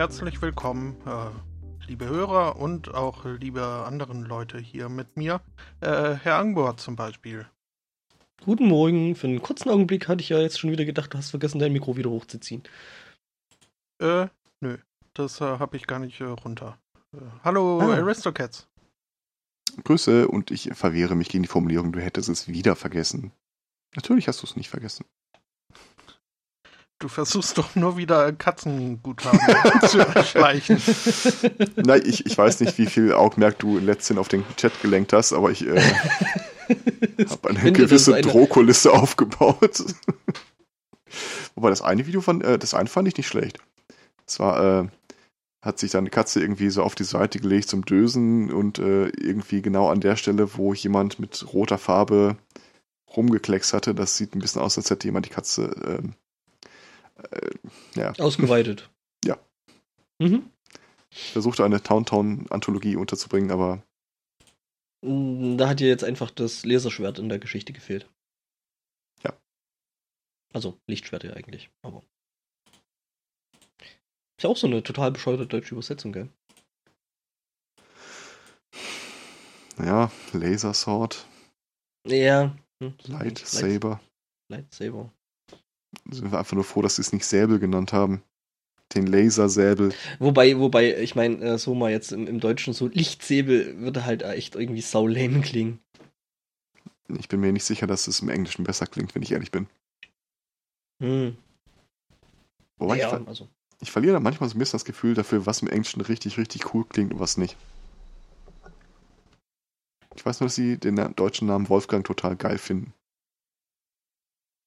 herzlich willkommen, äh, liebe Hörer und auch liebe anderen Leute hier mit mir. Äh, Herr Angbor zum Beispiel. Guten Morgen. Für einen kurzen Augenblick hatte ich ja jetzt schon wieder gedacht, du hast vergessen, dein Mikro wieder hochzuziehen. Äh, nö. Das äh, habe ich gar nicht äh, runter. Äh, hallo, ah. Aristocats. Grüße und ich verwehre mich gegen die Formulierung, du hättest es wieder vergessen. Natürlich hast du es nicht vergessen. Du versuchst doch nur wieder Katzenguthaben zu erschleichen. Nein, ich, ich weiß nicht, wie viel Augenmerk du letztens auf den Chat gelenkt hast, aber ich äh, habe eine gewisse eine... Drohkulisse aufgebaut. Wobei das eine Video von, äh, das eine fand ich nicht schlecht. Zwar äh, hat sich dann eine Katze irgendwie so auf die Seite gelegt zum Dösen und äh, irgendwie genau an der Stelle, wo jemand mit roter Farbe rumgekleckst hatte, das sieht ein bisschen aus, als hätte jemand die Katze ähm, äh, ja. Ausgeweitet. ja. Mhm. Versuchte eine Town-Town-Anthologie unterzubringen, aber. Mm, da hat dir jetzt einfach das Laserschwert in der Geschichte gefehlt. Ja. Also, Lichtschwert ja eigentlich, aber. Ist ja auch so eine total bescheuerte deutsche Übersetzung, gell? Ja, Lasersword. Ja. Hm. Lightsaber. Lightsaber sind wir einfach nur froh, dass sie es nicht Säbel genannt haben. Den Lasersäbel. Wobei, wobei, ich meine, äh, so mal jetzt im, im, Deutschen so Lichtsäbel würde halt echt irgendwie saulame klingen. Ich bin mir nicht sicher, dass es im Englischen besser klingt, wenn ich ehrlich bin. Hm. Wobei ja, ich, ver also. ich verliere da manchmal so ein bisschen das Gefühl dafür, was im Englischen richtig, richtig cool klingt und was nicht. Ich weiß nur, dass sie den deutschen Namen Wolfgang total geil finden.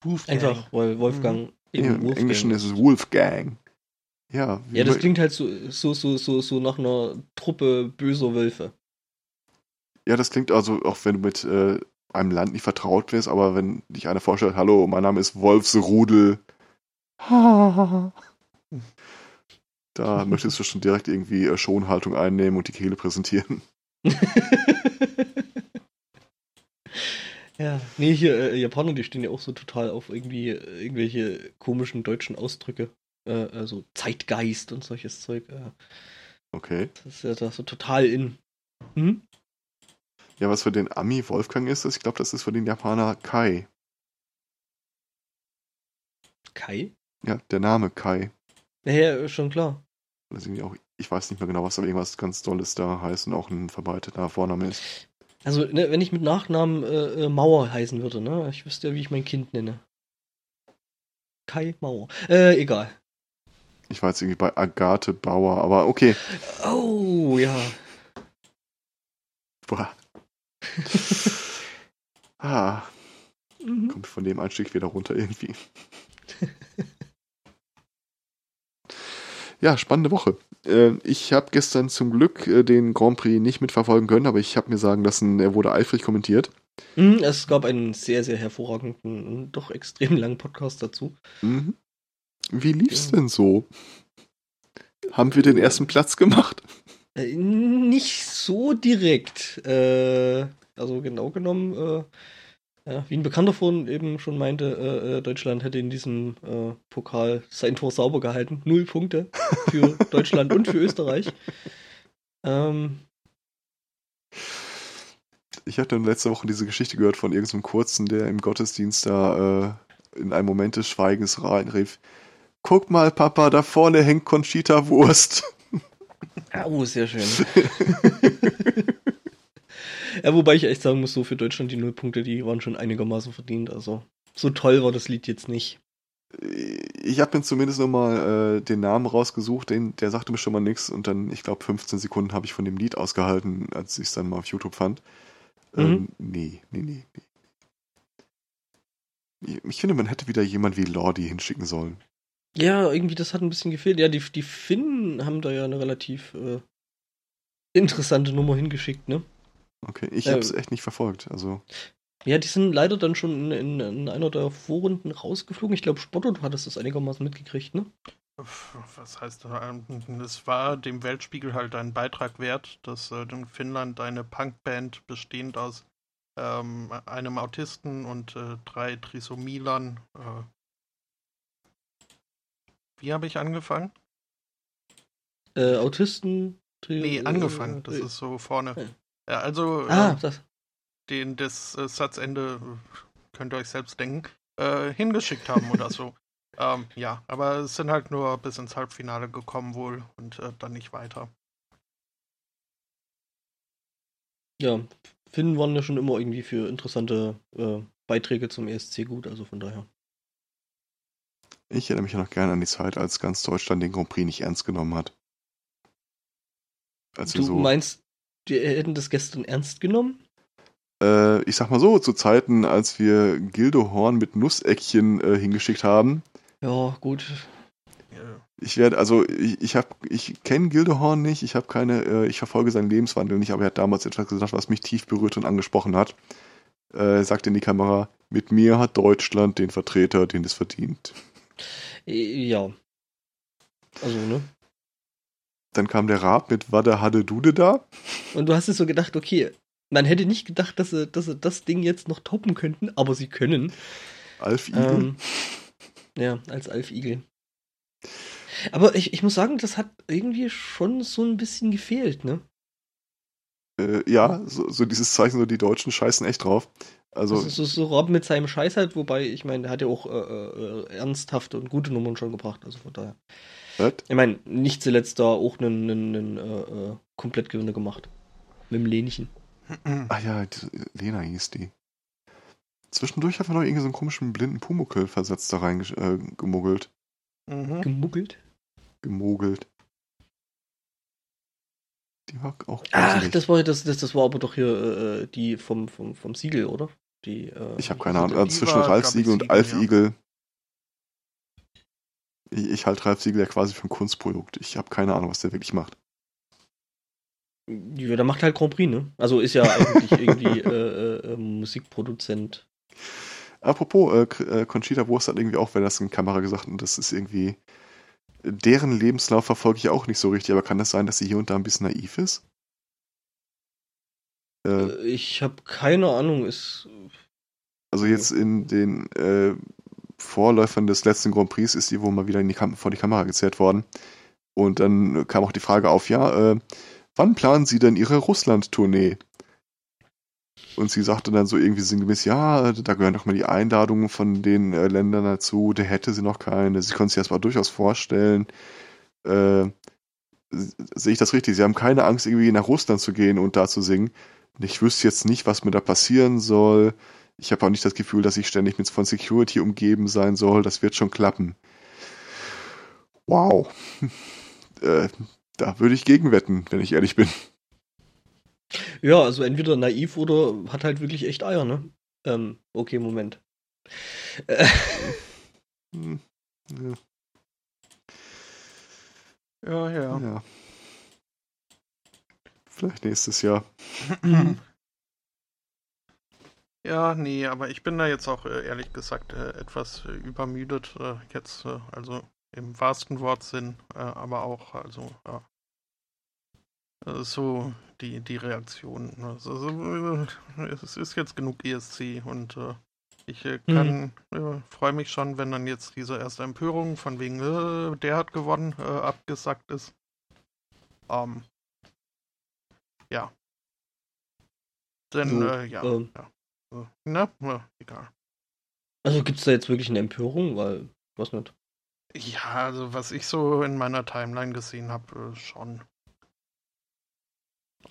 Wolfgang. Einfach Wolfgang. Mhm. Ja, Im Wolfgang. Englischen ist es Wolfgang. Ja, ja, das klingt halt so, so, so, so, so nach einer Truppe böser Wölfe. Ja, das klingt also, auch wenn du mit äh, einem Land nicht vertraut bist, aber wenn dich einer vorstellt, hallo, mein Name ist Wolfsrudel. da möchtest du schon direkt irgendwie äh, Schonhaltung einnehmen und die Kehle präsentieren. Ja, nee, hier, äh, Japaner, die stehen ja auch so total auf irgendwie äh, irgendwelche komischen deutschen Ausdrücke. Äh, also Zeitgeist und solches Zeug. Äh. Okay. Das ist ja da so total in. Hm? Ja, was für den Ami Wolfgang ist, ich glaube, das ist für den Japaner Kai. Kai? Ja, der Name Kai. Ja, ja schon klar. Das ist auch, ich weiß nicht mehr genau, was aber irgendwas ganz Tolles da heißt und auch ein verbreiteter Vorname ist. Also, ne, wenn ich mit Nachnamen äh, äh, Mauer heißen würde, ne? Ich wüsste ja, wie ich mein Kind nenne. Kai Mauer. Äh, egal. Ich war jetzt irgendwie bei Agathe Bauer, aber okay. Oh, ja. Boah. ah. Mhm. Kommt von dem Einstieg wieder runter irgendwie. Ja, spannende Woche. Äh, ich habe gestern zum Glück äh, den Grand Prix nicht mitverfolgen können, aber ich habe mir sagen lassen, er wurde eifrig kommentiert. Mhm, es gab einen sehr, sehr hervorragenden und doch extrem langen Podcast dazu. Mhm. Wie lief's ja. denn so? Haben wir den ersten Platz gemacht? Äh, nicht so direkt. Äh, also genau genommen ja, wie ein Bekannter von eben schon meinte, äh, äh, Deutschland hätte in diesem äh, Pokal sein Tor sauber gehalten. Null Punkte für Deutschland und für Österreich. Ähm, ich hatte letzte Woche diese Geschichte gehört von irgendeinem Kurzen, der im Gottesdienst da äh, in einem Moment des Schweigens rief: Guck mal, Papa, da vorne hängt Conchita Wurst. Oh, sehr schön. Ja, wobei ich echt sagen muss, so für Deutschland die Nullpunkte, die waren schon einigermaßen verdient. Also so toll war das Lied jetzt nicht. Ich habe mir zumindest nochmal äh, den Namen rausgesucht, den, der sagte mir schon mal nichts und dann, ich glaube, 15 Sekunden habe ich von dem Lied ausgehalten, als ich es dann mal auf YouTube fand. Ähm, mhm. Nee, nee, nee, nee. Ich finde, man hätte wieder jemand wie Lordi hinschicken sollen. Ja, irgendwie, das hat ein bisschen gefehlt. Ja, die, die Finnen haben da ja eine relativ äh, interessante Nummer hingeschickt, ne? Okay, ich habe es ähm, echt nicht verfolgt. Also. Ja, die sind leider dann schon in, in, in einer der Vorrunden rausgeflogen. Ich glaube, Spotto, du hattest das einigermaßen mitgekriegt, ne? Was heißt das? Es war dem Weltspiegel halt ein Beitrag wert, dass äh, in Finnland eine Punkband bestehend aus ähm, einem Autisten und äh, drei Trisomielern äh, Wie habe ich angefangen? Äh, Autisten. Nee, angefangen. Das äh, ist so vorne. Ja, also ah, äh, das. den das äh, Satzende könnt ihr euch selbst denken, äh, hingeschickt haben oder so. ähm, ja, aber es sind halt nur bis ins Halbfinale gekommen wohl und äh, dann nicht weiter. Ja, Finn waren ja schon immer irgendwie für interessante äh, Beiträge zum ESC gut, also von daher. Ich erinnere mich noch gerne an die Zeit, als ganz Deutschland den Grand Prix nicht ernst genommen hat. Als du so meinst, die hätten das gestern ernst genommen? Äh, ich sag mal so, zu Zeiten, als wir Gildehorn mit Nusseckchen äh, hingeschickt haben. Ja, gut. Ich werde, also ich, ich habe, ich kenne Gildehorn nicht, ich habe keine, äh, ich verfolge seinen Lebenswandel nicht, aber er hat damals etwas gesagt, was mich tief berührt und angesprochen hat. Äh, er sagte in die Kamera, mit mir hat Deutschland den Vertreter, den es verdient. Ja. Also, ne? Dann kam der Rab mit Wade Hade Dude da. Und du hast es so gedacht, okay, man hätte nicht gedacht, dass sie, dass sie das Ding jetzt noch toppen könnten, aber sie können. Alf Igel. Ähm, ja, als Alf Igel. Aber ich, ich muss sagen, das hat irgendwie schon so ein bisschen gefehlt, ne? Äh, ja, so, so, dieses Zeichen, so die Deutschen scheißen echt drauf. Also, also so, so Rob mit seinem Scheiß halt, wobei, ich meine, der hat ja auch äh, äh, ernsthafte und gute Nummern schon gebracht, also von daher. What? Ich meine, nicht zuletzt da auch einen, einen, einen äh, äh Komplettgewinner gemacht. Mit dem Lenchen. Ah ja, Lena hieß die. Zwischendurch hat er noch irgendwie so einen komischen blinden Pumuckel-Versatz da reingemuggelt. Äh, mhm. Gemuggelt? Gemogelt. Die war auch Ach, das war, das, das, das war aber doch hier äh, die vom, vom, vom Siegel, oder? Die, äh, ich habe keine Ahnung. Also zwischen Ralf Siegel und Alf ja. Igel. Ich, ich halte Ralf Siegel ja quasi für ein Kunstprodukt. Ich habe keine Ahnung, was der wirklich macht. Ja, der macht halt Grand Prix, ne? Also ist ja eigentlich irgendwie äh, äh, Musikproduzent. Apropos, äh, äh, Conchita Wurst hat irgendwie auch, wenn das in Kamera gesagt und das ist irgendwie. Deren Lebenslauf verfolge ich auch nicht so richtig, aber kann das sein, dass sie hier und da ein bisschen naiv ist? Äh, äh ich habe keine Ahnung. Ist, also jetzt in den äh, Vorläufern des letzten Grand Prix ist sie wohl mal wieder die vor die Kamera gezerrt worden. Und dann kam auch die Frage auf, ja, äh, wann planen Sie denn Ihre Russland-Tournee? Und sie sagte dann so irgendwie sinngemäß, ja, da gehören doch mal die Einladungen von den äh, Ländern dazu, der hätte sie noch keine. Sie konnte sich das mal durchaus vorstellen. Äh, sehe ich das richtig? Sie haben keine Angst, irgendwie nach Russland zu gehen und da zu singen. Ich wüsste jetzt nicht, was mir da passieren soll. Ich habe auch nicht das Gefühl, dass ich ständig mit von Security umgeben sein soll. Das wird schon klappen. Wow. äh, da würde ich gegenwetten, wenn ich ehrlich bin. Ja, also entweder naiv oder hat halt wirklich echt Eier, ne? Ähm, okay, Moment. Äh. Ja. ja, ja. Ja. Vielleicht nächstes Jahr. Ja, nee, aber ich bin da jetzt auch äh, ehrlich gesagt äh, etwas äh, übermüdet. jetzt, also im wahrsten Wortsinn, aber auch, also so die, die Reaktion. Also, es ist jetzt genug ESC und ich äh, kann, mhm. freue mich schon, wenn dann jetzt diese erste Empörung von wegen, der hat gewonnen, abgesagt ist. Ähm, ja. Denn, so, äh, ja. Ähm, ja. Na, na, egal. Also gibt es da jetzt wirklich eine Empörung? Weil, was nicht. Ja, also was ich so in meiner Timeline gesehen habe, schon.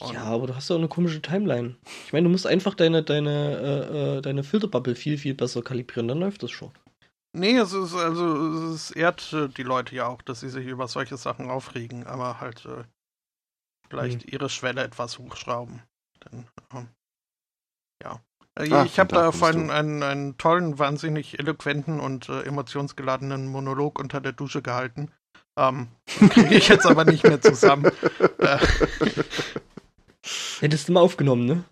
Und ja, aber du hast ja auch eine komische Timeline. Ich meine, du musst einfach deine, deine, äh, äh, deine Filterbubble viel, viel besser kalibrieren, dann läuft das schon. Nee, es ist also es ehrt äh, die Leute ja auch, dass sie sich über solche Sachen aufregen, aber halt äh, vielleicht hm. ihre Schwelle etwas hochschrauben. Denn, ähm, ja. Äh, Ach, ich habe da vorhin einen, einen, tollen, wahnsinnig eloquenten und äh, emotionsgeladenen Monolog unter der Dusche gehalten. Ähm, kriege ich jetzt aber nicht mehr zusammen. äh, Hättest du mal aufgenommen, ne?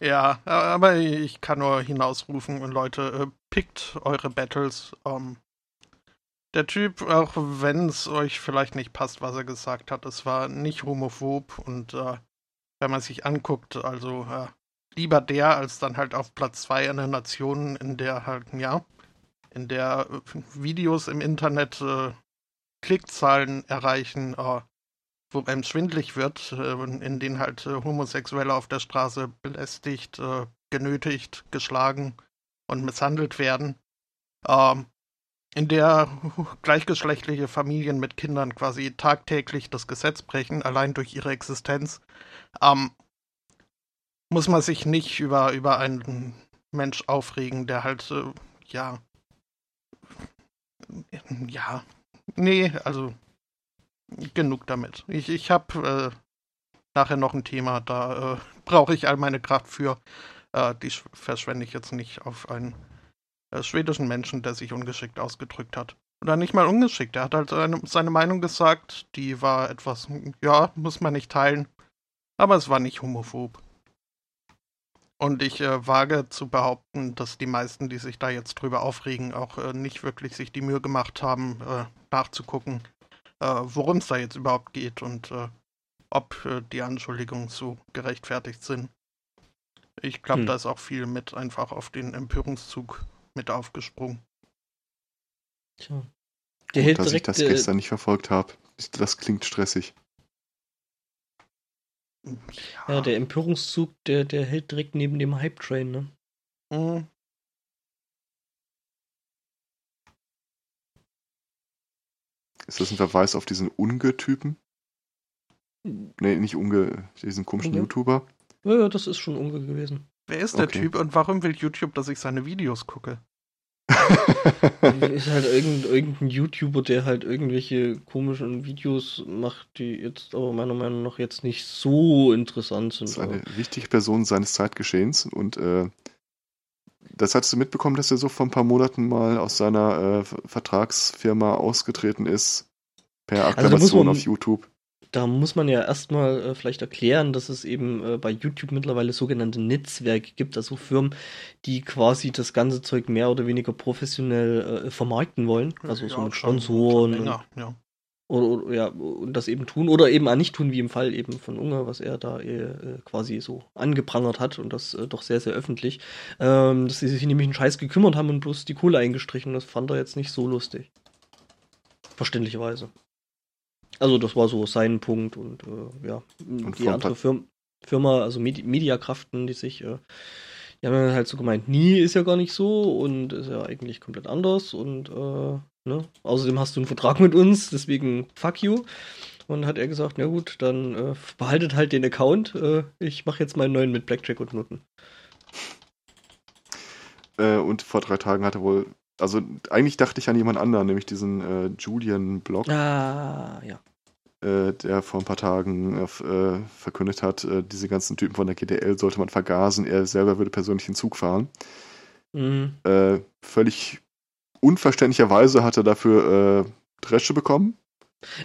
Ja, aber ich kann nur hinausrufen, Leute, äh, pickt eure Battles. Ähm, der Typ, auch wenn es euch vielleicht nicht passt, was er gesagt hat, es war nicht homophob und äh, wenn man sich anguckt, also äh, lieber der als dann halt auf Platz 2 einer Nation, in der halt, ja, in der äh, Videos im Internet äh, Klickzahlen erreichen, äh, wo einem schwindlig wird, äh, in denen halt äh, Homosexuelle auf der Straße belästigt, äh, genötigt, geschlagen und misshandelt werden, ähm, in der gleichgeschlechtliche Familien mit Kindern quasi tagtäglich das Gesetz brechen, allein durch ihre Existenz, ähm, muss man sich nicht über, über einen Mensch aufregen, der halt, äh, ja, ja, nee, also genug damit. Ich, ich habe äh, nachher noch ein Thema, da äh, brauche ich all meine Kraft für. Äh, die verschwende ich jetzt nicht auf einen äh, schwedischen Menschen, der sich ungeschickt ausgedrückt hat. Oder nicht mal ungeschickt. Er hat halt seine, seine Meinung gesagt, die war etwas, ja, muss man nicht teilen. Aber es war nicht homophob. Und ich äh, wage zu behaupten, dass die meisten, die sich da jetzt drüber aufregen, auch äh, nicht wirklich sich die Mühe gemacht haben, äh, nachzugucken, äh, worum es da jetzt überhaupt geht und äh, ob äh, die Anschuldigungen so gerechtfertigt sind. Ich glaube, hm. da ist auch viel mit einfach auf den Empörungszug mit aufgesprungen. Tja. Der Gut, dass direkt, ich das gestern nicht verfolgt habe. Das klingt stressig. Ja, der Empörungszug, der, der hält direkt neben dem Hype-Train, ne? Mhm. Ist das ein Verweis auf diesen Unge-Typen? Ne, nicht Unge, diesen komischen okay. YouTuber. Ja, ja, das ist schon Unge gewesen. Wer ist der okay. Typ und warum will YouTube, dass ich seine Videos gucke? Ist halt irgendein, irgendein YouTuber, der halt irgendwelche komischen Videos macht, die jetzt aber meiner Meinung nach jetzt nicht so interessant sind. Das ist eine wichtige Person seines Zeitgeschehens und äh, das hattest du mitbekommen, dass er so vor ein paar Monaten mal aus seiner äh, Vertragsfirma ausgetreten ist per also Akklamation also auf YouTube da muss man ja erstmal äh, vielleicht erklären, dass es eben äh, bei YouTube mittlerweile sogenannte Netzwerke gibt, also Firmen, die quasi das ganze Zeug mehr oder weniger professionell äh, vermarkten wollen, also ja, so mit Sponsoren. Schon, schon und, ja. Oder, oder, ja, und das eben tun oder eben auch nicht tun, wie im Fall eben von Unge, was er da äh, quasi so angeprangert hat und das äh, doch sehr, sehr öffentlich, ähm, dass sie sich nämlich einen Scheiß gekümmert haben und bloß die Kohle eingestrichen. Das fand er jetzt nicht so lustig. Verständlicherweise. Also das war so sein Punkt und äh, ja, und die andere Firma, Firma, also Medi Mediakraften, die sich, äh, die haben halt so gemeint, nie ist ja gar nicht so und ist ja eigentlich komplett anders und äh, ne? außerdem hast du einen Vertrag mit uns, deswegen fuck you. Und hat er gesagt, na gut, dann äh, behaltet halt den Account. Äh, ich mache jetzt meinen neuen mit Blackjack und Nutten. Äh, und vor drei Tagen hat er wohl also eigentlich dachte ich an jemand anderen, nämlich diesen äh, Julian Block. Ah, ja. Äh, der vor ein paar Tagen äh, verkündet hat, äh, diese ganzen Typen von der GDL sollte man vergasen, er selber würde persönlich den Zug fahren. Mhm. Äh, völlig unverständlicherweise hat er dafür Dresche bekommen.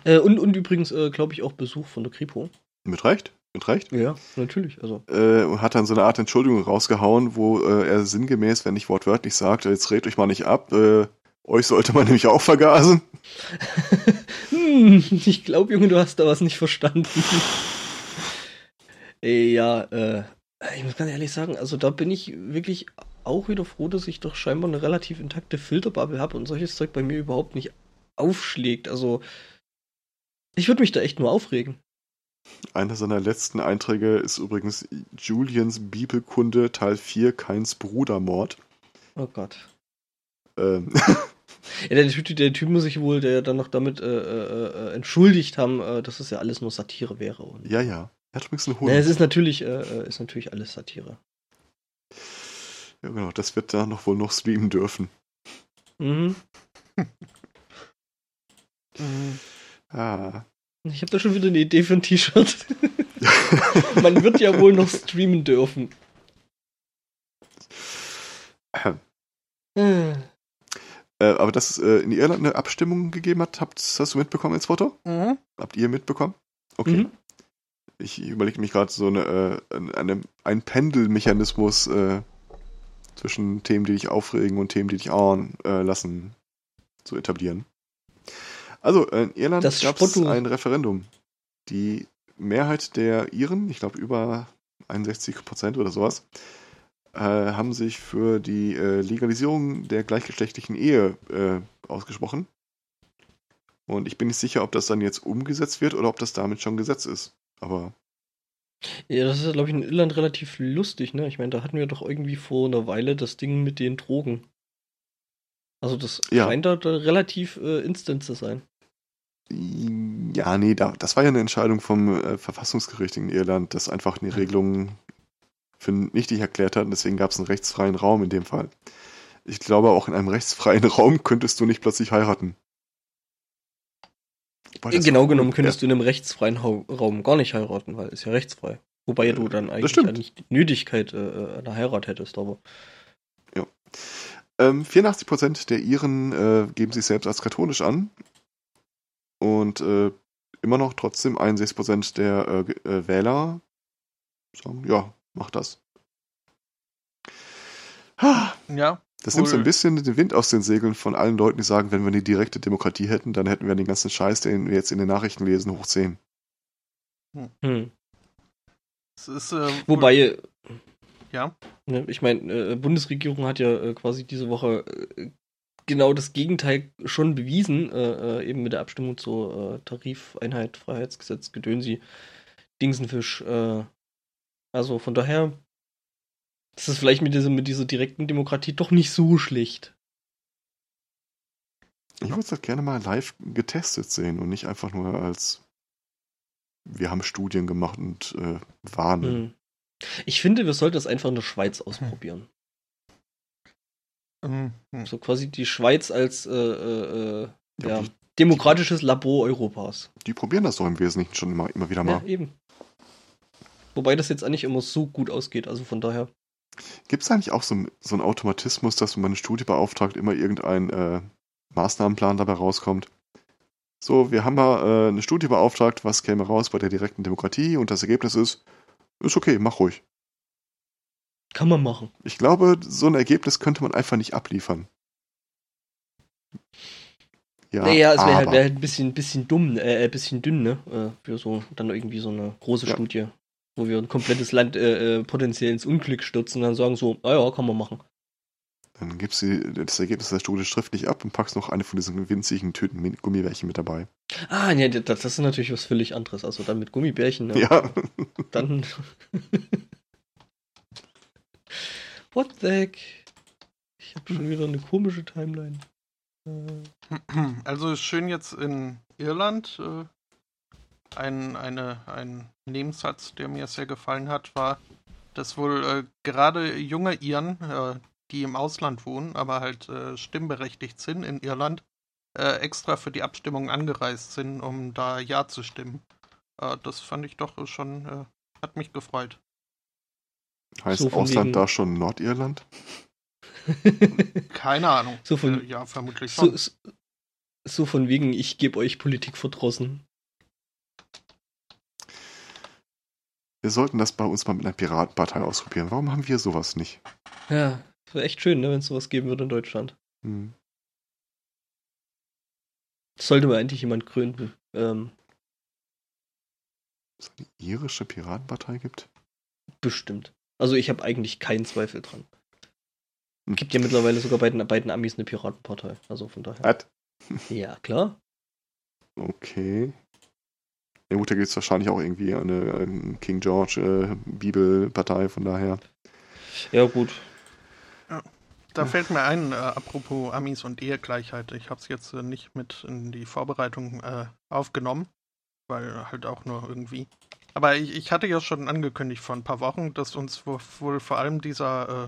und, und übrigens, glaube ich, auch Besuch von der Kripo. Mit Recht? Mit Recht? Ja, natürlich. Also. Äh, und hat dann so eine Art Entschuldigung rausgehauen, wo äh, er sinngemäß, wenn nicht wortwörtlich sagt, jetzt redet euch mal nicht ab, äh, euch sollte man nämlich auch vergasen. hm, ich glaube, Junge, du hast da was nicht verstanden. ja, äh, ich muss ganz ehrlich sagen, also da bin ich wirklich auch wieder froh, dass ich doch scheinbar eine relativ intakte Filterbubble habe und solches Zeug bei mir überhaupt nicht aufschlägt. Also, ich würde mich da echt nur aufregen. Einer seiner letzten Einträge ist übrigens Julians Bibelkunde Teil 4 Keins Brudermord. Oh Gott. Ähm. Ja, der typ, der typ muss sich wohl der dann noch damit äh, äh, äh, entschuldigt haben, äh, dass es ja alles nur Satire wäre. Und ja, ja. Er hat übrigens einen Hund. Ja, es ist natürlich, äh, äh, ist natürlich alles Satire. Ja, genau. Das wird da noch wohl noch streamen dürfen. Mhm. mhm. Ah. Ich habe da schon wieder eine Idee für ein T-Shirt. Man wird ja wohl noch streamen dürfen. Ähm. Äh. Äh, aber dass es äh, in Irland eine Abstimmung gegeben hat, habt, hast du mitbekommen ins Foto? Mhm. Habt ihr mitbekommen? Okay. Mhm. Ich überlege mich gerade so eine, äh, eine, einen Pendelmechanismus äh, zwischen Themen, die dich aufregen und Themen, die dich auern äh, lassen, zu etablieren. Also, äh, in Irland gab es ein Referendum. Die Mehrheit der Iren, ich glaube über 61 Prozent oder sowas, äh, haben sich für die äh, Legalisierung der gleichgeschlechtlichen Ehe äh, ausgesprochen. Und ich bin nicht sicher, ob das dann jetzt umgesetzt wird oder ob das damit schon Gesetz ist. Aber. Ja, das ist, glaube ich, in Irland relativ lustig, ne? Ich meine, da hatten wir doch irgendwie vor einer Weile das Ding mit den Drogen. Also das ja. scheint da, da relativ äh, instant zu sein. Ja, nee, da, das war ja eine Entscheidung vom äh, Verfassungsgericht in Irland, das einfach eine Regelung für nichtig erklärt hat. Und deswegen gab es einen rechtsfreien Raum in dem Fall. Ich glaube, auch in einem rechtsfreien Raum könntest du nicht plötzlich heiraten. Genau genommen könntest ja. du in einem rechtsfreien Raum gar nicht heiraten, weil es ja rechtsfrei. Wobei du dann eigentlich ja nicht die Nötigkeit äh, einer Heirat hättest, aber. Ja. Ähm, 84% der Iren äh, geben sich selbst als katholisch an. Und äh, immer noch trotzdem 61% der äh, äh, Wähler sagen, ja, mach das. Ja. Das cool. nimmt so ein bisschen den Wind aus den Segeln von allen Leuten, die sagen, wenn wir eine direkte Demokratie hätten, dann hätten wir den ganzen Scheiß, den wir jetzt in den Nachrichten lesen, hoch 10. Hm. Ist, äh, Wobei, ja. Ne, ich meine, äh, Bundesregierung hat ja äh, quasi diese Woche äh, genau das Gegenteil schon bewiesen, äh, äh, eben mit der Abstimmung zur Tarifeinheit, Freiheitsgesetz, Gedönsi, Dingsenfisch. also von daher ist es vielleicht mit dieser, mit dieser direkten Demokratie doch nicht so schlecht. Ich würde es halt gerne mal live getestet sehen und nicht einfach nur als wir haben Studien gemacht und äh, warnen. Hm. Ich finde, wir sollten das einfach in der Schweiz ausprobieren. Mhm. So quasi die Schweiz als äh, äh, äh ja, ja, die, demokratisches Labor Europas. Die probieren das doch im Wesentlichen schon immer, immer wieder mal. Ja, eben. Wobei das jetzt eigentlich immer so gut ausgeht, also von daher. Gibt es eigentlich auch so, so einen Automatismus, dass wenn man eine Studie beauftragt, immer irgendein äh, Maßnahmenplan dabei rauskommt? So, wir haben mal äh, eine Studie beauftragt, was käme raus bei der direkten Demokratie und das Ergebnis ist, ist okay, mach ruhig. Kann man machen. Ich glaube, so ein Ergebnis könnte man einfach nicht abliefern. Ja, naja, es wäre halt, wär halt ein bisschen, bisschen dumm, äh, ein äh, bisschen dünn, ne? Äh, für so dann irgendwie so eine große ja. Studie, wo wir ein komplettes Land äh, äh, potenziell ins Unglück stürzen und dann sagen so, naja, kann man machen. Dann gibst du das Ergebnis der Studie schriftlich ab und packst noch eine von diesen winzigen Tüten Gummibärchen mit dabei. Ah, ja, das, das ist natürlich was völlig anderes. Also dann mit Gummibärchen. Ne? Ja. Dann. What the heck? Ich habe schon wieder eine komische Timeline. Also schön jetzt in Irland. Äh, ein, eine, ein Nebensatz, der mir sehr gefallen hat, war, dass wohl äh, gerade junge Iren, äh, die im Ausland wohnen, aber halt äh, stimmberechtigt sind in Irland, äh, extra für die Abstimmung angereist sind, um da Ja zu stimmen. Äh, das fand ich doch schon, äh, hat mich gefreut. Heißt so Ausland wegen... da schon Nordirland? Keine Ahnung. So von, äh, ja, vermutlich schon. So, so von wegen, ich gebe euch Politik verdrossen. Wir sollten das bei uns mal mit einer Piratenpartei ausprobieren. Warum haben wir sowas nicht? Ja, wäre echt schön, ne, wenn es sowas geben würde in Deutschland. Hm. Sollte man eigentlich jemand gründen. Ähm, es eine irische Piratenpartei gibt? Bestimmt. Also ich habe eigentlich keinen Zweifel dran. Hm. Gibt ja mittlerweile sogar bei den beiden Amis eine Piratenpartei. Also von daher. What? Ja, klar. Okay. Ja gut, da gibt es wahrscheinlich auch irgendwie eine, eine King George äh, Bibelpartei, von daher. Ja, gut. Da fällt mir ein, äh, apropos Amis und Ehegleichheit, ich habe es jetzt äh, nicht mit in die Vorbereitung äh, aufgenommen, weil halt auch nur irgendwie. Aber ich, ich, hatte ja schon angekündigt vor ein paar Wochen, dass uns wohl, wohl vor allem dieser, äh,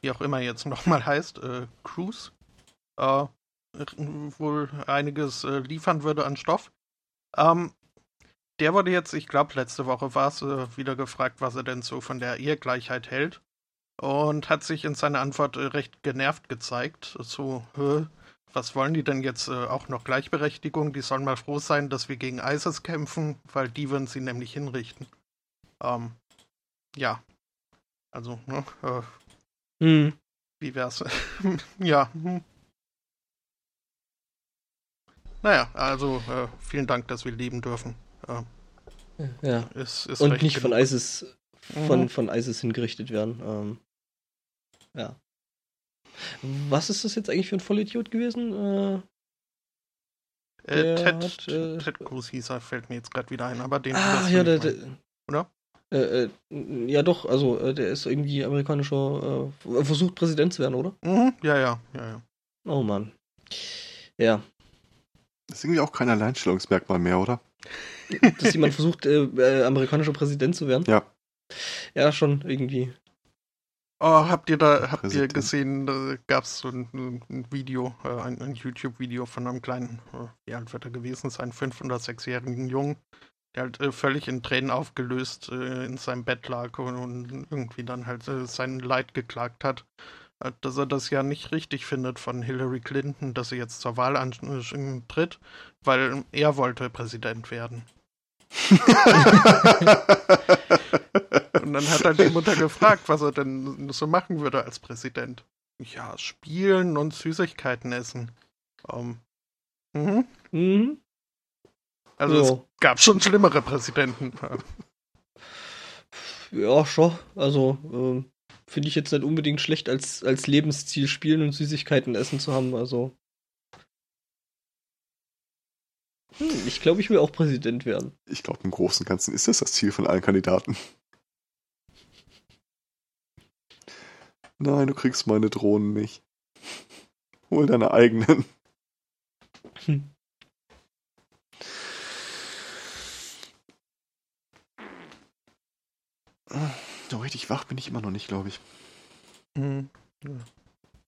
wie auch immer jetzt nochmal heißt, äh, Cruise, äh, wohl einiges liefern würde an Stoff. Ähm, der wurde jetzt, ich glaube, letzte Woche war es, wieder gefragt, was er denn so von der Ehegleichheit hält und hat sich in seiner Antwort äh, recht genervt gezeigt. So, was wollen die denn jetzt äh, auch noch Gleichberechtigung? Die sollen mal froh sein, dass wir gegen ISIS kämpfen, weil die würden sie nämlich hinrichten. Ähm, ja. Also, ne? Äh, hm. Wie wär's? ja. Hm. Naja, also äh, vielen Dank, dass wir leben dürfen. Äh, ja. Ist, ist Und nicht genug. von ISIS von, mhm. von ISIS hingerichtet werden. Ähm. Ja. Was ist das jetzt eigentlich für ein Vollidiot gewesen? Äh, Äh, Ted, hat, äh, Ted Cruz hieß er, fällt mir jetzt gerade wieder ein, aber den. Ah, ja, der, der, oder? Äh, äh, ja, doch, also äh, der ist irgendwie amerikanischer, äh, versucht Präsident zu werden, oder? Mhm, ja, ja, ja, ja. Oh Mann. Ja. Das ist irgendwie auch kein Alleinstellungsmerkmal mehr, oder? Dass jemand versucht, äh, äh, amerikanischer Präsident zu werden? Ja. Ja, schon irgendwie. Oh, habt ihr da, habt ihr gesehen, da gab es so ein, ein Video, äh, ein, ein YouTube-Video von einem kleinen, äh, wie alt wird er gewesen sein, fünf- oder sechsjährigen Jungen, der halt äh, völlig in Tränen aufgelöst äh, in seinem Bett lag und, und irgendwie dann halt äh, sein Leid geklagt hat, äh, dass er das ja nicht richtig findet von Hillary Clinton, dass sie jetzt zur Wahl antritt, weil er wollte Präsident werden. Und dann hat er die Mutter gefragt, was er denn so machen würde als Präsident. Ja, spielen und Süßigkeiten essen. Um, ähm, mhm. Mhm. Also jo. es gab schon schlimmere Präsidenten. Ja, schon. Also äh, finde ich jetzt nicht unbedingt schlecht, als, als Lebensziel spielen und Süßigkeiten essen zu haben. Also hm, ich glaube, ich will auch Präsident werden. Ich glaube, im Großen und Ganzen ist das das Ziel von allen Kandidaten. Nein, du kriegst meine Drohnen nicht. Hol deine eigenen. Hm. So richtig wach bin ich immer noch nicht, glaube ich. Ja.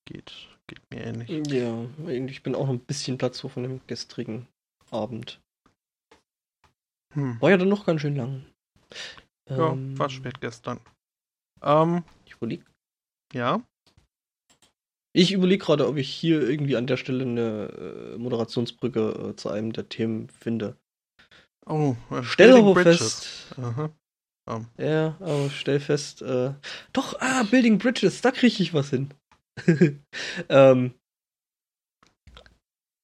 Geht, geht mir ähnlich. Ja, ich bin auch noch ein bisschen Platz von dem gestrigen Abend. Hm. War ja dann noch ganz schön lang. Ja, ähm, war spät gestern. Ähm, ich überlege ja. Ich überlege gerade, ob ich hier irgendwie an der Stelle eine äh, Moderationsbrücke äh, zu einem der Themen finde. Oh, äh, stell aber fest. Aha. Oh. Ja, aber stell fest. Äh, doch, ah, Building Bridges, da kriege ich was hin. ähm,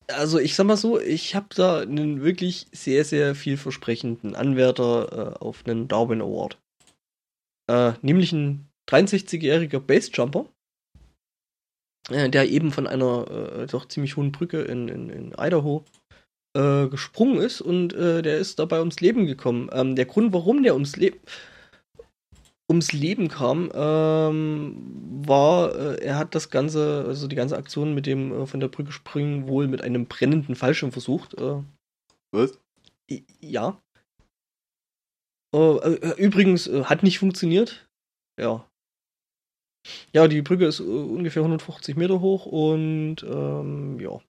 also ich sag mal so, ich habe da einen wirklich sehr, sehr vielversprechenden Anwärter äh, auf einen Darwin Award. Äh, nämlich einen 63-jähriger Bassjumper, äh, der eben von einer äh, doch ziemlich hohen Brücke in, in, in Idaho äh, gesprungen ist und äh, der ist dabei ums Leben gekommen. Ähm, der Grund, warum der ums, Le ums Leben kam, ähm, war, äh, er hat das ganze, also die ganze Aktion mit dem äh, von der Brücke springen wohl mit einem brennenden Fallschirm versucht. Was? Ja. übrigens hat nicht funktioniert. Ja, ja, die Brücke ist äh, ungefähr 150 Meter hoch und ähm, ja.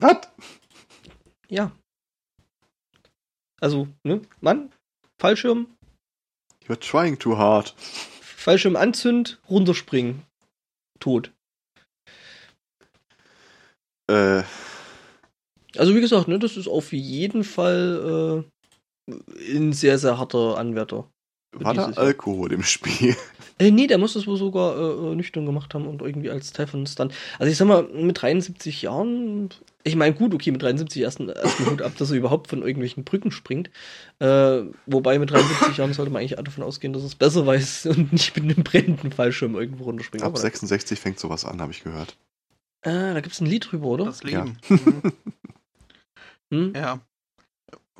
Was? Ja. Also, ne, Mann, Fallschirm. You're trying too hard. Fallschirm anzünd, runterspringen. Tot. Äh. Also wie gesagt, ne, das ist auf jeden Fall äh, ein sehr, sehr harter Anwärter. War da Alkohol im Spiel? Äh, nee, der muss das wohl sogar äh, nüchtern gemacht haben und irgendwie als Teil von Stunt. Also ich sag mal, mit 73 Jahren, ich meine, gut, okay, mit 73 erst, erst einen Hut ab, dass er überhaupt von irgendwelchen Brücken springt. Äh, wobei mit 73 Jahren sollte man eigentlich davon ausgehen, dass es besser weiß und nicht mit einem brennenden Fallschirm irgendwo runterspringt. Ab 66 fängt sowas an, habe ich gehört. Ah, da gibt es ein Lied drüber, oder? Das Leben. Ja. Mhm. hm? ja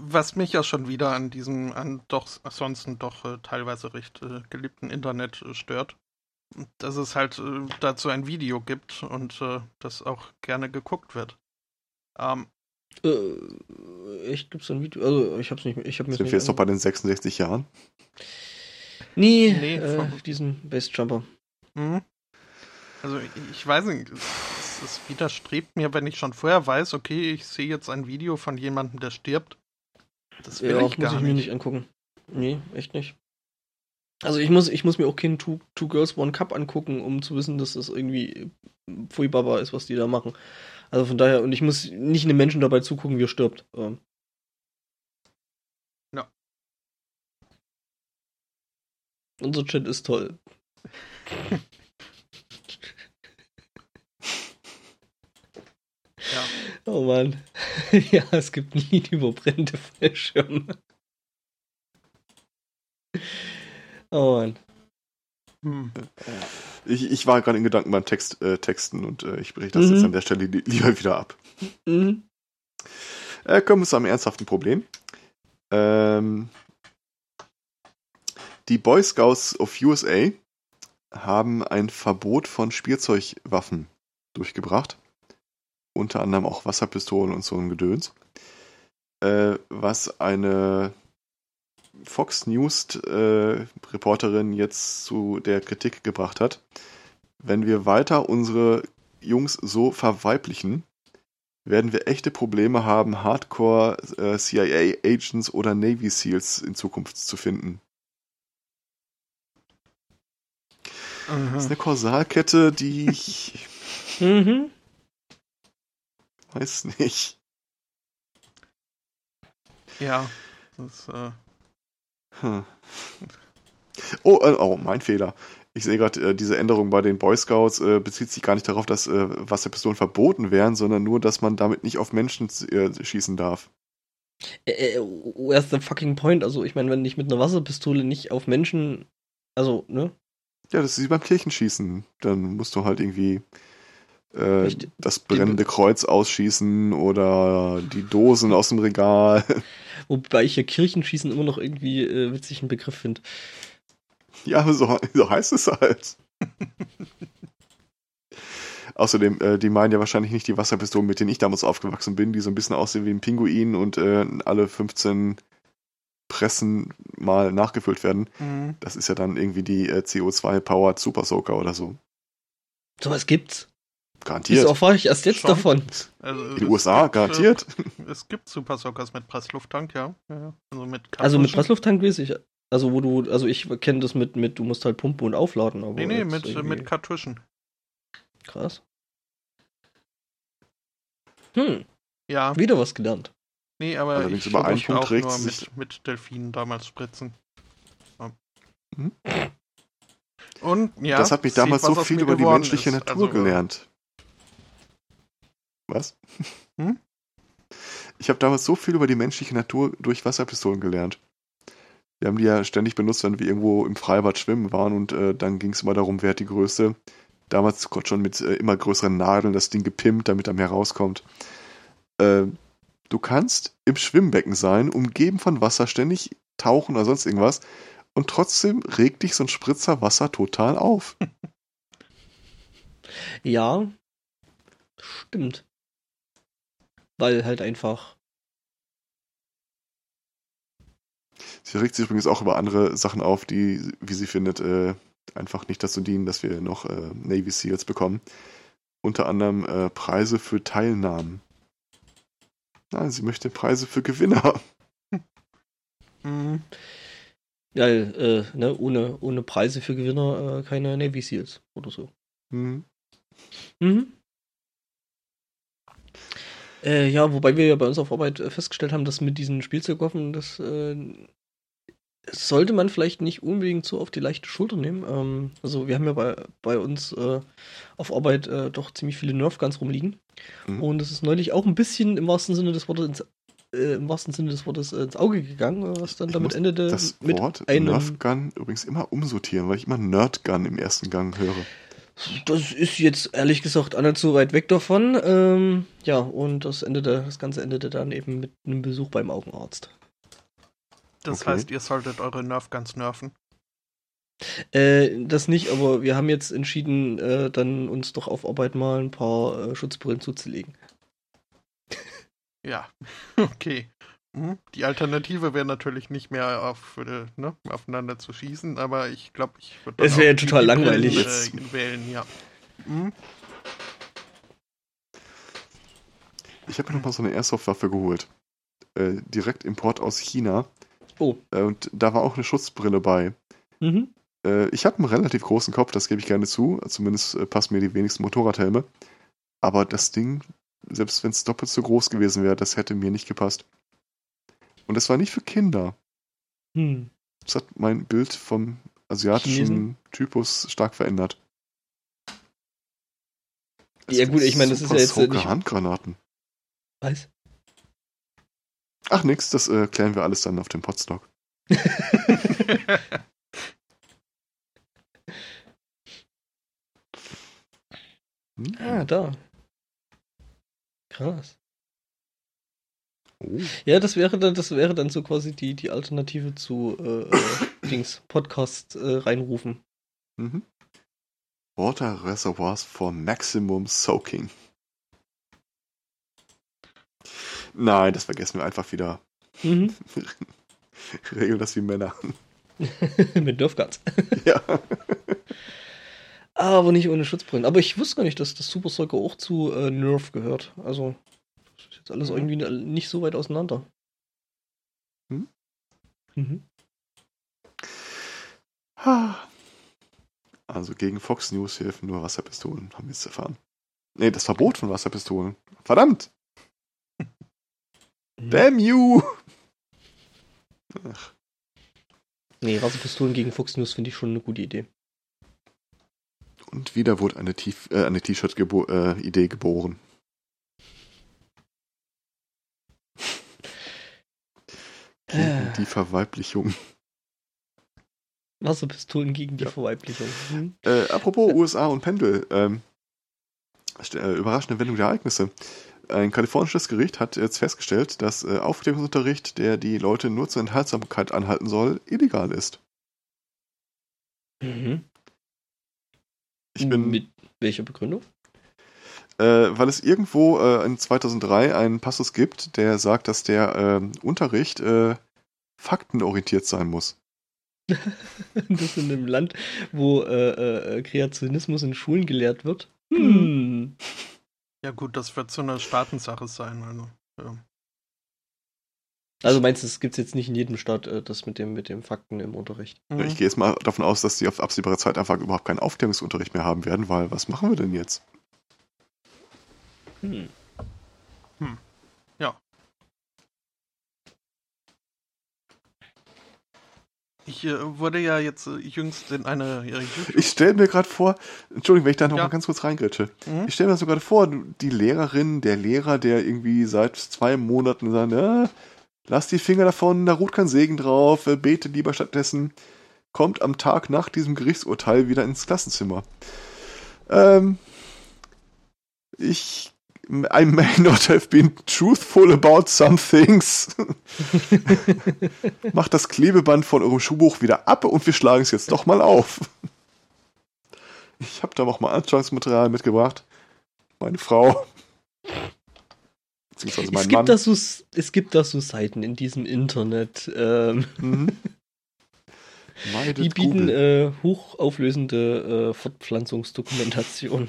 was mich ja schon wieder an diesem, an doch ansonsten doch äh, teilweise recht äh, geliebten Internet äh, stört, dass es halt äh, dazu ein Video gibt und äh, das auch gerne geguckt wird. Ähm, äh, echt gibt's ein Video? Also ich hab's nicht. Ich hab mir Sind wir jetzt noch bei den 66 Jahren? Nee, nee äh, diesen Bassjumper. Mhm. Also ich, ich weiß nicht, es, es widerstrebt mir, wenn ich schon vorher weiß, okay, ich sehe jetzt ein Video von jemandem, der stirbt das will ja, ich gar muss ich mir nicht angucken. Nee, echt nicht. Also ich muss, ich muss mir auch keinen Two, Two Girls One Cup angucken, um zu wissen, dass das irgendwie furchtbar ist, was die da machen. Also von daher, und ich muss nicht einem Menschen dabei zugucken, wie er stirbt. Ähm. Ja. Unser Chat ist toll. Oh Mann. ja, es gibt ein Lied über brennende Fallschirme. Oh Mann. Hm. Ich, ich war gerade in Gedanken beim Text, äh, Texten und äh, ich breche das mhm. jetzt an der Stelle li lieber wieder ab. Mhm. Äh, kommen wir zu einem ernsthaften Problem. Ähm, die Boy Scouts of USA haben ein Verbot von Spielzeugwaffen durchgebracht. Unter anderem auch Wasserpistolen und so ein Gedöns. Äh, was eine Fox News äh, Reporterin jetzt zu der Kritik gebracht hat. Wenn wir weiter unsere Jungs so verweiblichen, werden wir echte Probleme haben, Hardcore äh, CIA Agents oder Navy Seals in Zukunft zu finden. Aha. Das ist eine Kausalkette, die ich. mhm. Weiß nicht. Ja, das äh... hm. Oh, äh, oh, mein Fehler. Ich sehe gerade, äh, diese Änderung bei den Boy Scouts äh, bezieht sich gar nicht darauf, dass äh, Wasserpistolen verboten wären, sondern nur, dass man damit nicht auf Menschen äh, schießen darf. Äh, where's the fucking point? Also, ich meine, wenn ich mit einer Wasserpistole nicht auf Menschen. Also, ne? Ja, das ist wie beim Kirchenschießen. Dann musst du halt irgendwie äh, das brennende Kreuz ausschießen oder die Dosen aus dem Regal. Wobei ich ja Kirchenschießen immer noch irgendwie äh, witzig einen Begriff finde. Ja, so, so heißt es halt. Außerdem, äh, die meinen ja wahrscheinlich nicht die Wasserpistolen, mit denen ich damals aufgewachsen bin, die so ein bisschen aussehen wie ein Pinguin und äh, alle 15 Pressen mal nachgefüllt werden. Mhm. Das ist ja dann irgendwie die äh, CO2-Powered Super Soaker oder so. Sowas gibt's. Garantiert. Wieso erfahre ich erst jetzt Schon. davon? Also, In den USA, gibt, garantiert. es gibt Super Soakers mit Presslufttank, ja. ja. Also mit, also mit Presslufttank weiß ich. Also wo du, also ich kenne das mit, mit, du musst halt pumpen und aufladen. Aber nee, nee, mit, irgendwie... mit Kartuschen. Krass. Hm. Ja. Wieder was gelernt. Nee, aber Allerdings ich über einen Punkt auch nur mit, mit Delfinen damals spritzen. Ja. Hm? Und ja, das hat mich damals so viel über die menschliche ist. Natur also, gelernt. Was? Hm? Ich habe damals so viel über die menschliche Natur durch Wasserpistolen gelernt. Wir haben die ja ständig benutzt, wenn wir irgendwo im Freibad schwimmen waren und äh, dann ging es immer darum, wer hat die größte. Damals schon mit äh, immer größeren Nadeln das Ding gepimpt, damit er mehr rauskommt. Äh, Du kannst im Schwimmbecken sein, umgeben von Wasser, ständig tauchen oder sonst irgendwas. Und trotzdem regt dich so ein Spritzer Wasser total auf. Ja, stimmt. Weil halt einfach. Sie regt sich übrigens auch über andere Sachen auf, die, wie sie findet, äh, einfach nicht dazu dienen, dass wir noch äh, Navy Seals bekommen. Unter anderem äh, Preise für Teilnahmen. Nein, sie möchte Preise für Gewinner. Mhm. Ja, äh, ne, ohne, ohne Preise für Gewinner äh, keine Navy Seals oder so. Mhm. Mhm. Äh, ja, wobei wir ja bei uns auf Arbeit äh, festgestellt haben, dass mit diesen Spielzeugwaffen, das äh, sollte man vielleicht nicht unbedingt so auf die leichte Schulter nehmen. Ähm, also wir haben ja bei, bei uns äh, auf Arbeit äh, doch ziemlich viele Nerfguns rumliegen. Mhm. Und es ist neulich auch ein bisschen im wahrsten Sinne des Wortes ins, äh, im wahrsten Sinne des Wortes ins Auge gegangen, was dann ich damit endete. Das mit Wort einem Nerfgun übrigens immer umsortieren, weil ich immer Nerdgun im ersten Gang höre. Das ist jetzt ehrlich gesagt auch nicht so weit weg davon. Ähm, ja, und das endete, das Ganze endete dann eben mit einem Besuch beim Augenarzt. Das okay. heißt, ihr solltet eure Nerfguns nerven. Äh, das nicht, aber wir haben jetzt entschieden, äh, dann uns doch auf Arbeit mal ein paar äh, Schutzbrillen zuzulegen. Ja, okay. Hm? Die Alternative wäre natürlich nicht mehr auf, äh, ne, aufeinander zu schießen, aber ich glaube, ich würde. Es wäre ja total langweilig. Brillen, äh, wählen, ja. Hm? Ich habe mir noch mal so eine Airsoft-Waffe geholt. Äh, direkt Import aus China. Oh. Äh, und da war auch eine Schutzbrille bei. Mhm. Äh, ich habe einen relativ großen Kopf, das gebe ich gerne zu. Zumindest äh, passen mir die wenigsten Motorradhelme. Aber das Ding, selbst wenn es doppelt so groß gewesen wäre, das hätte mir nicht gepasst. Und das war nicht für Kinder. Hm. Das hat mein Bild vom asiatischen Chinesen? Typus stark verändert. ja gut, ich meine, das ist ja jetzt nicht... Handgranaten. Was? Ach nix, das äh, klären wir alles dann auf dem Podstock. Hm. Ah, da. Krass. Oh. Ja, das wäre dann, das wäre dann so quasi die, die Alternative zu äh, äh Dings, Podcast äh, reinrufen. Mhm. Water Reservoirs for Maximum Soaking. Nein, das vergessen wir einfach wieder. Mhm. Regeln das wie Männer. Mit Nerfguards. ja. Aber nicht ohne Schutzbrillen. Aber ich wusste gar nicht, dass das Super Soaker auch zu äh, Nerf gehört. Also, ist alles mhm. irgendwie nicht so weit auseinander. Hm? Mhm. Also gegen Fox News helfen nur Wasserpistolen, haben wir jetzt erfahren. Nee, das Verbot von Wasserpistolen. Verdammt! Mhm. Damn you! Ach. Nee, Wasserpistolen gegen Fox News finde ich schon eine gute Idee. Und wieder wurde eine, äh, eine T-Shirt-Idee äh, geboren. Gegen äh. die Verweiblichung. Wasserpistolen gegen die ja. Verweiblichung. Hm. Äh, apropos USA und Pendel. Ähm, äh, überraschende Wendung der Ereignisse. Ein kalifornisches Gericht hat jetzt festgestellt, dass äh, Aufklärungsunterricht, der die Leute nur zur Enthaltsamkeit anhalten soll, illegal ist. Mhm. Ich bin. Mit welcher Begründung? Äh, weil es irgendwo äh, in 2003 einen Passus gibt, der sagt, dass der ähm, Unterricht äh, faktenorientiert sein muss. das in einem Land, wo äh, äh, Kreationismus in Schulen gelehrt wird. Hm. Ja gut, das wird so eine Staatensache sein. Also, ja. also meinst du, es gibt jetzt nicht in jedem Staat äh, das mit dem, mit dem Fakten im Unterricht? Mhm. Ich gehe jetzt mal davon aus, dass sie auf absehbare Zeit einfach überhaupt keinen Aufklärungsunterricht mehr haben werden, weil was machen wir denn jetzt? Hm. Hm. Ja. Ich äh, wurde ja jetzt äh, jüngst in eine. Äh, ich stelle mir gerade vor, Entschuldigung, wenn ich da noch ja. mal ganz kurz reingrätsche. Mhm. Ich stelle mir so gerade vor, die Lehrerin, der Lehrer, der irgendwie seit zwei Monaten sagt, ja, lass die Finger davon, da ruht kein Segen drauf, äh, bete lieber stattdessen, kommt am Tag nach diesem Gerichtsurteil wieder ins Klassenzimmer. Ähm, ich I may not have been truthful about some things. Macht das Klebeband von eurem Schuhbuch wieder ab und wir schlagen es jetzt doch mal auf. Ich habe da auch mal Anschauungsmaterial mitgebracht. Meine Frau. Beziehungsweise mein es gibt Mann. Da so, es gibt da so Seiten in diesem Internet. Ähm, mhm. die bieten äh, hochauflösende äh, Fortpflanzungsdokumentation.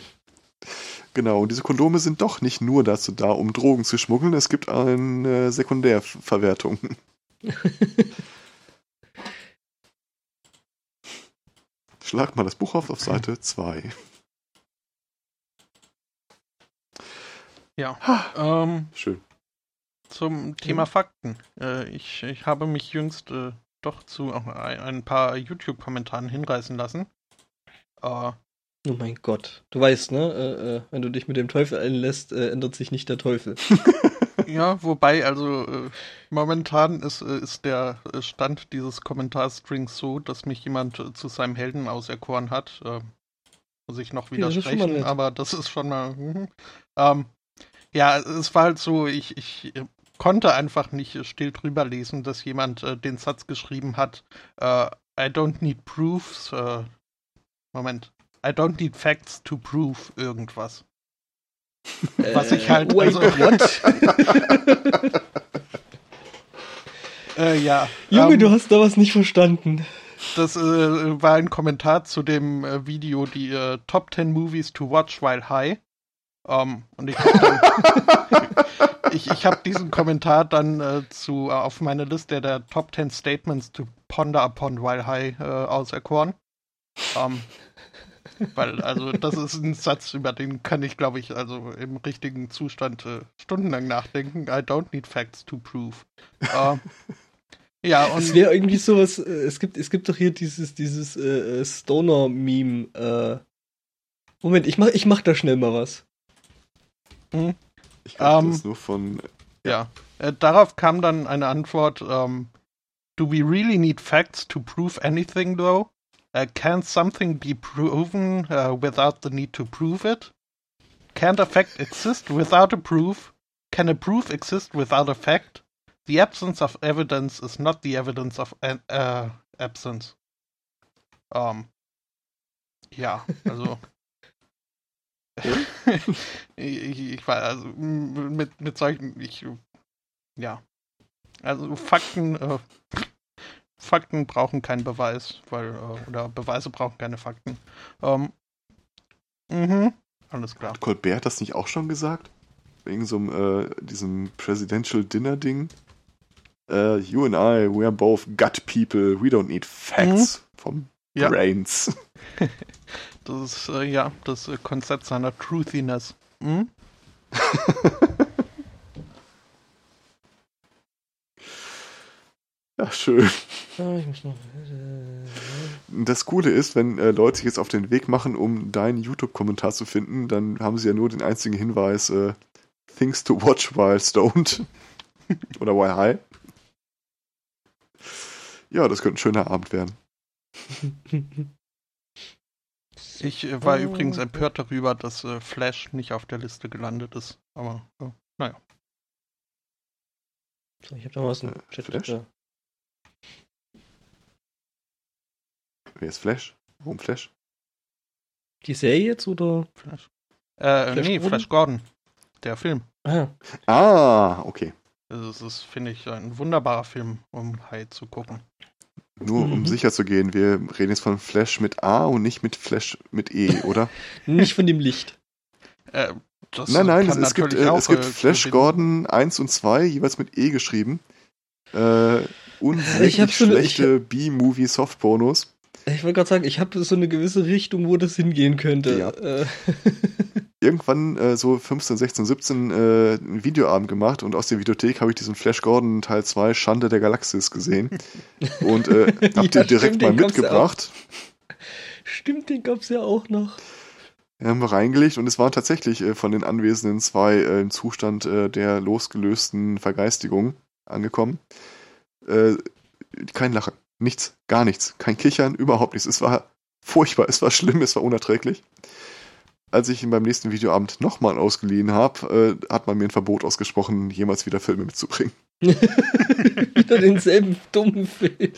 Genau, und diese Kondome sind doch nicht nur dazu da, um Drogen zu schmuggeln, es gibt eine Sekundärverwertung. Schlag mal das Buch auf auf Seite 2. Ja. Ähm, Schön. Zum Thema Fakten. Äh, ich, ich habe mich jüngst äh, doch zu ein, ein paar YouTube-Kommentaren hinreißen lassen. Äh, Oh mein Gott. Du weißt, ne? Äh, äh, wenn du dich mit dem Teufel einlässt, äh, ändert sich nicht der Teufel. ja, wobei, also äh, momentan ist, äh, ist der Stand dieses Kommentarstrings so, dass mich jemand äh, zu seinem Helden auserkoren hat. muss ich noch widersprechen, ja, aber das ist schon mal. Mhm. Ähm, ja, es war halt so, ich, ich konnte einfach nicht still drüber lesen, dass jemand den Satz geschrieben hat, I don't need proofs. Moment. I don't need facts to prove irgendwas. Äh, Was ich halt. Wait, also, what? äh, ja. Junge, ähm, du hast da was nicht verstanden. Das äh, war ein Kommentar zu dem äh, Video, die äh, Top 10 Movies to Watch While High. Um, ähm, und ich habe ich, ich hab diesen Kommentar dann äh, zu, auf meine Liste der Top 10 Statements to Ponder Upon While High auserkoren. Um, ähm, weil, also, das ist ein Satz, über den kann ich, glaube ich, also im richtigen Zustand äh, stundenlang nachdenken. I don't need facts to prove. Uh, ja, und. Es wäre irgendwie sowas, äh, es gibt, es gibt doch hier dieses, dieses äh, äh Stoner-Meme. Äh, Moment, ich mach, ich mach da schnell mal was. Hm. Ich glaube, um, das ähm, nur von. Ja, äh, darauf kam dann eine Antwort: ähm, Do we really need facts to prove anything, though? Uh, can something be proven uh, without the need to prove it? Can't a fact exist without a proof? Can a proof exist without a fact? The absence of evidence is not the evidence of uh, absence. Um, ja, also. ich, ich war also mit, mit solchen, ich, ja. Also Fakten, äh, Fakten brauchen keinen Beweis, weil, äh, oder Beweise brauchen keine Fakten. Ähm, mhm, alles klar. Hat Colbert das nicht auch schon gesagt? Wegen so einem, äh, diesem Presidential Dinner Ding? Uh, you and I, we are both gut people. We don't need facts mhm. from ja. brains. Das ist, äh, ja, das äh, Konzept seiner Truthiness. Mhm. ja, schön. Das Coole ist, wenn äh, Leute sich jetzt auf den Weg machen, um deinen YouTube-Kommentar zu finden, dann haben sie ja nur den einzigen Hinweis, äh, Things to watch while stoned. Oder while high. Ja, das könnte ein schöner Abend werden. Ich äh, war übrigens empört darüber, dass äh, Flash nicht auf der Liste gelandet ist. Aber äh, naja. So, ich habe da was im äh, Chat. Flash? Da. Wer ist Flash? Warum Flash? Die Serie jetzt oder? Flash. Äh, Flash nee, Gordon? Flash Gordon. Der Film. Ah, ah okay. Das ist, finde ich, ein wunderbarer Film, um High zu gucken. Nur um mhm. sicher zu gehen, wir reden jetzt von Flash mit A und nicht mit Flash mit E, oder? nicht von dem Licht. Äh, nein, nein, es, es, gibt, äh, es gibt äh, Flash Gordon 1 und 2, jeweils mit E geschrieben. Äh, und ich schlechte so B-Movie Softpornos. Ich wollte gerade sagen, ich habe so eine gewisse Richtung, wo das hingehen könnte. Ja. Äh. Irgendwann äh, so 15, 16, 17 äh, einen Videoabend gemacht und aus der Videothek habe ich diesen Flash Gordon Teil 2 Schande der Galaxis gesehen und äh, hab ja, den direkt stimmt, mal mitgebracht. Stimmt, den gab es ja auch noch. Wir haben wir reingelegt und es waren tatsächlich äh, von den Anwesenden zwei äh, im Zustand der losgelösten Vergeistigung angekommen. Kein Lachen. Nichts, gar nichts. Kein Kichern, überhaupt nichts. Es war furchtbar, es war schlimm, es war unerträglich. Als ich ihn beim nächsten Videoabend nochmal ausgeliehen habe, äh, hat man mir ein Verbot ausgesprochen, jemals wieder Filme mitzubringen. wieder denselben dummen Film.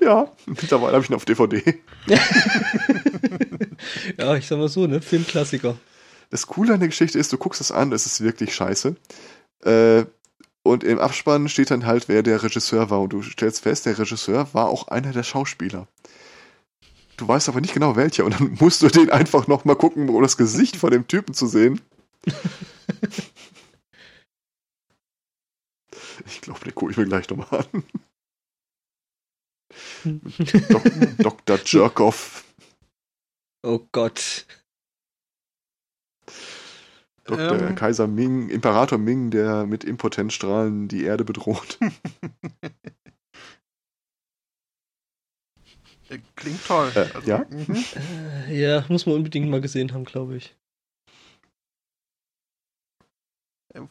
Ja, mittlerweile habe ich ihn auf DVD. ja, ich sag mal so, ne? Filmklassiker. Das Coole an der Geschichte ist, du guckst es an, es ist wirklich scheiße. Äh, und im Abspann steht dann halt, wer der Regisseur war. Und du stellst fest, der Regisseur war auch einer der Schauspieler. Du weißt aber nicht genau welcher. Und dann musst du den einfach nochmal gucken, um das Gesicht von dem Typen zu sehen. ich glaube, den gucke ich mir gleich nochmal an. Dok Dr. Jerkoff. Oh Gott. Dr. Ähm, Kaiser Ming, Imperator Ming, der mit Impotenzstrahlen die Erde bedroht. Klingt toll. Äh, also, ja? Mhm. Äh, ja, muss man unbedingt mal gesehen haben, glaube ich.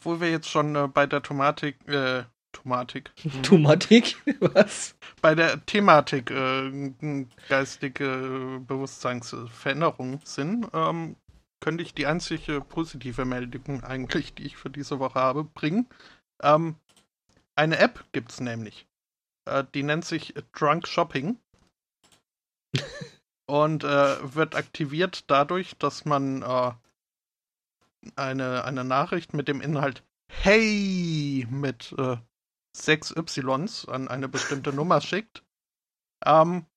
Wo wir jetzt schon äh, bei der Tomatik, äh, Tomatik. Mhm. Tomatik? Was? Bei der Thematik äh, geistige Bewusstseinsveränderung sind, ähm, könnte ich die einzige positive Meldung eigentlich, die ich für diese Woche habe, bringen. Ähm, eine App gibt es nämlich. Äh, die nennt sich Drunk Shopping. und äh, wird aktiviert dadurch, dass man äh, eine, eine Nachricht mit dem Inhalt Hey mit äh, 6 Ys an eine bestimmte Nummer schickt. Ähm,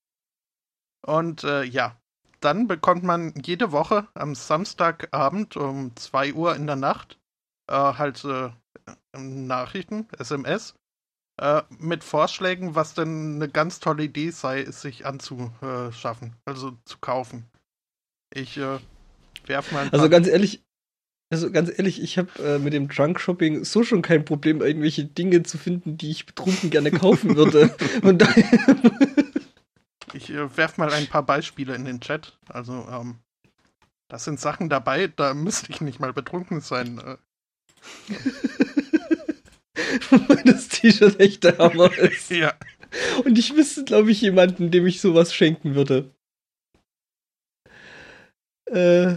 und äh, ja, dann bekommt man jede Woche am Samstagabend um 2 Uhr in der Nacht äh, halt äh, Nachrichten, SMS, äh, mit Vorschlägen, was denn eine ganz tolle Idee sei, es sich anzuschaffen, also zu kaufen. Ich äh, werf mal Also ganz ehrlich, also ganz ehrlich, ich habe äh, mit dem Drunk Shopping so schon kein Problem, irgendwelche Dinge zu finden, die ich betrunken gerne kaufen würde. Und daher ich äh, werf mal ein paar Beispiele in den Chat. Also, ähm, das sind Sachen dabei, da müsste ich nicht mal betrunken sein. Äh. das T-Shirt echt der Hammer ist. ja. Und ich wüsste, glaube ich, jemanden, dem ich sowas schenken würde. Äh.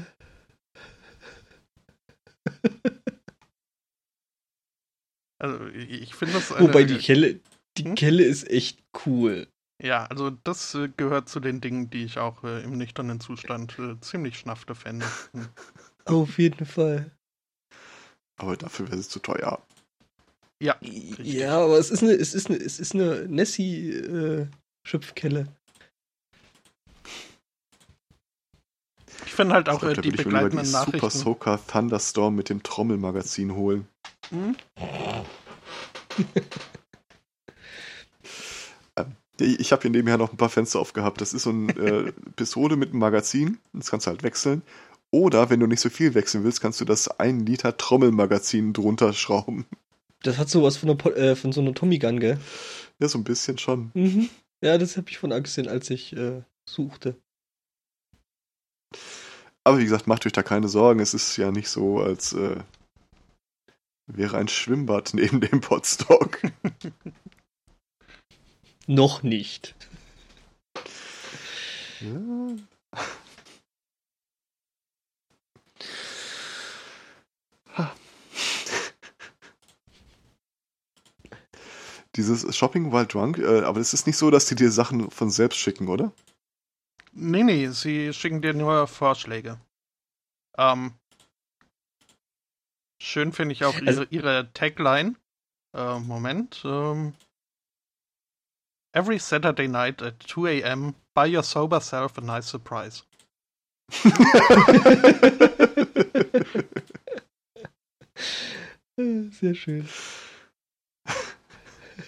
also ich finde das. Eine, Wobei die Kelle, die hm? Kelle ist echt cool. Ja, also das äh, gehört zu den Dingen, die ich auch äh, im nüchternen Zustand äh, ziemlich schnafte fände. Hm. Auf jeden Fall. Aber dafür wäre es zu teuer. Ja. Richtig. Ja, aber es ist eine, es ist eine, es ist eine Nessie-Schöpfkelle. ich finde halt auch glaub, äh, die begleitenden die Nachrichten. Super Soaker Thunderstorm mit dem Trommelmagazin holen. Hm? Ich habe hier nebenher noch ein paar Fenster aufgehabt. Das ist so eine äh, Pistole mit einem Magazin. Das kannst du halt wechseln. Oder wenn du nicht so viel wechseln willst, kannst du das 1 Liter Trommelmagazin drunter schrauben. Das hat sowas von, einer, äh, von so einer Tommy Gun, gell? Ja, so ein bisschen schon. Mhm. Ja, das habe ich von angesehen, als ich äh, suchte. Aber wie gesagt, macht euch da keine Sorgen. Es ist ja nicht so, als äh, wäre ein Schwimmbad neben dem Potstock. Noch nicht. Ja. Dieses Shopping While Drunk, äh, aber es ist nicht so, dass die dir Sachen von selbst schicken, oder? Nee, nee, sie schicken dir nur Vorschläge. Ähm, schön finde ich auch also, ihre, ihre Tagline. Äh, Moment. Ähm, Every Saturday night at 2 a.m., buy your sober self a nice surprise. Sehr schön.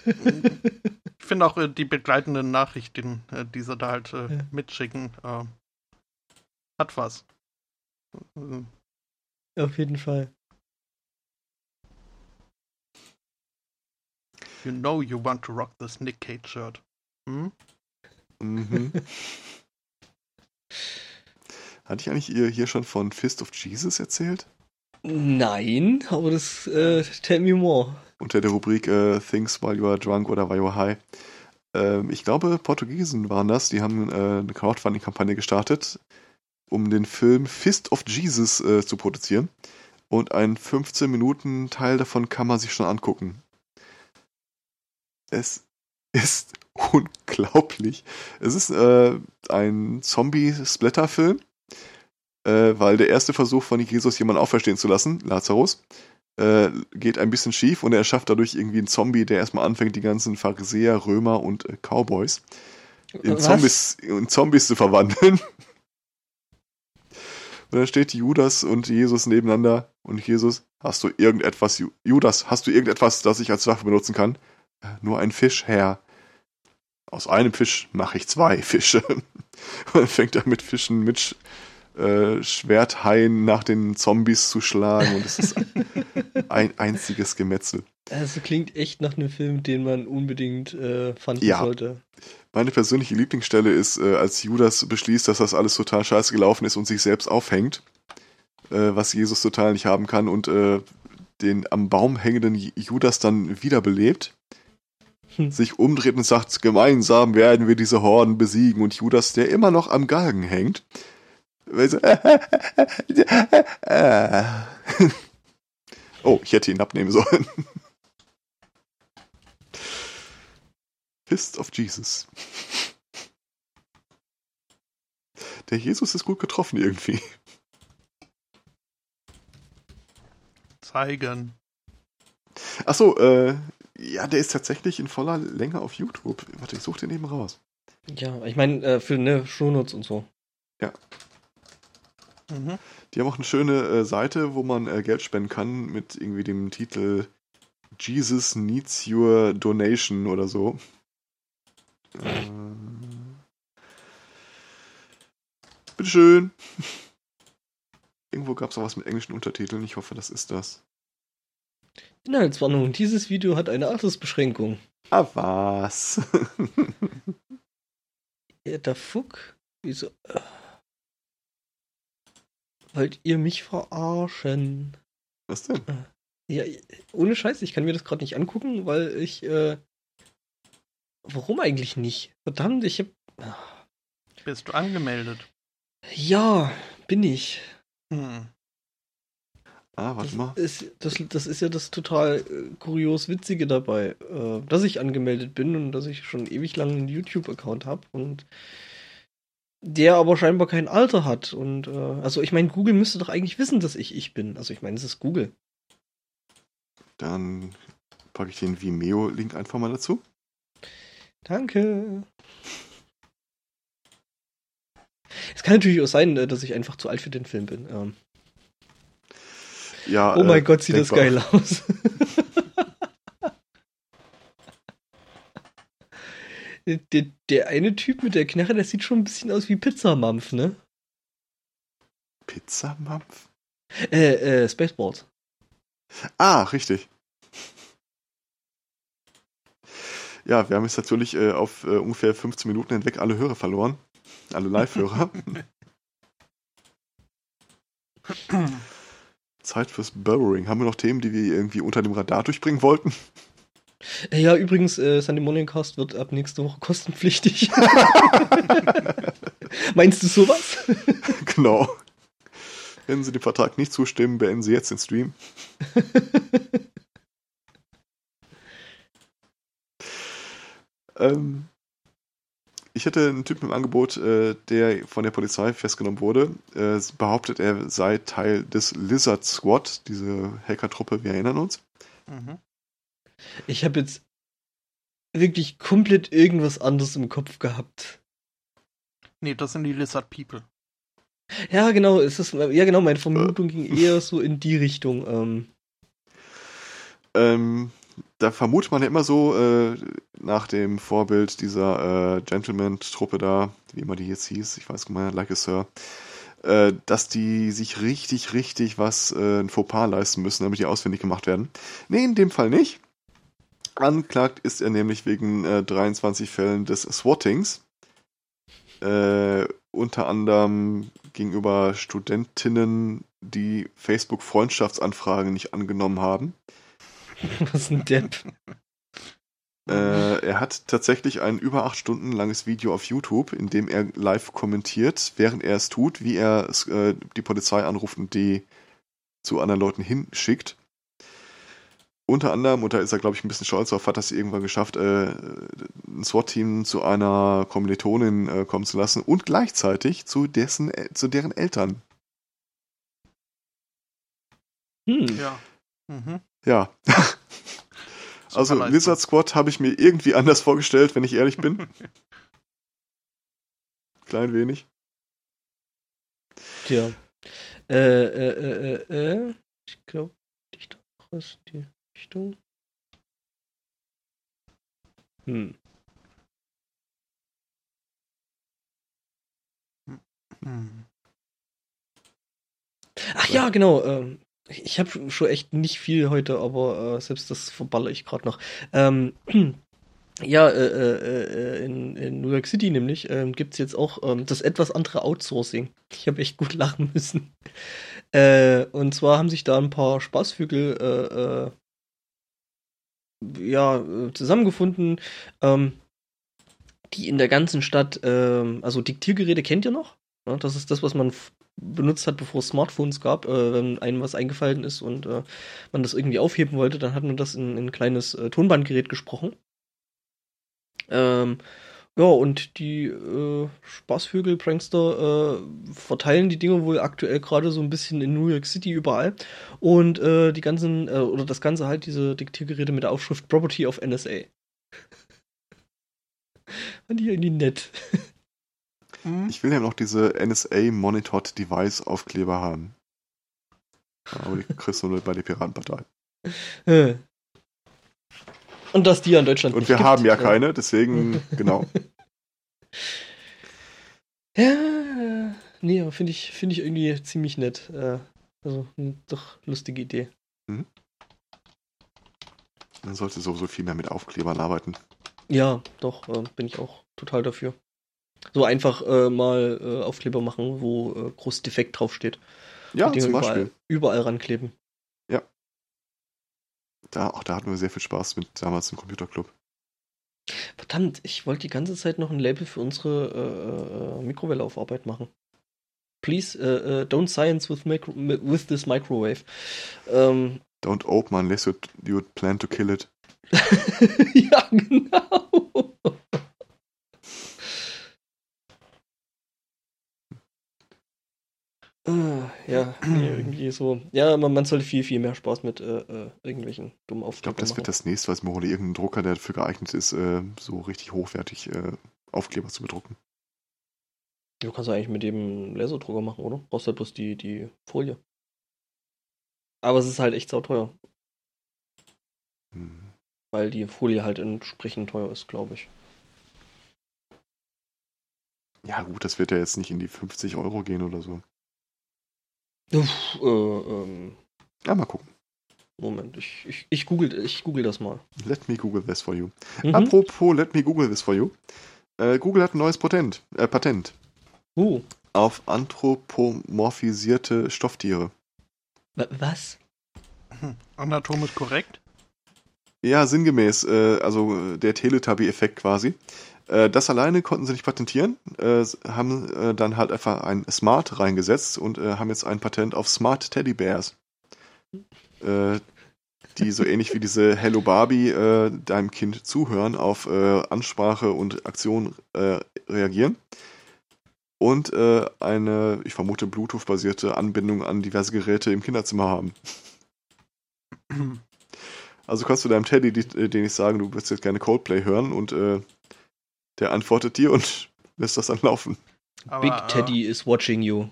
Ich finde auch äh, die begleitenden Nachrichten, äh, die sie da halt äh, ja. mitschicken, hat was. Auf jeden Fall. You know you want to rock this Nick Cage shirt. Hm? Mhm. Hatte ich eigentlich ihr hier schon von Fist of Jesus erzählt? Nein, aber das äh, tell me more. Unter der Rubrik äh, Things while you are drunk oder while you are high. Ähm, ich glaube, Portugiesen waren das, die haben äh, eine Crowdfunding-Kampagne gestartet, um den Film Fist of Jesus äh, zu produzieren. Und einen 15-Minuten-Teil davon kann man sich schon angucken. Es ist unglaublich. Es ist äh, ein Zombie-Splatter-Film, äh, weil der erste Versuch von Jesus, jemanden auferstehen zu lassen, Lazarus, äh, geht ein bisschen schief und er schafft dadurch irgendwie einen Zombie, der erstmal anfängt, die ganzen Pharisäer, Römer und äh, Cowboys in Zombies, in Zombies zu verwandeln. Und dann steht Judas und Jesus nebeneinander und Jesus, hast du irgendetwas, Judas, hast du irgendetwas, das ich als Waffe benutzen kann? Nur ein Fisch, Herr. Aus einem Fisch mache ich zwei Fische. Und dann fängt er mit Fischen, mit äh, Schwerthaien nach den Zombies zu schlagen und es ist ein einziges Gemetzel. Also klingt echt nach einem Film, den man unbedingt äh, fanden ja. sollte. Meine persönliche Lieblingsstelle ist, äh, als Judas beschließt, dass das alles total scheiße gelaufen ist und sich selbst aufhängt, äh, was Jesus total nicht haben kann und äh, den am Baum hängenden Judas dann wiederbelebt. sich umdreht und sagt, gemeinsam werden wir diese Horden besiegen. Und Judas, der immer noch am Galgen hängt, oh, ich hätte ihn abnehmen sollen. Fist of Jesus. Der Jesus ist gut getroffen irgendwie. Zeigen. Achso, äh, ja, der ist tatsächlich in voller Länge auf YouTube. Warte, ich suche den eben raus. Ja, ich meine, äh, für ne, Shownotes und so. Ja. Mhm. Die haben auch eine schöne äh, Seite, wo man äh, Geld spenden kann mit irgendwie dem Titel Jesus Needs Your Donation oder so. Äh, bitteschön. Irgendwo gab es auch was mit englischen Untertiteln. Ich hoffe, das ist das. Inhaltswarnung. Dieses Video hat eine Altersbeschränkung. Ah, was? ja, der Fuck? Wieso? Wollt ihr mich verarschen? Was denn? Ja, ohne Scheiß, ich kann mir das gerade nicht angucken, weil ich, äh, Warum eigentlich nicht? Verdammt, ich hab. Bist du angemeldet? Ja, bin ich. Hm. Ah, warte das mal. Ist, das, das ist ja das total äh, kurios Witzige dabei, äh, dass ich angemeldet bin und dass ich schon ewig lang einen YouTube-Account habe und der aber scheinbar kein Alter hat. Und äh, also ich meine, Google müsste doch eigentlich wissen, dass ich ich bin. Also ich meine, es ist Google. Dann packe ich den Vimeo-Link einfach mal dazu. Danke. Es kann natürlich auch sein, äh, dass ich einfach zu alt für den Film bin. Ähm. Ja, oh mein äh, Gott, sieht das geil aus. der, der eine Typ mit der Knarre, der sieht schon ein bisschen aus wie Pizzamampf, ne? Pizzamampf? Äh, äh, Spaceballs. Ah, richtig. Ja, wir haben jetzt natürlich äh, auf äh, ungefähr 15 Minuten hinweg alle Hörer verloren. Alle Live-Hörer. Zeit fürs Burrowing. Haben wir noch Themen, die wir irgendwie unter dem Radar durchbringen wollten? Ja, übrigens, äh, Sunday Morning Cast wird ab nächste Woche kostenpflichtig. Meinst du sowas? genau. Wenn Sie dem Vertrag nicht zustimmen, beenden Sie jetzt den Stream. ähm, ich hätte einen Typen im Angebot, äh, der von der Polizei festgenommen wurde. Äh, behauptet, er sei Teil des Lizard Squad, diese Hacker-Truppe, wir erinnern uns. Mhm. Ich habe jetzt wirklich komplett irgendwas anderes im Kopf gehabt. Nee, das sind die Lizard People. Ja, genau, es ist, ja, genau, meine Vermutung ging eher so in die Richtung. Ähm. Ähm, da vermutet man ja immer so, äh, nach dem Vorbild dieser äh, Gentleman-Truppe da, wie immer die jetzt hieß, ich weiß nicht, like a Sir, äh, dass die sich richtig, richtig was, äh, ein Fauxpas leisten müssen, damit die auswendig gemacht werden. Nee, in dem Fall nicht. Anklagt ist er nämlich wegen äh, 23 Fällen des Swattings. Äh, unter anderem gegenüber Studentinnen, die Facebook-Freundschaftsanfragen nicht angenommen haben. Was ein Depp. Äh, er hat tatsächlich ein über acht Stunden langes Video auf YouTube, in dem er live kommentiert, während er es tut, wie er äh, die Polizei anruft und die zu anderen Leuten hinschickt. Unter anderem, und da ist er, glaube ich, ein bisschen stolz auf, hat das irgendwann geschafft, äh, ein SWAT-Team zu einer Kommilitonin äh, kommen zu lassen und gleichzeitig zu, dessen, äh, zu deren Eltern. Hm. Ja. Mhm. Ja. also Lizard Squad habe ich mir irgendwie anders vorgestellt, wenn ich ehrlich bin. Klein wenig. Tja. Äh, äh, äh, äh, ich glaube, ich doch was die Richtung. Hm. Hm. Ach ja, genau. Ähm, ich habe schon echt nicht viel heute, aber äh, selbst das verballer ich gerade noch. Ähm, ja, äh, äh, äh, in, in, New York City nämlich ähm, gibt es jetzt auch ähm, das etwas andere Outsourcing. Ich habe echt gut lachen müssen. Äh, und zwar haben sich da ein paar Spaßvögel äh, ja, zusammengefunden, ähm, die in der ganzen Stadt, ähm, also Diktiergeräte kennt ihr noch? Ja, das ist das, was man benutzt hat, bevor es Smartphones gab. Äh, wenn einem was eingefallen ist und äh, man das irgendwie aufheben wollte, dann hat man das in, in ein kleines äh, Tonbandgerät gesprochen. Ähm, ja, und die äh, Spaßvögel, Prankster, äh, verteilen die Dinge wohl aktuell gerade so ein bisschen in New York City überall. Und äh, die ganzen, äh, oder das Ganze halt, diese Diktiergeräte mit der Aufschrift Property of NSA. Fand ich irgendwie nett. Mhm. Ich will ja noch diese NSA Monitored Device Aufkleber haben. Aber die kriegst du nur bei der Piratenpartei. Und dass die ja in Deutschland Und wir gibt. haben ja keine, deswegen, genau. Ja, nee, aber finde ich, find ich irgendwie ziemlich nett. Äh, also, doch lustige Idee. Mhm. Man sollte sowieso viel mehr mit Aufklebern arbeiten. Ja, doch, äh, bin ich auch total dafür. So einfach äh, mal äh, Aufkleber machen, wo äh, groß defekt draufsteht. Ja, zum Beispiel. Überall, überall rankleben. Ja. Da, auch da hatten wir sehr viel Spaß mit damals im Computerclub. Verdammt, ich wollte die ganze Zeit noch ein Label für unsere äh, äh, Mikrowelle auf Arbeit machen. please uh, uh, don't science with, micro with this microwave. Ähm, don't open unless you, you plan to kill it. ja, genau. Uh, ja, irgendwie so. Ja, man, man sollte viel, viel mehr Spaß mit äh, äh, irgendwelchen dummen Aufgaben Ich glaube, das machen. wird das nächste, was mir hole. Irgendein Drucker, der dafür geeignet ist, äh, so richtig hochwertig äh, Aufkleber zu bedrucken. Du kannst eigentlich mit dem Laserdrucker machen, oder? Brauchst halt bloß die, die Folie. Aber es ist halt echt sauteuer. Hm. Weil die Folie halt entsprechend teuer ist, glaube ich. Ja, gut, das wird ja jetzt nicht in die 50 Euro gehen oder so. Uff, äh, ähm. Ja, mal gucken. Moment, ich, ich, ich, google, ich google das mal. Let me google this for you. Mhm. Apropos, let me google this for you. Äh, Google hat ein neues Patent. Äh, Patent. Uh. Auf anthropomorphisierte Stofftiere. Was? Hm. Anatomisch korrekt? Ja, sinngemäß. Äh, also der Teletubby-Effekt quasi. Äh, das alleine konnten sie nicht patentieren, äh, haben äh, dann halt einfach ein Smart reingesetzt und haben jetzt ein Patent auf Smart Teddy Bears. die so ähnlich wie diese Hello Barbie deinem Kind zuhören, auf Ansprache und Aktion reagieren. Und eine, ich vermute, Bluetooth-basierte Anbindung an diverse Geräte im Kinderzimmer haben. Also kannst du deinem Teddy, den ich sagen, du würdest jetzt gerne Coldplay hören und äh, der antwortet dir und lässt das dann laufen. Aber, Big äh, Teddy uh, is watching you.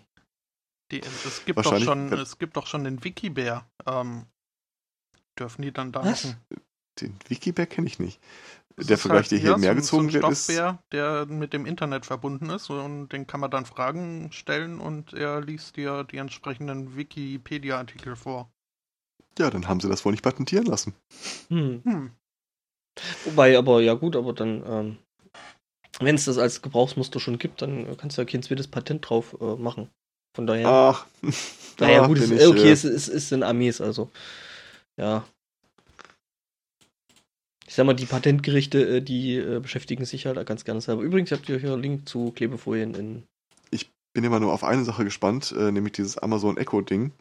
Die, es, gibt doch schon, es gibt doch schon den Wikibär. Ähm, dürfen die dann da Was? Machen? Den Wikibär kenne ich nicht. Das der Vergleich, halt, der hier ja, mehr so, gezogen so ein wird, Stoffbär, ist. der mit dem Internet verbunden ist und den kann man dann Fragen stellen und er liest dir die entsprechenden Wikipedia-Artikel vor. Ja, dann haben sie das wohl nicht patentieren lassen. Hm. Hm. Wobei, aber ja gut, aber dann ähm, wenn es das als Gebrauchsmuster schon gibt, dann kannst du ja kein zweites Patent drauf äh, machen. Von daher. Ach. Naja, gut, ist, okay, äh, es ist, ist in Armees, also. Ja. Ich sag mal, die Patentgerichte, äh, die äh, beschäftigen sich halt ganz gerne selber. Übrigens habt ihr hier einen Link zu Klebefolien in. Ich bin immer nur auf eine Sache gespannt, äh, nämlich dieses Amazon Echo-Ding.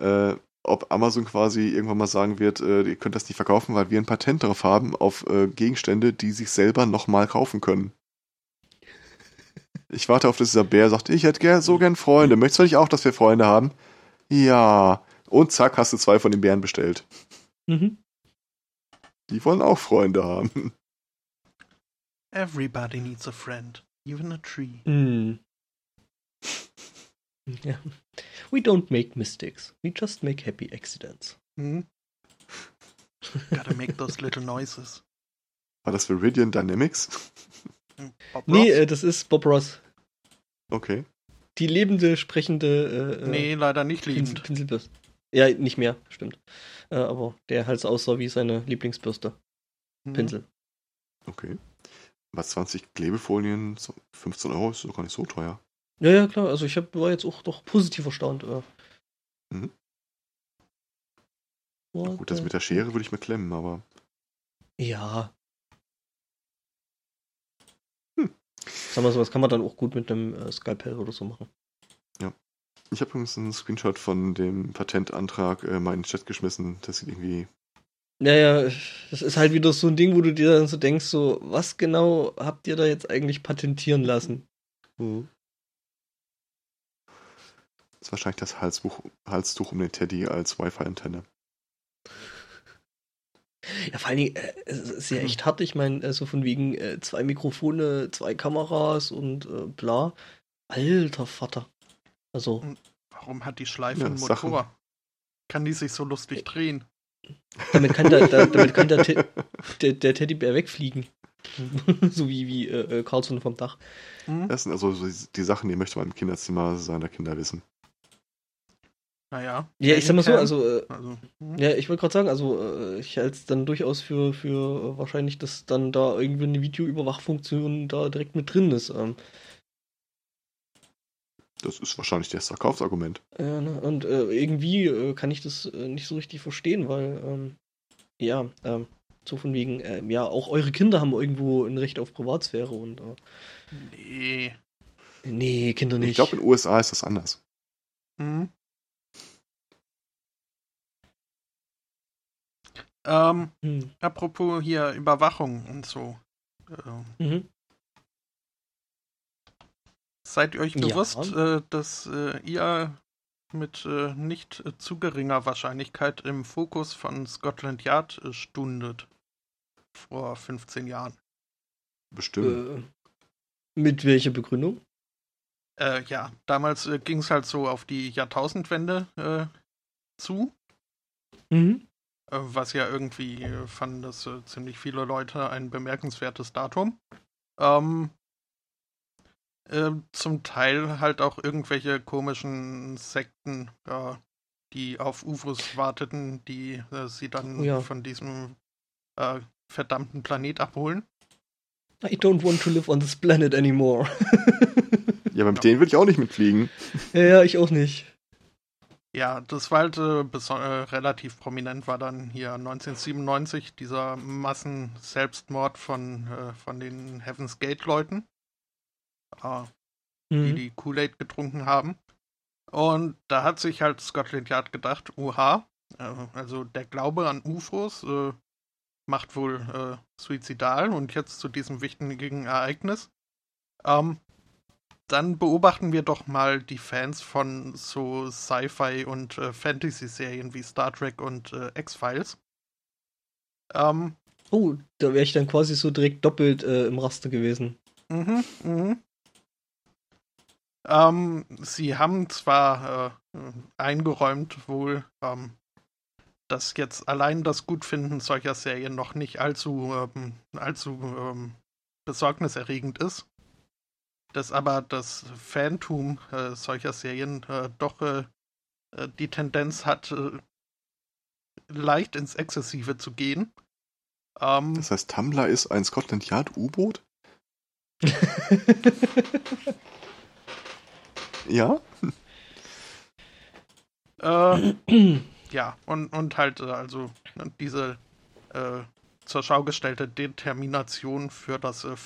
Äh, ob Amazon quasi irgendwann mal sagen wird, äh, ihr könnt das nicht verkaufen, weil wir ein Patent darauf haben, auf äh, Gegenstände, die sich selber nochmal kaufen können. Ich warte auf, dass dieser Bär sagt, ich hätte gern, so gern Freunde. Möchtest du nicht auch, dass wir Freunde haben? Ja. Und zack, hast du zwei von den Bären bestellt. Mhm. Die wollen auch Freunde haben. Everybody needs a friend, even a tree. Mhm. Ja. We don't make mistakes. We just make happy accidents. Mhm. Gotta make those little noises. War das Viridian Dynamics? Hm, Bob nee, äh, das ist Bob Ross. Okay. Die lebende, sprechende. Äh, äh nee, leider nicht lebend. Pinselbürste. Ja, nicht mehr, stimmt. Äh, aber der halt aussah wie seine Lieblingsbürste. Mhm. Pinsel. Okay. Was 20 Klebefolien, 15 Euro ist doch gar nicht so teuer. Ja, ja, klar. Also ich hab, war jetzt auch doch positiv erstaunt. Äh. Mhm. Ja, gut, das mit der Schere würde ich mir klemmen, aber. Ja. Hm. Sag mal, sowas kann man dann auch gut mit einem äh, Skalpell oder so machen. Ja. Ich habe übrigens einen Screenshot von dem Patentantrag äh, mal in den Chat geschmissen. Das sieht irgendwie. Naja, das ist halt wieder so ein Ding, wo du dir dann so denkst, so, was genau habt ihr da jetzt eigentlich patentieren lassen? Mhm. Das ist wahrscheinlich das Halsbuch, Halstuch um den Teddy als Wi-Fi-Antenne. Ja, vor allen Dingen, äh, es ist ja echt hart. Ich meine, äh, so von wegen äh, zwei Mikrofone, zwei Kameras und äh, bla. Alter Vater. Also. Warum hat die Schleife ja, einen Motor? Sachen. Kann die sich so lustig drehen? Damit kann der, der damit kann der, der, der Teddybär wegfliegen. so wie, wie äh, äh, Carlson vom Dach. Mhm. Das sind also die Sachen, die möchte man im Kinderzimmer seiner Kinder wissen. Naja. Ja, ich sag mal so, also, äh, also hm. ja, ich wollte gerade sagen, also äh, ich halte es dann durchaus für, für äh, wahrscheinlich, dass dann da irgendwie eine Videoüberwachfunktion da direkt mit drin ist. Ähm. Das ist wahrscheinlich das Verkaufsargument. Ja, ne? und äh, irgendwie äh, kann ich das äh, nicht so richtig verstehen, weil, ähm, ja, ähm, so von wegen, ähm, ja, auch eure Kinder haben irgendwo ein Recht auf Privatsphäre und. Nee. Nee, Kinder nicht. Ich glaube, in den USA ist das anders. Mhm. Ähm, hm. apropos hier Überwachung und so. Äh, mhm. Seid ihr euch bewusst, ja. äh, dass äh, ihr mit äh, nicht äh, zu geringer Wahrscheinlichkeit im Fokus von Scotland Yard äh, stundet? Vor 15 Jahren. Bestimmt. mit welcher Begründung? ja, damals ging es halt so auf die Jahrtausendwende zu. Mhm. Was ja irgendwie fanden das ziemlich viele Leute ein bemerkenswertes Datum. Ähm, äh, zum Teil halt auch irgendwelche komischen Sekten, äh, die auf UFOs warteten, die äh, sie dann ja. von diesem äh, verdammten Planet abholen. I don't want to live on this planet anymore. ja, aber mit ja. denen will ich auch nicht mitfliegen. Ja, ja, ich auch nicht. Ja, das war halt äh, äh, relativ prominent, war dann hier 1997 dieser Massen-Selbstmord von, äh, von den Heaven's Gate-Leuten äh, mhm. die die Kool-Aid getrunken haben. Und da hat sich halt Scotland Yard gedacht, oha, äh, also der Glaube an UFOs äh, macht wohl suizidal und jetzt zu diesem wichtigen Ereignis. Ähm, dann beobachten wir doch mal die Fans von so Sci-Fi und äh, Fantasy-Serien wie Star Trek und äh, X-Files. Ähm, oh, da wäre ich dann quasi so direkt doppelt äh, im Raster gewesen. Mhm, mhm. Ähm, sie haben zwar äh, eingeräumt wohl, ähm, dass jetzt allein das Gutfinden solcher Serien noch nicht allzu, ähm, allzu ähm, besorgniserregend ist, dass aber das Fantum äh, solcher Serien äh, doch äh, äh, die Tendenz hat, äh, leicht ins Exzessive zu gehen. Ähm, das heißt, Tumblr ist ein Scotland Yard U-Boot? Ja? Äh, ja, und, und halt, also ne, diese zur Schau gestellte Determination für das äh,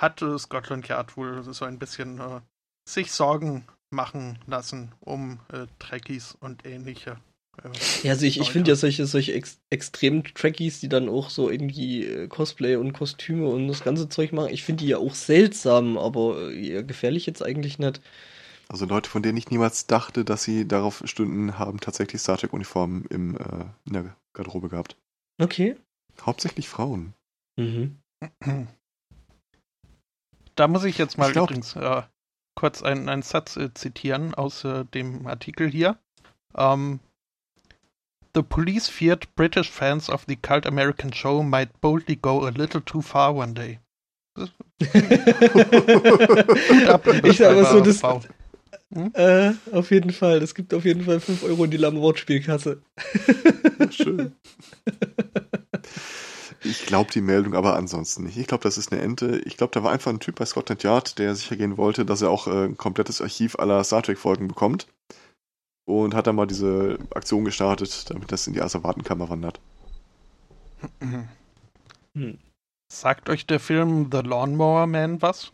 Hatte Scotland Yard wohl so ein bisschen äh, sich Sorgen machen lassen um äh, Trekkies und ähnliche. Ja, also ich, ich finde ja solche, solche ex extremen Trekkies, die dann auch so irgendwie äh, Cosplay und Kostüme und das ganze Zeug machen, ich finde die ja auch seltsam, aber ja, gefährlich jetzt eigentlich nicht. Also Leute, von denen ich niemals dachte, dass sie darauf Stunden haben, tatsächlich Star Trek-Uniformen im, äh, in der Garderobe gehabt. Okay. Hauptsächlich Frauen. Mhm. Da muss ich jetzt mal ich übrigens äh, kurz einen, einen Satz äh, zitieren aus äh, dem Artikel hier. Ähm, The police feared British fans of the cult American show might boldly go a little too far one day. ich sag mal so, das, hm? äh, auf jeden Fall. Es gibt auf jeden Fall 5 Euro in die lamme Wortspielkasse. Schön. Ich glaube die Meldung aber ansonsten nicht. Ich glaube, das ist eine Ente. Ich glaube, da war einfach ein Typ bei Scotland Yard, der sicher gehen wollte, dass er auch äh, ein komplettes Archiv aller Star Trek-Folgen bekommt und hat dann mal diese Aktion gestartet, damit das in die Asservatenkammer wandert. Hm. Sagt euch der Film The Lawnmower Man was?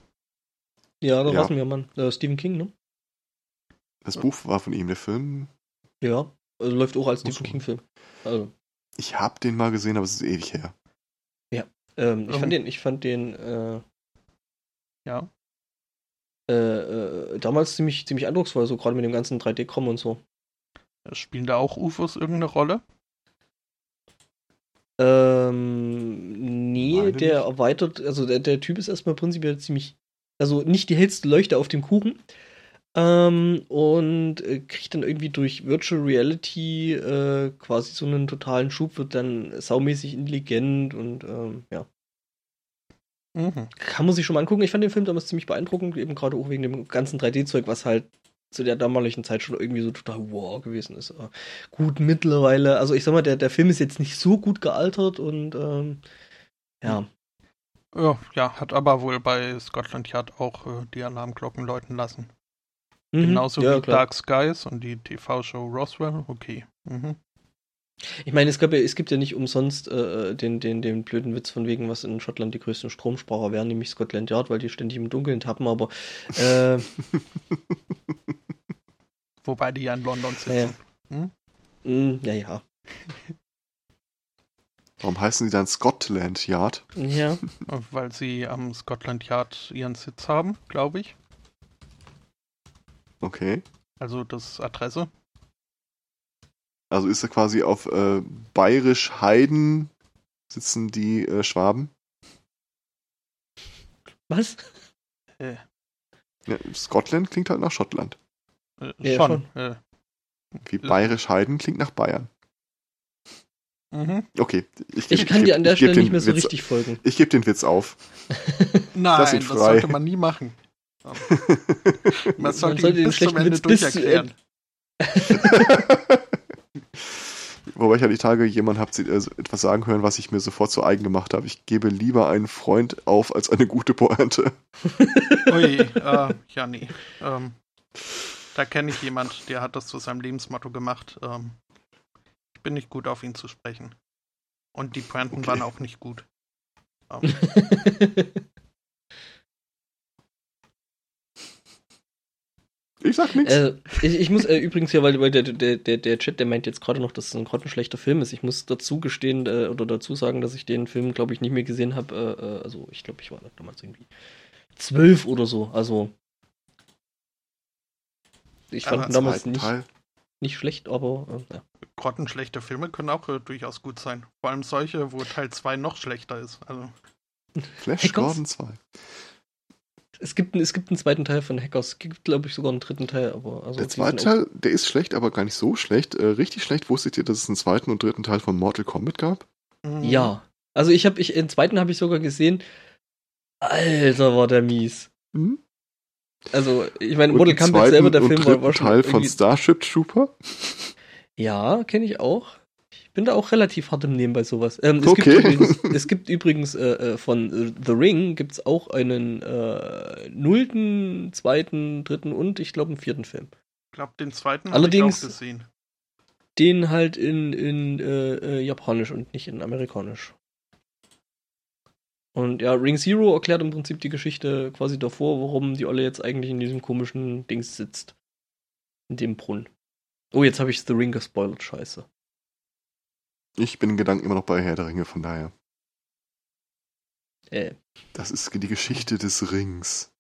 Ja, da ja. wissen wir, Mann. Äh, Stephen King, ne? Das Buch war von ihm, der Film. Ja, also läuft auch als Stephen King-Film. Also. Ich hab den mal gesehen, aber es ist ewig her. Ähm, ich fand den, ich fand den, äh, ja. Äh, äh, damals ziemlich, ziemlich eindrucksvoll, so gerade mit dem ganzen 3D-Kram und so. Spielen da auch UFOs irgendeine Rolle? Ähm, nee, Meine der nicht. erweitert, also der, der Typ ist erstmal prinzipiell ziemlich, also nicht die hellste Leuchte auf dem Kuchen. Ähm, und äh, kriegt dann irgendwie durch Virtual Reality äh, quasi so einen totalen Schub, wird dann saumäßig intelligent und ähm, ja. Mhm. Kann man sich schon mal angucken. Ich fand den Film damals ziemlich beeindruckend, eben gerade auch wegen dem ganzen 3D-Zeug, was halt zu der damaligen Zeit schon irgendwie so total wow gewesen ist. Aber gut, mittlerweile, also ich sag mal, der, der Film ist jetzt nicht so gut gealtert und ähm, ja. Ja, ja, hat aber wohl bei Scotland Yard auch äh, die Alarmglocken läuten lassen. Mhm, Genauso ja, wie klar. Dark Skies und die TV-Show Roswell, okay. Mhm. Ich meine, es, gab ja, es gibt ja nicht umsonst äh, den, den, den blöden Witz von wegen, was in Schottland die größten Stromsparer wären, nämlich Scotland Yard, weil die ständig im Dunkeln tappen, aber äh, Wobei die ja in London sitzen. Hm? Mm, ja, ja. Warum heißen sie dann Scotland Yard? Ja. Weil sie am Scotland Yard ihren Sitz haben, glaube ich. Okay. Also das Adresse. Also ist er quasi auf äh, Bayerisch Heiden sitzen die äh, Schwaben? Was? Äh. Ja, Scotland klingt halt nach Schottland. Äh, schon. Äh, Wie Bayerisch Heiden klingt nach Bayern. mhm. Okay, ich, Ich geb- kann geb- dir an der ich Stelle nicht mehr so Witz, richtig folgen. Ich gebe den Witz auf. Nein, das frei. sollte man nie machen. Man sollte, sollte ihn den bis zum schlechten Ende Witz bis. Wobei ich ja die Tage jemand habe äh, etwas sagen hören, was ich mir sofort zu eigen gemacht habe. Ich gebe lieber einen Freund auf als eine gute Pointe. Ui, äh, ja, nee. Ähm, da kenne ich jemand, der hat das zu seinem Lebensmotto gemacht. Ähm, ich bin nicht gut auf ihn zu sprechen. Und die Pointen Okay. waren auch nicht gut. Ähm, Ich sag nichts. äh, ich, ich muss äh, übrigens ja, weil, weil der, der, der, der Chat, der meint jetzt gerade noch, dass es ein grottenschlechter Film ist. Ich muss dazu gestehen äh, oder dazu sagen, dass ich den Film, glaube ich, nicht mehr gesehen habe. Äh, äh, also ich glaube, ich war damals irgendwie zwölf oder so. Also ich fand ihn damals nicht, Teil. nicht schlecht, aber äh, ja. grottenschlechte Filme können auch äh, durchaus gut sein. Vor allem solche, wo Teil 2 noch schlechter ist. Also, Flash Hackers? Gordon 2. Es gibt, einen- es gibt einen zweiten Teil von Hackers. Es gibt, glaube ich, sogar einen dritten Teil, aber also Der zweite Teil, der ist schlecht, aber gar nicht so schlecht. Äh, richtig schlecht wusstet ihr, dass es einen zweiten und dritten Teil von Mortal Kombat gab? mm, Ja. Also ich habe, ich, den zweiten habe ich sogar gesehen. Alter, war der mies. Mhm. Also, ich meine, Mortal Kombat selber, der Film war, war schon Teil von Starship Trooper? Ja, kenne ich auch. Ich bin da auch relativ hart im Nehmen bei sowas. Ähm, es, Okay. gibt übrigens, es gibt übrigens äh, äh, von äh, The Ring gibt's auch einen äh, nullten, zweiten, dritten und ich glaube einen vierten Film. Ich glaube, den zweiten Allerdings- habe ich auch gesehen. Den halt in, in äh, äh, Japanisch und nicht in Amerikanisch. Und ja, Ring Zero erklärt im Prinzip die Geschichte quasi davor, warum die Olle jetzt eigentlich in diesem komischen Dings sitzt. In dem Brunnen. Oh, jetzt habe ich The Ring gespoilert, scheiße. Ich bin in Gedanken immer noch bei Herr der Ringe, von daher. Äh, Das ist die Geschichte des Rings.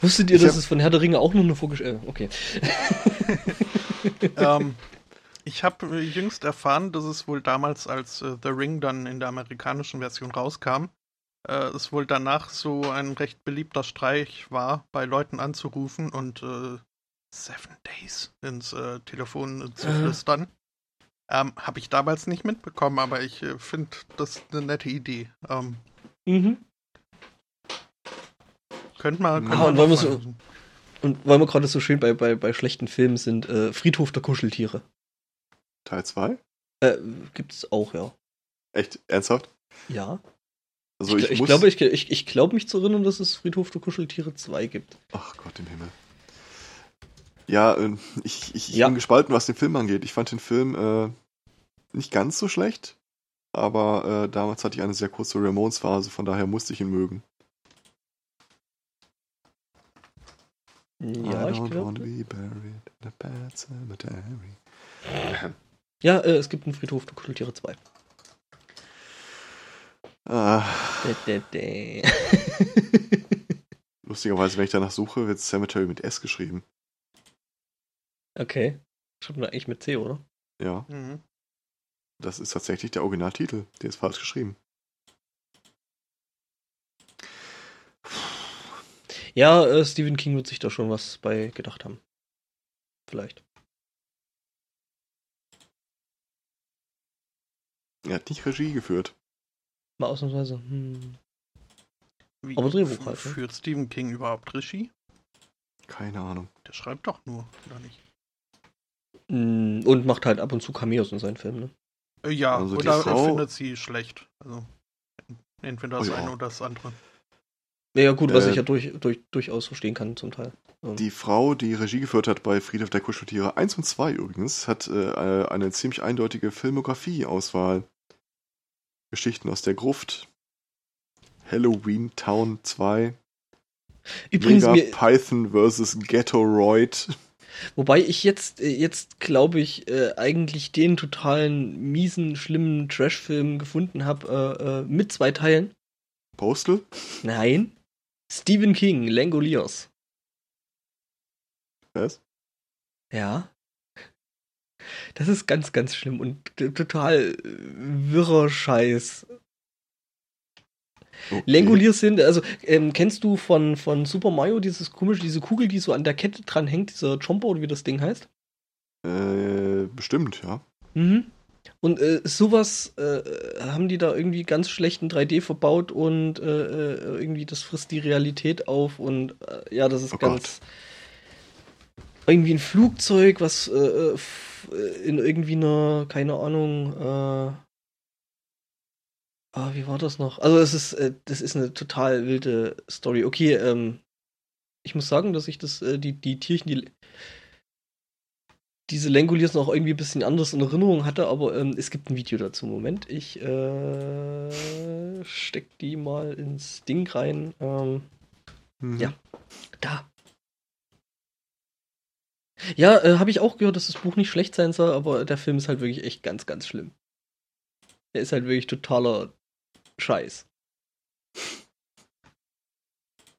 wusstet ihr, Ich dass hab- es von Herr der Ringe auch noch eine Vorgeschichte... Äh, okay. ähm, ich habe jüngst erfahren, dass es wohl damals, als äh, The Ring dann in der amerikanischen Version rauskam, äh, es wohl danach so ein recht beliebter Streich war, bei Leuten anzurufen und äh, Seven Days ins äh, Telefon zu Äh. flüstern. Ähm, habe ich damals nicht mitbekommen, aber ich äh, finde das eine nette Idee. Ähm, Mhm. könnte man. Ah, man und wollen noch wir mal so-. Und weil wir gerade so schön bei, bei, bei schlechten Filmen sind, äh, Friedhof der Kuscheltiere. Teil 2? Äh, gibt's auch, ja. Echt? Ernsthaft? Ja. Also ich, ich, ich muss... glaube, ich, ich, ich glaube mich zu erinnern, dass es Friedhof der Kuscheltiere 2 gibt. Ach Gott im Himmel. Ja, ähm, ich, ich, Ja. bin gespalten, was den Film angeht. Ich fand den Film äh, nicht ganz so schlecht, aber äh, damals hatte ich eine sehr kurze Ramones-Phase, von daher musste ich ihn mögen. Ja, ich glaube. cemetery. Ja, äh, es gibt einen Friedhof der Kuscheltiere 2. Ah, lustigerweise, wenn ich danach suche, wird Cemetery mit S geschrieben. Okay. Schreibt man eigentlich mit C, oder? Ja, Mhm. das ist tatsächlich der Originaltitel. Der ist falsch geschrieben. Ja, äh, Stephen King wird sich da schon was bei gedacht haben. Vielleicht. Er hat nicht Regie geführt. Mal ausnahmsweise. Hm. Wie Aber Drehbuch halt, ne? Führt Stephen King überhaupt Regie? Keine Ahnung. Der schreibt doch nur, oder nicht? Mm, Und macht halt ab und zu Cameos in seinen Filmen, ne? Äh, Ja, Also oder er findet sie schlecht. Also entweder das Oh ja. eine oder das andere. Ja, gut, was äh, ich ja durch, durch, durchaus verstehen kann zum Teil. Die Frau, die Regie geführt hat bei Friedhof der Kuscheltiere 1 und 2 übrigens, hat äh, eine ziemlich eindeutige Filmografie-Auswahl. Geschichten aus der Gruft, Halloween Town 2, Übrigens Mega Python vs. Ghettoroid. Wobei ich jetzt, äh, jetzt glaube ich, äh, eigentlich den totalen miesen, schlimmen Trash-Film gefunden habe, äh, äh, mit zwei Teilen. Postal? Nein. Stephen King, Langoliers. Was? Ja. Das ist ganz, ganz schlimm und total wirrer Scheiß. Okay. Langoliers sind, also ähm, kennst du von, von Super Mario dieses komische, diese Kugel, die so an der Kette dran hängt, dieser Jumper oder wie das Ding heißt? Äh, bestimmt, ja. Mhm. Und äh, sowas äh, haben die da irgendwie ganz schlechten 3D verbaut und äh, äh, irgendwie das frisst die Realität auf und äh, ja, das ist oh ganz. Gott. Irgendwie ein Flugzeug, was in irgendwie einer, keine Ahnung, Ah, wie war das noch? Also es ist, äh, das ist eine total wilde Story. Okay, ähm, ich muss sagen, dass ich das, äh, die, die Tierchen, die diese Langoliers noch irgendwie ein bisschen anders in Erinnerung hatte, aber ähm, es gibt ein Video dazu. Moment, ich äh, steck die mal ins Ding rein. Ähm, mhm. Ja, da. Ja, äh, habe ich auch gehört, dass das Buch nicht schlecht sein soll, aber der Film ist halt wirklich echt ganz, ganz schlimm. Er ist halt wirklich totaler Scheiß.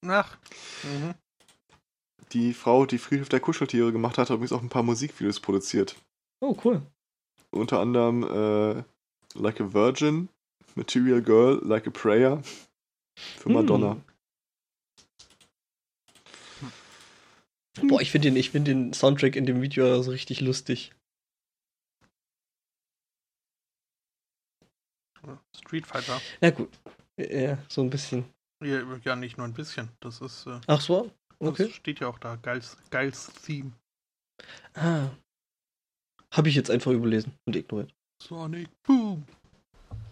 Ach. Mhm. Die Frau, die Friedhof der Kuscheltiere gemacht hat, hat übrigens auch ein paar Musikvideos produziert. Oh, cool. Unter anderem äh, Like a Virgin, Material Girl, Like a Prayer für Madonna. Hm. Boah, ich finde den, find den Soundtrack in dem Video so richtig lustig. Street Fighter. Na gut. Ja, so ein bisschen. Ja, ja nicht nur ein bisschen. Das ist. Äh, Ach so? Okay. Das steht ja auch da. Geiles, geiles Theme. Ah. Habe ich jetzt einfach überlesen und ignoriert. Sonic Boom.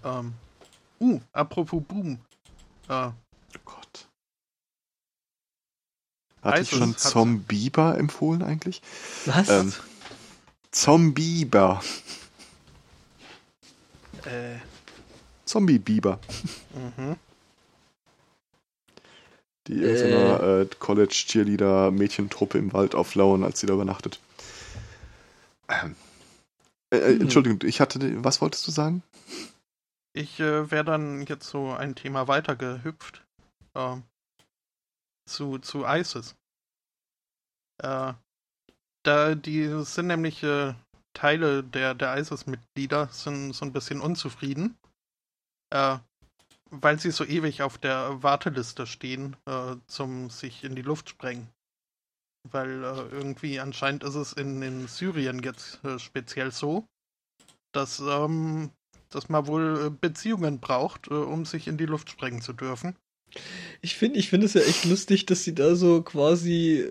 Ähm. Uh, apropos Boom. Äh, oh Gott. Hatte ich schon Zombieber empfohlen eigentlich? Was? Ähm, Zombieber. Äh. Zombie-Biber. Mhm. Die in so einer äh, College-Cheerleader-Mädchentruppe im Wald auflauern, als sie da übernachtet. Ähm. Äh, äh, hm. Entschuldigung, ich hatte. Was wolltest du sagen? Ich äh, wäre dann jetzt so ein Thema weitergehüpft. Äh, zu, zu ISIS. Äh, da, die sind nämlich äh, Teile der, der ISIS-Mitglieder sind so ein bisschen unzufrieden äh, weil sie so ewig auf der Warteliste stehen, äh, zum sich in die Luft sprengen. Weil äh, irgendwie anscheinend ist es in, in Syrien jetzt äh, speziell so, dass, ähm, dass man wohl äh, Beziehungen braucht, äh, um sich in die Luft sprengen zu dürfen. Ich finde ich find es ja echt lustig, dass sie da so quasi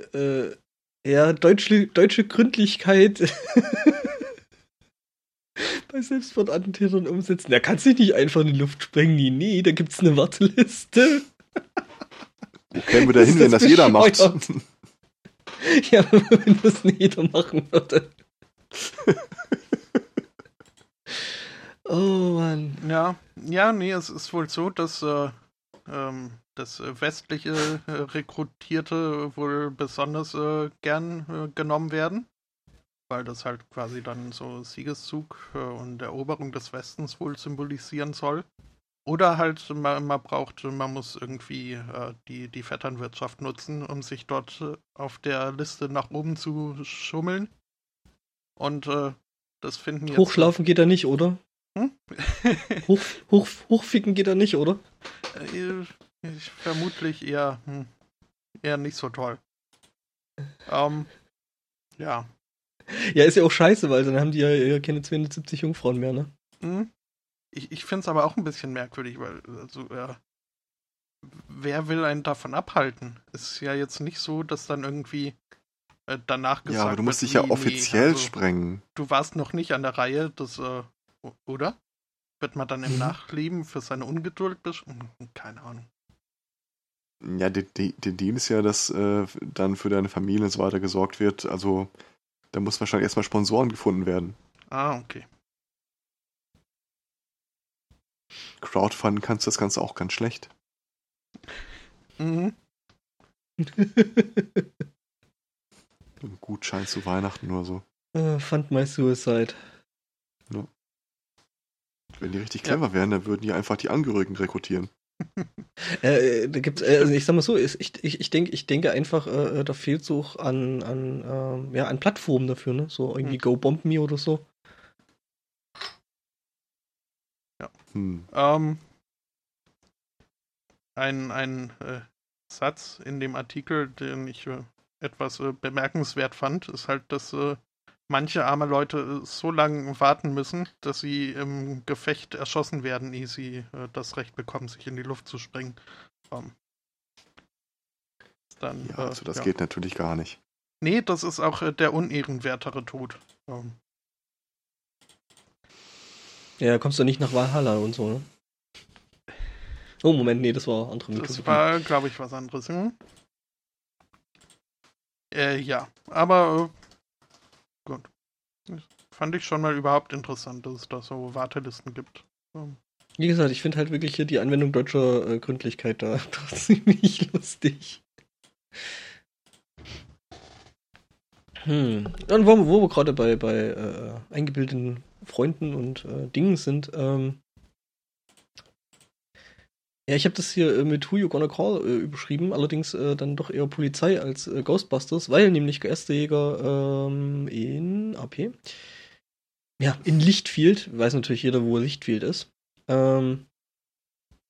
ja, deutsche, deutsche Gründlichkeit bei Selbstmordattentätern umsetzen. Da kannst du dich nicht einfach in die Luft sprengen. Nee, nee, da gibt's eine Warteliste. Wo kämen wir da hin, wenn das jeder macht? ja, wenn das nicht jeder machen würde. oh Mann. Ja, ja, nee, es ist wohl so, dass äh, ähm, das westliche äh, Rekrutierte wohl besonders äh, gern äh, genommen werden weil das halt quasi dann so Siegeszug äh, und Eroberung des Westens wohl symbolisieren soll. Oder halt, man, man braucht, man muss irgendwie äh, die, die Vetternwirtschaft nutzen, um sich dort äh, auf der Liste nach oben zu schummeln. Und äh, das finden jetzt. Hochschlafen geht da nicht, oder? Hm? hoch, hoch, hochficken geht da nicht, oder? Äh, ich, vermutlich eher, hm, eher nicht so toll. Ähm, ja, ja, ist ja auch scheiße, weil dann haben die ja keine 270 Jungfrauen mehr, ne? Mhm. Ich, ich finde es aber auch ein bisschen merkwürdig, weil, also, ja, wer will einen davon abhalten? Ist ja jetzt nicht so, dass dann irgendwie äh, danach gesagt wird. Ja, aber du musst dich ja offiziell nee, also, sprengen. Du warst noch nicht an der Reihe, das, äh, oder? Wird man dann im mhm. Nachleben für seine Ungeduld besch... Hm, keine Ahnung. Ja, der, der Deal ist ja, dass äh, dann für deine Familie und so weiter gesorgt wird. Also da muss wahrscheinlich erstmal Sponsoren gefunden werden. Ah, okay. Crowdfunding kannst du das Ganze auch ganz schlecht. Mhm. Ein Gutschein zu Weihnachten oder so. Uh, fund my suicide. Ja. Wenn die richtig clever ja. wären, dann würden die einfach die Angehörigen rekrutieren. Äh, da gibt's, äh, also ich sag mal so, ich, ich, ich, denk, ich denke einfach, äh, da fehlt so an, an, ähm, ja, an Plattformen dafür, ne? So irgendwie hm. Go Bomb Me oder so. Ja. Hm. Ähm, ein ein äh, Satz in dem Artikel, den ich äh, etwas äh, bemerkenswert fand, ist halt, dass äh, manche arme Leute äh, so lange warten müssen, dass sie im Gefecht erschossen werden, ehe sie äh, das Recht bekommen, sich in die Luft zu springen. Um, dann, ja, also das ja. geht natürlich gar nicht. Nee, das ist auch der unehrenwertere Tod. Um. Ja, kommst du nicht nach Valhalla und so, ne? Oh, Moment, nee, das war andere Mythologie. Das war, glaube ich, was anderes. Hm? Äh, ja, aber äh. Fand ich schon mal überhaupt interessant, dass es da so Wartelisten gibt. So. Wie gesagt, ich finde halt wirklich hier die Anwendung deutscher äh, Gründlichkeit da ziemlich lustig. Hm. Und wo, wo wir gerade bei, bei äh, eingebildeten Freunden und äh, Dingen sind, ähm, ja, ich habe das hier äh, mit Who You Gonna Call äh, überschrieben, allerdings äh, dann doch eher Polizei als äh, Ghostbusters, weil nämlich Geisterjäger ähm, in AP, ja, in Lichtfield, weiß natürlich jeder, wo Lichtfield ist, ähm,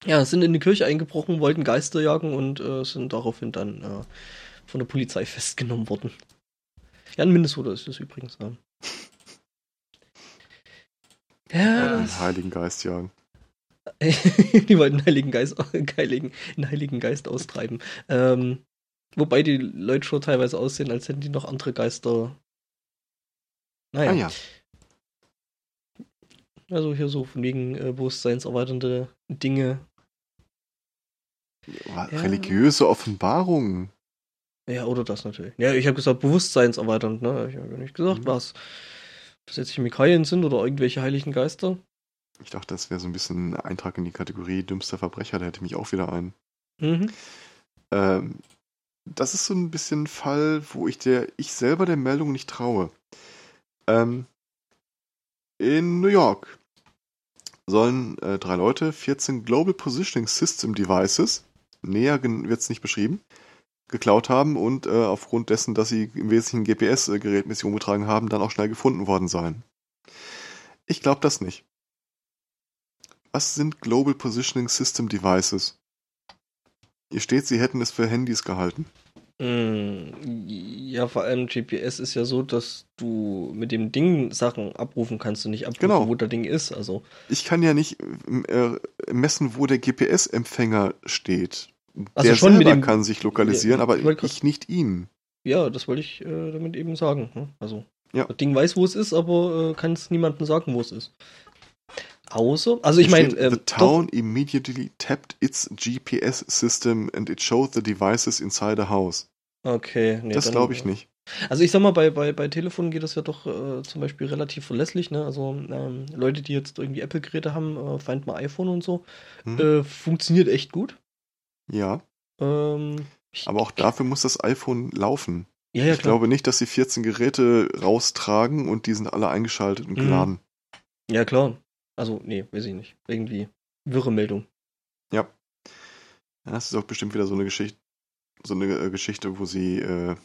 ja, sind in die Kirche eingebrochen, wollten Geister jagen und äh, sind daraufhin dann äh, von der Polizei festgenommen worden. Ja, in Minnesota ist das übrigens. Ja, ja den Heiligen Geist jagen. die wollten einen Heiligen Geist, Heiligen, einen Heiligen Geist austreiben. Ähm, wobei die Leute schon teilweise aussehen, als hätten die noch andere Geister. Naja. Ah, ja. Also hier so von wegen äh, bewusstseinserweiternde Dinge. Ja. Religiöse Offenbarungen. Ja, oder das natürlich. Ja, ich habe gesagt, bewusstseinserweiternd, ne? Ich habe nicht gesagt, mhm. was. Ob das jetzt Chemikalien sind oder irgendwelche heiligen Geister. Ich dachte, das wäre so ein bisschen ein Eintrag in die Kategorie dümmster Verbrecher, da hätte mich auch wieder ein. Mhm. Ähm, das ist so ein bisschen ein Fall, wo ich der, ich selber der Meldung nicht traue. Ähm, in New York sollen äh, drei Leute 14 Global Positioning System Devices, näher wird es nicht beschrieben, geklaut haben und äh, aufgrund dessen, dass sie im Wesentlichen GPS-Gerät Mission getragen haben, dann auch schnell gefunden worden seien. Ich glaube das nicht. Was sind Global Positioning System Devices? Hier steht, sie hätten es für Handys gehalten. Mm, ja, vor allem GPS ist ja so, dass du mit dem Ding Sachen abrufen kannst und nicht abrufen, genau. wo das Ding ist. Also ich kann ja nicht äh, messen, wo der GPS-Empfänger steht. Also der schon selber dem, kann sich lokalisieren, ja, aber ich, ich nicht ihn. Ja, das wollte ich äh, damit eben sagen. Hm? Also ja. das Ding weiß, wo es ist, aber äh, kann es niemandem sagen, wo es ist. Außer, also ich meine. Äh, the town immediately tapped its GPS system and it showed the devices inside a house. Okay, nee, das glaube ich nicht. Also ich sag mal, bei, bei, bei Telefonen geht das ja doch äh, zum Beispiel relativ verlässlich, ne? Also ähm, Leute, die jetzt irgendwie Apple-Geräte haben, äh, Find My iPhone und so, hm. äh, funktioniert echt gut. Ja. Ähm, Aber auch dafür muss das iPhone laufen. Ja, ja, ich klar. glaube nicht, dass sie 14 Geräte raustragen und die sind alle eingeschaltet und mhm. geladen. Ja, klar. Also, nee, weiß ich nicht. Irgendwie wirre Meldung. Ja. ja das ist auch bestimmt wieder so eine Geschichte, so eine äh, Geschichte, wo sie äh,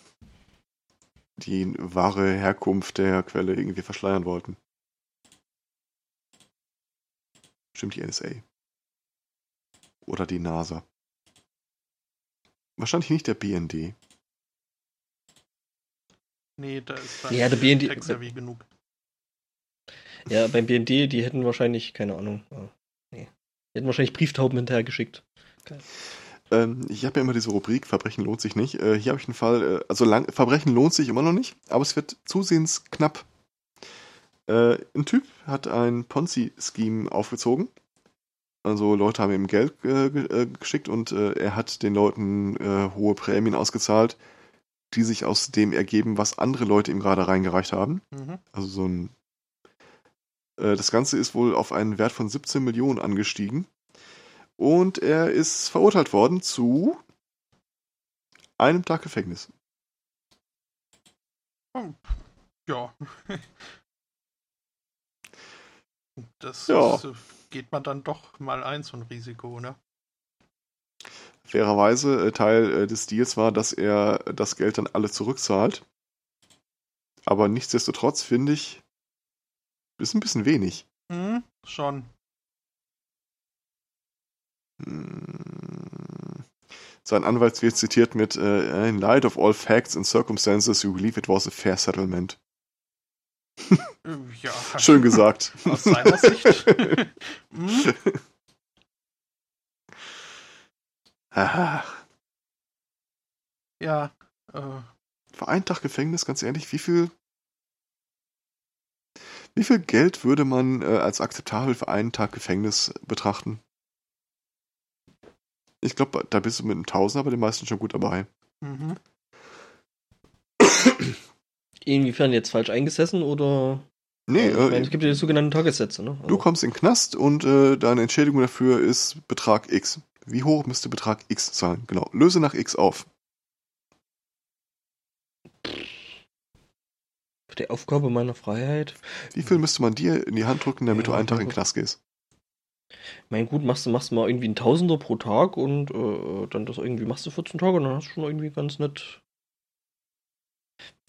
die wahre Herkunft der Quelle irgendwie verschleiern wollten. Bestimmt die NSA. Oder die NASA. Wahrscheinlich nicht der BND. Nee, da ist ja, der BND, wie genug. Ja, beim BND, die hätten wahrscheinlich, keine Ahnung, oh, nee. Die hätten wahrscheinlich Brieftauben hinterhergeschickt. Ähm, ich habe ja immer diese Rubrik, Verbrechen lohnt sich nicht. Äh, hier habe ich einen Fall, äh, also lang, Verbrechen lohnt sich immer noch nicht, aber es wird zusehends knapp. Äh, ein Typ hat ein Ponzi-Scheme aufgezogen Also Leute haben ihm Geld äh, äh, geschickt und äh, er hat den Leuten äh, hohe Prämien ausgezahlt, die sich aus dem ergeben, was andere Leute ihm gerade reingereicht haben. Mhm. Also so ein. Äh, das Ganze ist wohl auf einen Wert von 17 Millionen angestiegen. Und er ist verurteilt worden zu einem Tag Gefängnis. Oh. Ja. Das ja. Ist, geht man dann doch mal ein, so ein Risiko, ne? Fairerweise äh, Teil äh, des Deals war, dass er das Geld dann alle zurückzahlt. Aber nichtsdestotrotz finde ich, ist ein bisschen wenig. Hm, schon. Hm. Sein Anwalt wird zitiert mit uh, In light of all facts and circumstances, you believe it was a fair settlement. ja. Schön gesagt. Aus seiner Sicht. hm? Ja. Äh. Für einen Tag Gefängnis, ganz ehrlich, wie viel. Wie viel Geld würde man äh, als akzeptabel für einen Tag Gefängnis betrachten? Ich glaube, da bist du mit einem Tausender bei den meisten schon gut dabei. Mhm. Inwiefern jetzt falsch eingesessen oder? Nee, äh, meine, es gibt ja die sogenannten Tagessätze, ne? Also. Du kommst in den Knast und äh, deine Entschädigung dafür ist Betrag X. Wie hoch müsste Betrag X sein? Genau. Löse nach X auf. Für die Aufgabe meiner Freiheit. Wie viel müsste man dir in die Hand drücken, damit ja, du einen Tag in den Knast gehst? Mein gut, machst du machst mal irgendwie ein Tausender pro Tag und äh, dann das irgendwie machst du 14 Tage und dann hast du schon irgendwie ganz nett.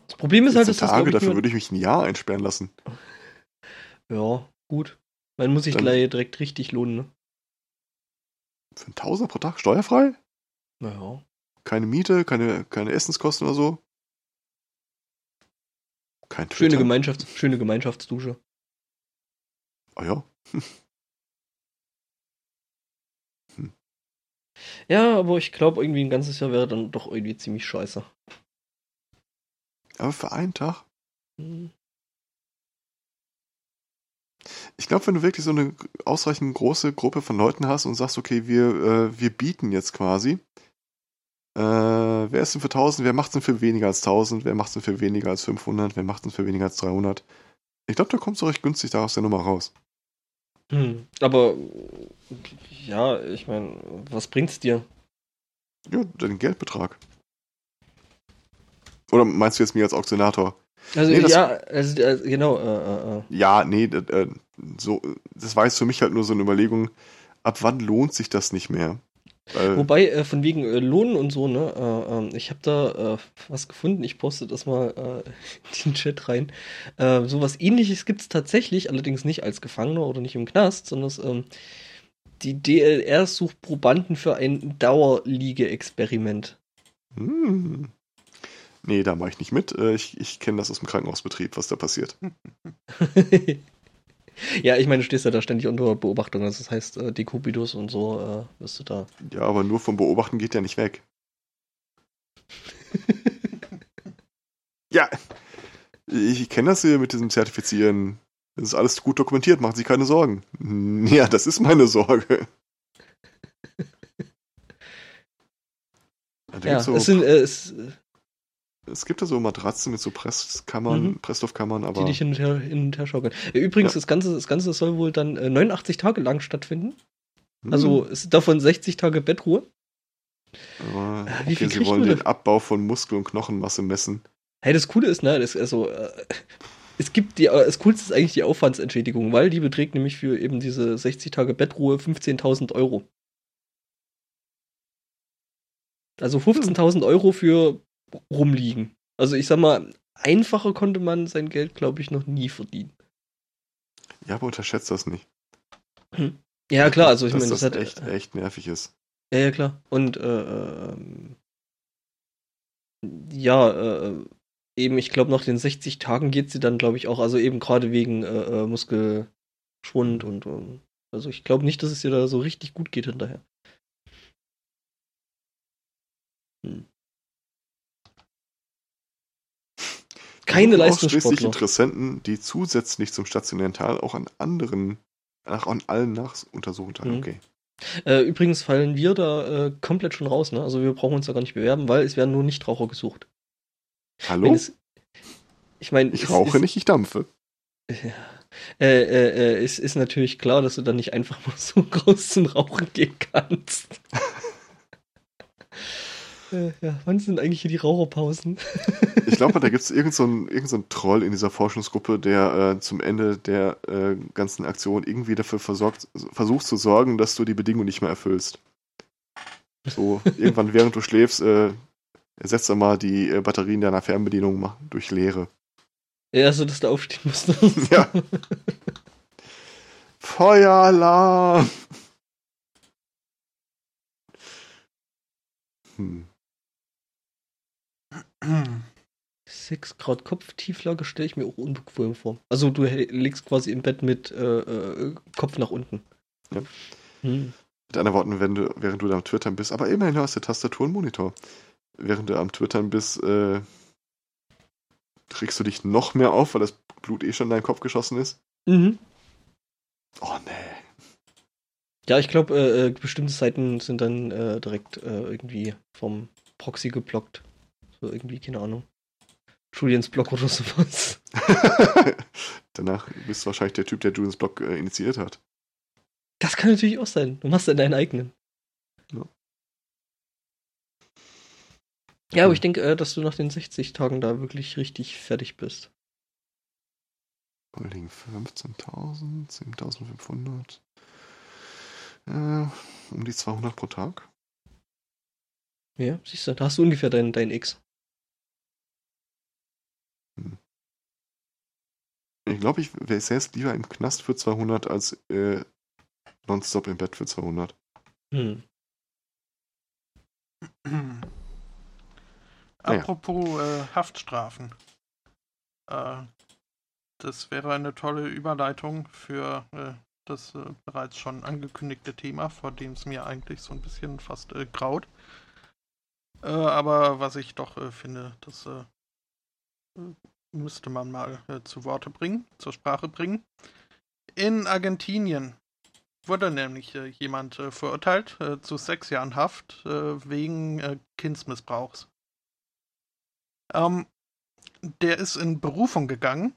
Das Problem ist halt, dass Tage, das, dafür würde ich mich ein Jahr einsperren lassen. Ja, gut. Man muss sich dann, gleich direkt richtig lohnen, ne? Für ein Tausender pro Tag steuerfrei? Naja. Keine Miete, keine, keine Essenskosten oder so? Kein Twitter. Schöne, Gemeinschafts-, schöne Gemeinschaftsdusche. Ah ja. hm. Ja, aber ich glaube, irgendwie ein ganzes Jahr wäre dann doch irgendwie ziemlich scheiße. Aber für einen Tag? Hm. Ich glaube, wenn du wirklich so eine ausreichend große Gruppe von Leuten hast und sagst, okay, wir, äh, wir bieten jetzt quasi, äh, wer ist denn für 1000, wer macht es denn für weniger als 1000, wer macht es denn für weniger als 500, wer macht es denn für weniger als 300? Ich glaube, da kommst du recht günstig da aus der Nummer raus. Hm, aber ja, ich meine, was bringt's dir? Ja, den Geldbetrag. Oder meinst du jetzt mir als Auktionator? Also nee, ja, also, also genau. Äh, äh, äh. Ja, nee, äh, so, das war jetzt für mich halt nur so eine Überlegung, ab wann lohnt sich das nicht mehr? Weil Wobei, äh, von wegen äh, Lohnen und so, ne, ähm, ich habe da was gefunden, ich poste das mal in den Chat rein. Äh, sowas ähnliches gibt es tatsächlich, allerdings nicht als Gefangener oder nicht im Knast, sondern ähm, die DLR sucht Probanden für ein Dauerliege-Experiment. Hm. Nee, da mache ich nicht mit. Äh, ich, ich kenne das aus dem Krankenhausbetrieb, was da passiert. ja, ich meine, du stehst ja da ständig unter Beobachtung. Also das heißt, äh, Dekubidus und so äh, wirst du da. Ja, aber nur vom Beobachten geht ja nicht weg. ja, ich kenne das hier mit diesem Zertifizieren. Das ist alles gut dokumentiert, machen Sie keine Sorgen. Ja, das ist meine Sorge. Ja, so es sind, äh, es, es gibt da so Matratzen mit so Presskammern, mhm. Pressstoffkammern, aber. Die dich hin und her, hin und her schaukeln. Übrigens, ja. das, Ganze, das Ganze soll wohl dann äh, 89 Tage lang stattfinden. Mhm. Also es ist davon 60 Tage Bettruhe. Aber, äh, Wie okay, sie wollen den Abbau von Muskel- und Knochenmasse messen. Hey, das Coole ist, ne, das, also, äh, es gibt die, äh, das Coolste ist eigentlich die Aufwandsentschädigung, weil die beträgt nämlich für eben diese 60 Tage Bettruhe 15.000 Euro. Also 15.000 Euro für rumliegen. Also ich sag mal, einfacher konnte man sein Geld, glaube ich, noch nie verdienen. Ja, aber unterschätzt das nicht. Hm. Ja, klar, also ich meine, das, das hat echt, echt nervig ist. Ja, ja, klar. Und äh, ähm, ja, äh, eben, ich glaube, nach den 60 Tagen geht sie dann, glaube ich, auch, also eben gerade wegen äh, äh Muskelschwund und, und also ich glaube nicht, dass es ihr da so richtig gut geht hinterher. Keine Leistungssportler. Interessenten, die zusätzlich zum stationären Teil auch an anderen Ach, an allen Nachuntersuchungen, mhm. okay. Äh, übrigens fallen wir da äh, komplett schon raus, ne? Also wir brauchen uns da gar nicht bewerben, weil es werden nur Nichtraucher gesucht. Hallo? Es, ich meine, ich rauche ist, nicht, ich dampfe. Ja. Äh, äh, äh, es ist natürlich klar, dass du dann nicht einfach mal so raus zum Rauchen gehen kannst. Ja, wann sind eigentlich hier die Raucherpausen? ich glaube, da gibt es irgendeinen so irgend so Troll in dieser Forschungsgruppe, der äh, zum Ende der äh, ganzen Aktion irgendwie dafür versorgt, versucht zu sorgen, dass du die Bedingungen nicht mehr erfüllst. So, irgendwann während du schläfst, äh, ersetzt er mal die äh, Batterien deiner Fernbedienung durch Leere. Ja, so dass du aufstehen musst. ja. Feueralarm! Hm. 6 Grad Kopftieflage stelle ich mir auch unbequem vor. Also du liegst quasi im Bett mit äh, äh, Kopf nach unten. Ja. Hm. Mit anderen Worten, wenn du, während du am Twittern bist, aber immerhin hast du Tastatur und Monitor. Während du am Twittern bist, äh, trägst du dich noch mehr auf, weil das Blut eh schon in deinen Kopf geschossen ist. Mhm. Oh nee. Ja, ich glaube, äh, äh, bestimmte Seiten sind dann direkt irgendwie vom Proxy geblockt. So irgendwie, keine Ahnung. Julians Blog oder sowas. Danach bist du wahrscheinlich der Typ, der Julians Blog äh, initiiert hat. Das kann natürlich auch sein. Du machst ja deinen eigenen. Ja. Ja, aber ich denke, äh, dass du nach den 60 Tagen da wirklich richtig fertig bist. Holding 15.000, 7.500. Äh, um die 200 pro Tag. Ja, siehst du, da hast du ungefähr dein, dein X. Ich glaube, ich wäre selbst lieber im Knast für 200 als äh, nonstop im Bett für 200. Hm. Apropos äh, Haftstrafen. Äh, das wäre eine tolle Überleitung für äh, das äh, bereits schon angekündigte Thema, vor dem es mir eigentlich so ein bisschen fast äh, graut. Äh, aber was ich doch finde, das müsste man mal zu Worte bringen, zur Sprache bringen. In Argentinien wurde nämlich jemand verurteilt zu sechs Jahren Haft wegen Kindsmissbrauchs. Ähm, der ist in Berufung gegangen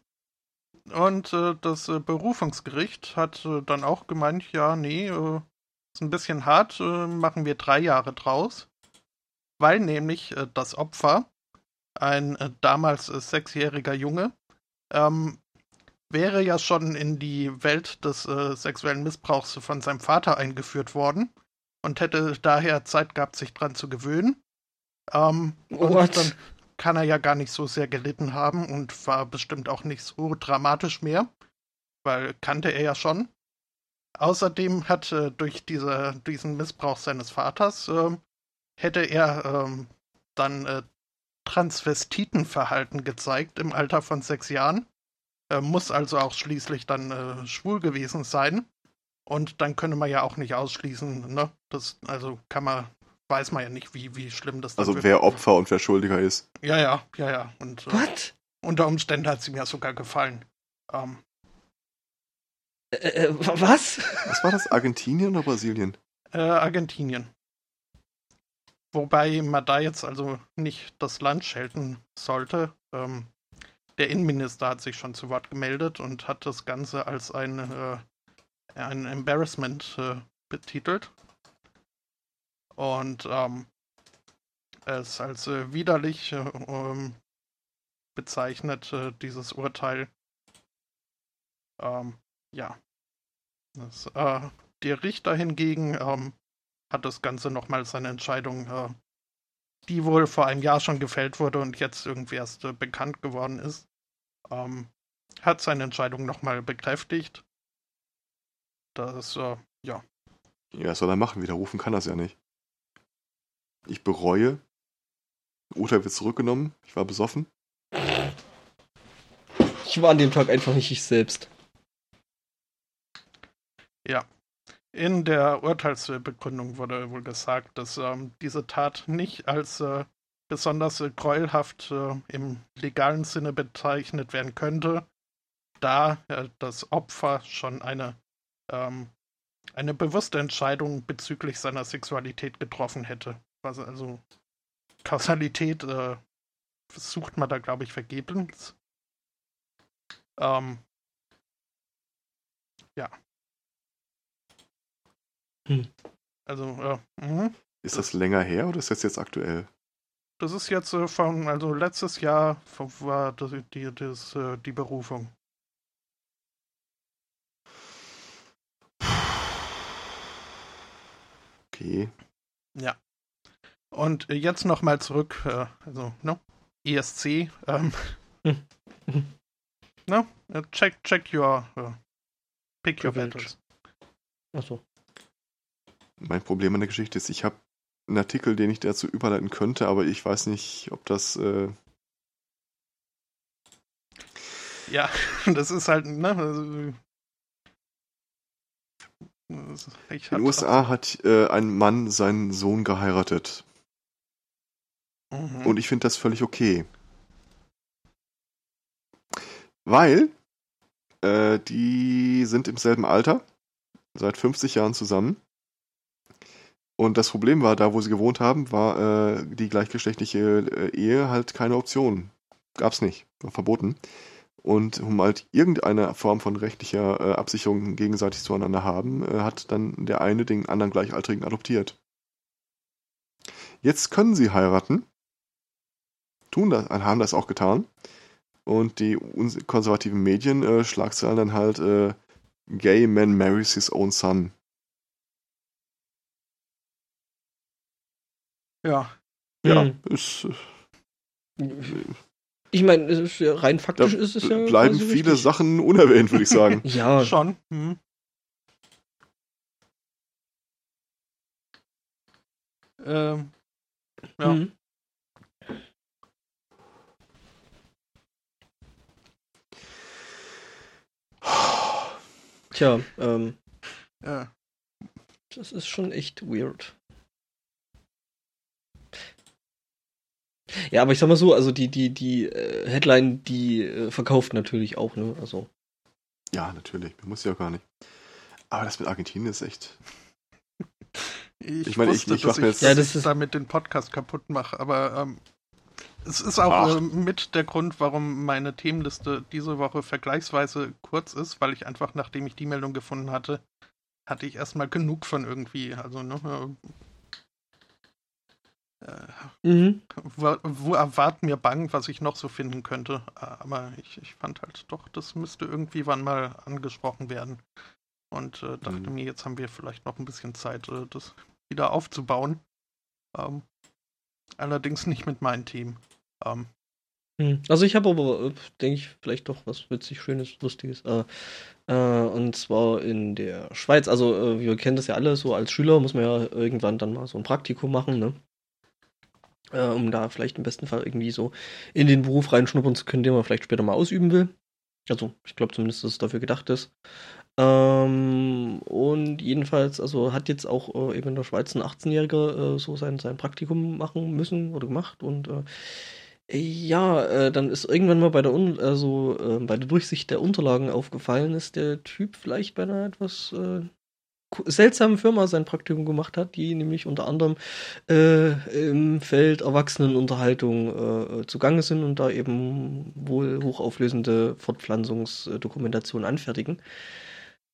und äh, das äh, Berufungsgericht hat äh, dann auch gemeint, ja, nee, äh, ist ein bisschen hart, äh, machen wir drei Jahre draus, weil nämlich äh, das Opfer, ein damals sechsjähriger Junge, ähm, wäre ja schon in die Welt des sexuellen Missbrauchs von seinem Vater eingeführt worden und hätte daher Zeit gehabt, sich dran zu gewöhnen. Ähm, und dann kann er ja gar nicht so sehr gelitten haben und war bestimmt auch nicht so dramatisch mehr, weil kannte er ja schon. Außerdem hat äh, durch diese, diesen Missbrauch seines Vaters äh, hätte er äh, dann äh, Transvestitenverhalten gezeigt im Alter von sechs Jahren. muss also auch schließlich dann äh, schwul gewesen sein. Und dann könnte man ja auch nicht ausschließen, ne? Das, also kann man weiß man ja nicht, wie, wie schlimm das Also wer Opfer und wer Schuldiger ist. Ja, ja, ja, ja. Und äh, unter Umständen hat sie mir sogar gefallen. Ähm, äh, äh, was? Was war das? Argentinien oder Brasilien? Äh, Argentinien. Wobei man da jetzt also nicht das Land schelten sollte. Ähm, der Innenminister hat sich schon zu Wort gemeldet und hat das Ganze als ein, äh, ein Embarrassment äh, betitelt und ähm, es als äh, widerlich äh, ähm, bezeichnet, äh, dieses Urteil. Ähm, ja. Das, äh, der Richter hingegen ähm, hat das Ganze nochmal seine Entscheidung, äh, die wohl vor einem Jahr schon gefällt wurde und jetzt irgendwie erst äh, bekannt geworden ist, ähm, hat seine Entscheidung nochmal bekräftigt. Das, ja. Ja, soll er machen, widerrufen kann das ja nicht. Ich bereue. Urteil wird zurückgenommen. Ich war besoffen. Ich war an dem Tag einfach nicht ich selbst. Ja. In der Urteilsbegründung wurde wohl gesagt, dass ähm, diese Tat nicht als äh, besonders äh, gräuelhaft äh, im legalen Sinne bezeichnet werden könnte, da äh, das Opfer schon eine ähm, eine bewusste Entscheidung bezüglich seiner Sexualität getroffen hätte. Also, also Kausalität äh, sucht man da, glaube ich, vergebens. Ähm, ja. Hm. Also, äh, mh. Ist das länger her oder ist das jetzt aktuell? Das ist jetzt äh, von, also letztes Jahr war das, die, das, äh, die Berufung. Okay. Ja. Und jetzt nochmal zurück, äh, also, ne? ESC. Ähm, ne? Check, check your, uh, pick your battles. Achso. Mein Problem an der Geschichte ist, ich habe einen Artikel, den ich dazu überleiten könnte, aber ich weiß nicht, ob das. Äh ja, das ist halt, ne? Also, in den USA hat äh, ein Mann seinen Sohn geheiratet. Mhm. Und ich finde das völlig okay. Weil äh, die sind im selben Alter, seit 50 Jahren zusammen. Und das Problem war, da wo sie gewohnt haben, war äh, die gleichgeschlechtliche äh, Ehe halt keine Option. Gab's nicht, war verboten. Und um halt irgendeine Form von rechtlicher äh, Absicherung gegenseitig zueinander haben, äh, hat dann der eine den anderen Gleichaltrigen adoptiert. Jetzt können sie heiraten, tun das, haben das auch getan. Und die konservativen Medien äh, schlagzeilen dann halt äh, Gay man marries his own son. Ja. Ja, mhm. ist. Äh, ich meine, rein faktisch da ist es ja. Bleiben viele richtig. Sachen unerwähnt, würde ich sagen. ja. Schon. Hm. Ähm, ja. Mhm. Tja, ähm. Ja. Das ist schon echt weird. Ja, aber ich sag mal so, also die, die, die äh, Headline, die äh, verkauft natürlich auch, ne? Also. Ja, natürlich. Man muss ja auch gar nicht. Aber das mit Argentinien ist echt. Ich, ich meine, ich, ich mache jetzt. Ja, das ist damit den Podcast kaputt mache, aber ähm, es ist auch äh, mit der Grund, warum meine Themenliste diese Woche vergleichsweise kurz ist, weil ich einfach, nachdem ich die Meldung gefunden hatte, hatte ich erstmal genug von irgendwie. Also, ne, äh, mhm. wo, wo erwartet mir bang, was ich noch so finden könnte. Aber ich, ich fand halt doch, das müsste irgendwie wann mal angesprochen werden. Und äh, dachte mhm. mir, jetzt haben wir vielleicht noch ein bisschen Zeit, äh, das wieder aufzubauen. Ähm, allerdings nicht mit meinem Team. Ähm, hm. also ich habe aber, äh, denke ich, vielleicht doch was witzig, schönes, lustiges. Äh, äh, und zwar in der Schweiz. Also äh, wir kennen das ja alle, so als Schüler muss man ja irgendwann dann mal so ein Praktikum machen, ne? Äh, um da vielleicht im besten Fall irgendwie so in den Beruf reinschnuppern zu können, den man vielleicht später mal ausüben will. Also, ich glaube zumindest, dass es dafür gedacht ist. Ähm, und jedenfalls, also hat jetzt auch äh, eben in der Schweiz ein 18-Jähriger äh, so sein, sein Praktikum machen müssen oder gemacht und äh, ja, äh, dann ist irgendwann mal bei der Un also äh, bei der Durchsicht der Unterlagen aufgefallen, ist der Typ vielleicht bei einer etwas äh, seltsamen Firma sein Praktikum gemacht hat, die nämlich unter anderem äh, im Feld Erwachsenenunterhaltung äh, zugange sind und da eben wohl hochauflösende Fortpflanzungsdokumentation anfertigen.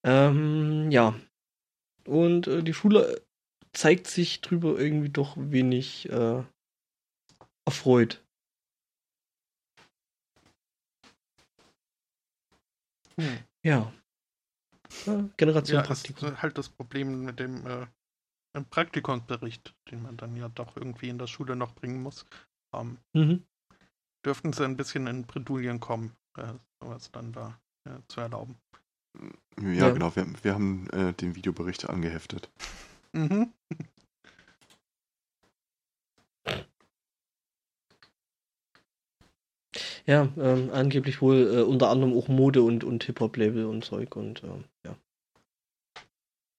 Ähm, ja. Und äh, die Schule zeigt sich drüber irgendwie doch wenig äh, erfreut. Hm. Ja. Generation ja, Praktikum. Ist halt das Problem mit dem äh, Praktikumsbericht, den man dann ja doch irgendwie in der Schule noch bringen muss. Ähm, mhm. Dürften sie ein bisschen in Bredouillen kommen, äh, sowas dann da äh, zu erlauben. Ja, ja. genau. Wir, wir haben äh, den Videobericht angeheftet. Mhm. Ja, ähm, angeblich wohl äh, unter anderem auch Mode und, und Hip-Hop-Label und Zeug und ähm, ja.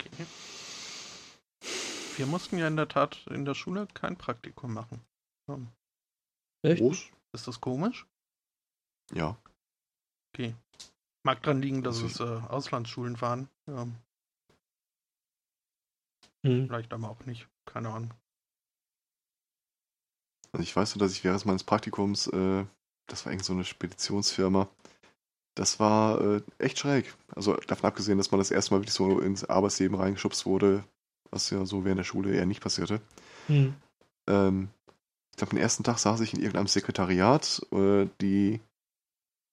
Okay. Wir mussten ja in der Tat in der Schule kein Praktikum machen. Um. Echt? Ist das komisch? Ja. Okay. Mag dran liegen, dass also es äh, Auslandsschulen waren. Ja. Hm. Vielleicht aber auch nicht. Keine Ahnung. Also ich weiß nur, dass ich während meines Praktikums, äh, das war irgend so eine Speditionsfirma, das war äh, echt schräg. Also davon abgesehen, dass man das erste Mal wirklich so ins Arbeitsleben reingeschubst wurde, was ja so während der Schule eher nicht passierte. Hm. Ähm, ich glaube, den ersten Tag saß ich in irgendeinem Sekretariat. Äh, die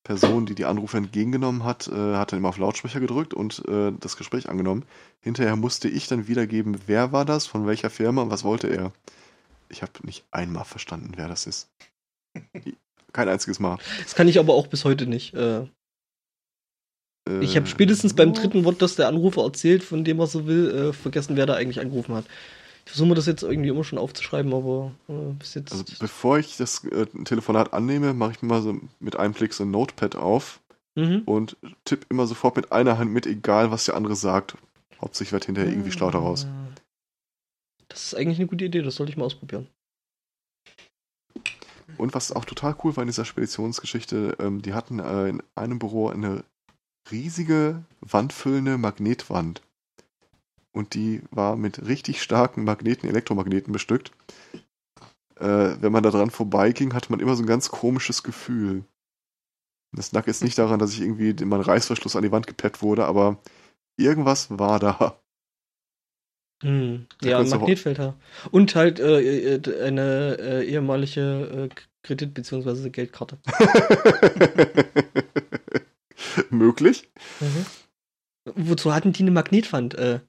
Person, die die Anrufe entgegengenommen hat, äh, hat dann immer auf Lautsprecher gedrückt und äh, das Gespräch angenommen. Hinterher musste ich dann wiedergeben, wer war das, von welcher Firma was wollte er. Ich habe nicht einmal verstanden, wer das ist. Kein einziges Mal. Das kann ich aber auch bis heute nicht. Äh, ich habe äh, spätestens beim dritten Wort, das der Anrufer erzählt, von dem er so will, äh, vergessen, wer da eigentlich angerufen hat. Ich versuche mir das jetzt irgendwie immer schon aufzuschreiben, aber äh, bis jetzt. Also bevor ich das äh, Telefonat annehme, mache ich mir mal so mit einem Klick so ein Notepad auf mhm. und tippe immer sofort mit einer Hand mit, egal was der andere sagt. Hauptsächlich wird hinterher irgendwie schlau daraus. Das ist eigentlich eine gute Idee, das sollte ich mal ausprobieren. Und was auch total cool war in dieser Speditionsgeschichte, ähm, die hatten äh, in einem Büro eine riesige wandfüllende Magnetwand und die war mit richtig starken Magneten, Elektromagneten bestückt. Äh, wenn man da dran vorbeiging, hatte man immer so ein ganz komisches Gefühl. Das lag jetzt nicht daran, dass ich irgendwie mein Reißverschluss an die Wand gepeppt wurde, aber irgendwas war da. Hm. Ja, ein Magnetfeld. Und halt äh, äh, eine äh, ehemalige äh, Kredit- bzw. Geldkarte. Möglich. Mhm. Wozu hatten die eine Magnetwand? Äh?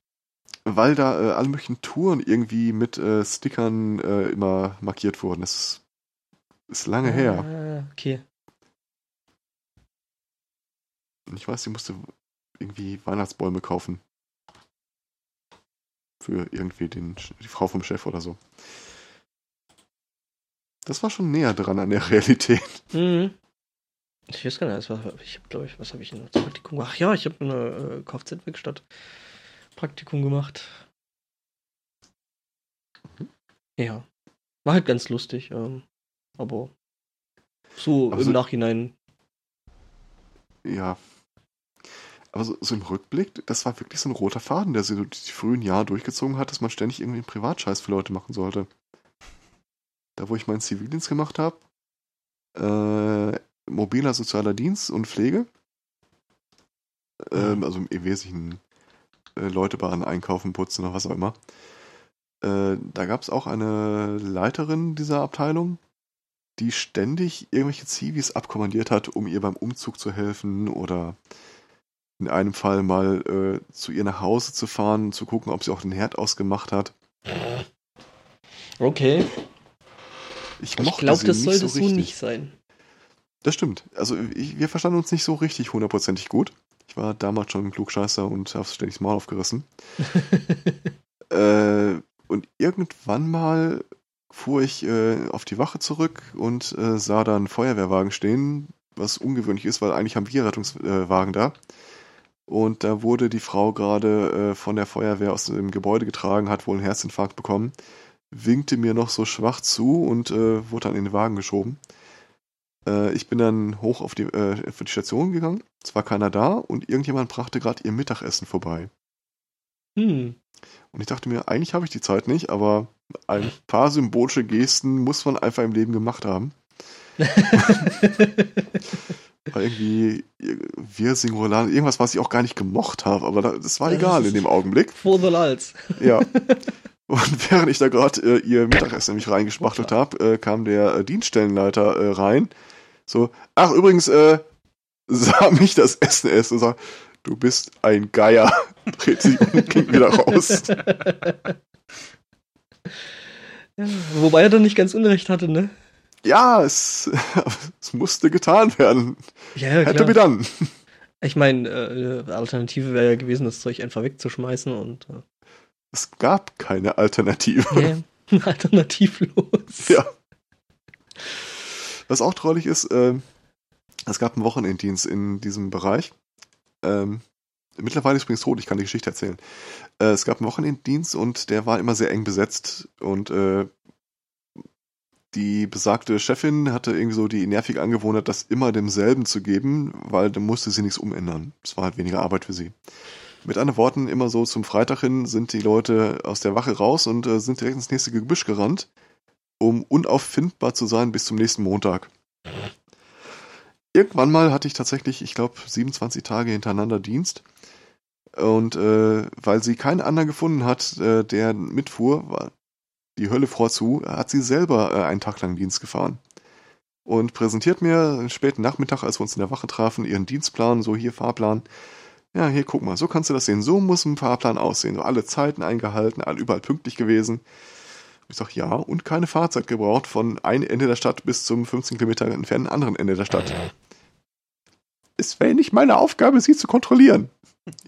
weil da äh, alle möglichen Touren irgendwie mit äh, Stickern äh, immer markiert wurden. Das ist lange ah, her. Okay. Ich weiß, ich musste irgendwie Weihnachtsbäume kaufen. Für irgendwie den, die Frau vom Chef oder so. Das war schon näher dran an der Realität. Mhm. Ich weiß gar nicht, was, ich habe, glaube ich, was habe ich in der Praktikum Ach ja, ich habe eine äh, Kfz-Werkstatt Praktikum gemacht. Ja. War halt ganz lustig, ähm, aber so also, im Nachhinein. Ja. Aber so, so, im Rückblick, das war wirklich so ein roter Faden, der so die frühen Jahre durchgezogen hat, dass man ständig irgendwie einen Privatscheiß für Leute machen sollte. Da, wo ich meinen Zivildienst gemacht habe, äh, mobiler sozialer Dienst und Pflege, ähm, also im Wesentlichen äh, Leute bei Einkaufen, Putzen oder was auch immer. Äh, da gab es auch eine Leiterin dieser Abteilung, die ständig irgendwelche Zivis abkommandiert hat, um ihr beim Umzug zu helfen oder in einem Fall mal äh, zu ihr nach Hause zu fahren zu gucken, ob sie auch den Herd ausgemacht hat. Okay. Ich, ich glaube, das sollte so, so nicht sein. Das stimmt. Also ich, wir verstanden uns nicht so richtig hundertprozentig gut. Ich war damals schon ein Klugscheißer und habe ständig das Maul aufgerissen. äh, und irgendwann mal fuhr ich äh, auf die Wache zurück und äh, sah da einen Feuerwehrwagen stehen, was ungewöhnlich ist, weil eigentlich haben wir Rettungswagen da. Und da wurde die Frau gerade äh, von der Feuerwehr aus dem Gebäude getragen, hat wohl einen Herzinfarkt bekommen, winkte mir noch so schwach zu und äh, wurde dann in den Wagen geschoben. Äh, ich bin dann hoch auf die, äh, auf die Station gegangen. Es war keiner da und irgendjemand brachte gerade ihr Mittagessen vorbei. Hm. Und ich dachte mir, eigentlich habe ich die Zeit nicht, aber ein paar symbolische Gesten muss man einfach im Leben gemacht haben. war irgendwie wir Singular, irgendwas, was ich auch gar nicht gemocht habe, aber das war egal in dem Augenblick. For the Lals. Ja. Und während ich da gerade äh, ihr Mittagessen nämlich reingespachtelt habe, äh, kam der äh, Dienststellenleiter äh, rein. So, ach übrigens, äh, sah mich das Essen essen und sagt, du bist ein Geier. Dreht sich und ging wieder raus. Ja, wobei er dann nicht ganz Unrecht hatte, ne? Ja, es, es musste getan werden. Ja, ja Hätte mir dann. Ich meine, äh, Alternative wäre ja gewesen, das Zeug einfach wegzuschmeißen und. Äh, es gab keine Alternative. Ja, alternativlos. Ja. Was auch traurig ist, äh, es gab einen Wochenenddienst in diesem Bereich. Ähm, mittlerweile ist übrigens tot, ich kann die Geschichte erzählen. Äh, es gab einen Wochenenddienst und der war immer sehr eng besetzt und äh, die besagte Chefin hatte irgendwie so die nervige Angewohnheit, das immer demselben zu geben, weil dann musste sie nichts umändern. Es war halt weniger Arbeit für sie. Mit anderen Worten, immer so zum Freitag hin sind die Leute aus der Wache raus und äh, sind direkt ins nächste Gebüsch gerannt, um unauffindbar zu sein bis zum nächsten Montag. Irgendwann mal hatte ich tatsächlich, ich glaube, 27 Tage hintereinander Dienst. Und äh, weil sie keinen anderen gefunden hat, äh, der mitfuhr, war die Hölle vorzu, hat sie selber äh, einen Tag lang Dienst gefahren. Und präsentiert mir späten Nachmittag, als wir uns in der Wache trafen, ihren Dienstplan, so hier Fahrplan. Ja, hier guck mal, so kannst du das sehen. So muss ein Fahrplan aussehen. So alle Zeiten eingehalten, überall pünktlich gewesen. Ich sag ja, und keine Fahrzeit gebraucht von einem Ende der Stadt bis zum 15 Kilometer entfernten anderen Ende der Stadt. Es wäre nicht meine Aufgabe, sie zu kontrollieren.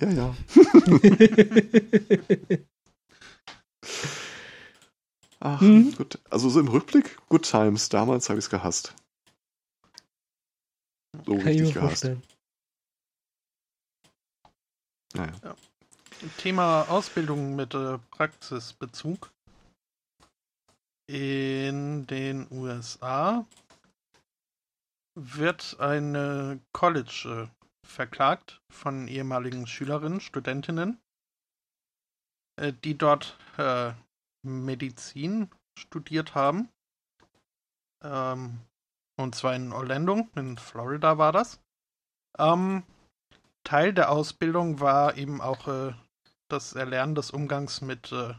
Ja, ja. Ach, hm? gut. Also so im Rückblick, Good Times. Damals habe ich es gehasst. So Kann richtig gehasst. Naja. Ja. Thema Ausbildung mit äh, Praxisbezug. In den USA wird eine College äh, verklagt von ehemaligen Schülerinnen, Studentinnen, äh, die dort äh, Medizin studiert haben. Ähm, und zwar in Orlando, in Florida war das. Ähm, Teil der Ausbildung war eben auch äh, das Erlernen des Umgangs mit äh,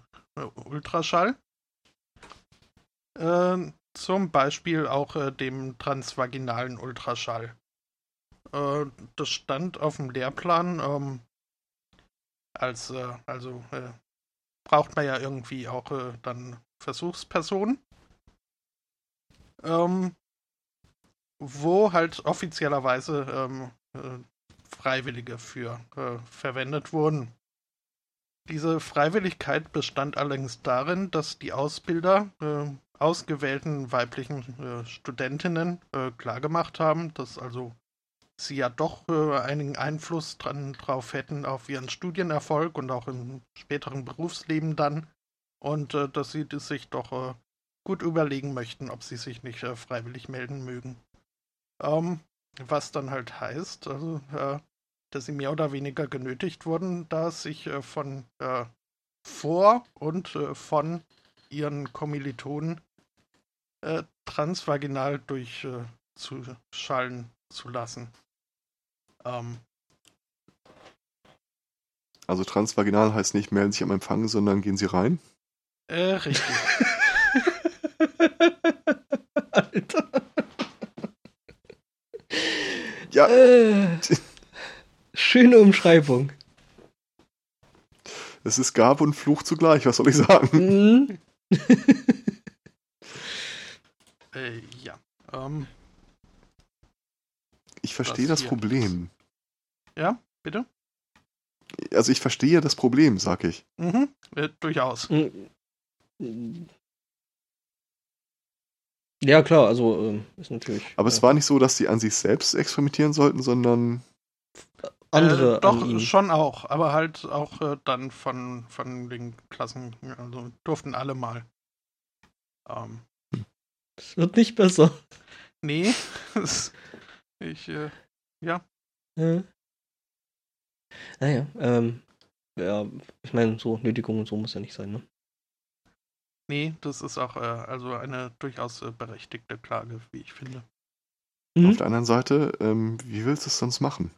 Ultraschall. Äh, zum Beispiel auch äh, dem transvaginalen Ultraschall. Äh, das stand auf dem Lehrplan ähm, als, äh, also braucht man ja irgendwie auch dann Versuchspersonen. Ähm, wo halt offiziellerweise ähm, Freiwillige für äh, verwendet wurden. Diese Freiwilligkeit bestand allerdings darin, dass die Ausbilder äh, ausgewählten weiblichen äh, Studentinnen äh, klargemacht haben, dass also sie ja doch äh, einigen Einfluss dran, drauf hätten auf ihren Studienerfolg und auch im späteren Berufsleben dann und äh, dass sie sich doch gut überlegen möchten, ob sie sich nicht freiwillig melden mögen. Ähm, was dann halt heißt, also dass sie mehr oder weniger genötigt wurden, da sich äh, von äh, vor und äh, von ihren Kommilitonen äh, transvaginal durchzuschallen äh, zu lassen. Ähm. Also transvaginal heißt nicht melden sich am Empfang, sondern gehen sie rein? Äh, richtig. Ja. Äh. Schöne Umschreibung. Es ist Gabe und Fluch zugleich, was soll ich sagen? Mhm. äh, ja. Ähm, ich verstehe das, das Problem. Ja, bitte? Also ich verstehe das Problem, sag ich. Mhm, äh, durchaus. Mhm. Ja, klar, also äh, ist natürlich. Aber es war nicht so, dass sie an sich selbst experimentieren sollten, sondern andere. Äh, doch, schon auch, aber halt auch äh, dann von, von den Klassen, also durften alle mal. Ähm, es wird nicht besser. Nee, ich, äh, ja. ja. Naja, ähm, ja, ich meine, so Nötigung und so muss ja nicht sein, ne? Nee, das ist auch äh, also eine durchaus äh, berechtigte Klage, wie ich finde. Mhm. Auf der anderen Seite, ähm, wie willst du es sonst machen?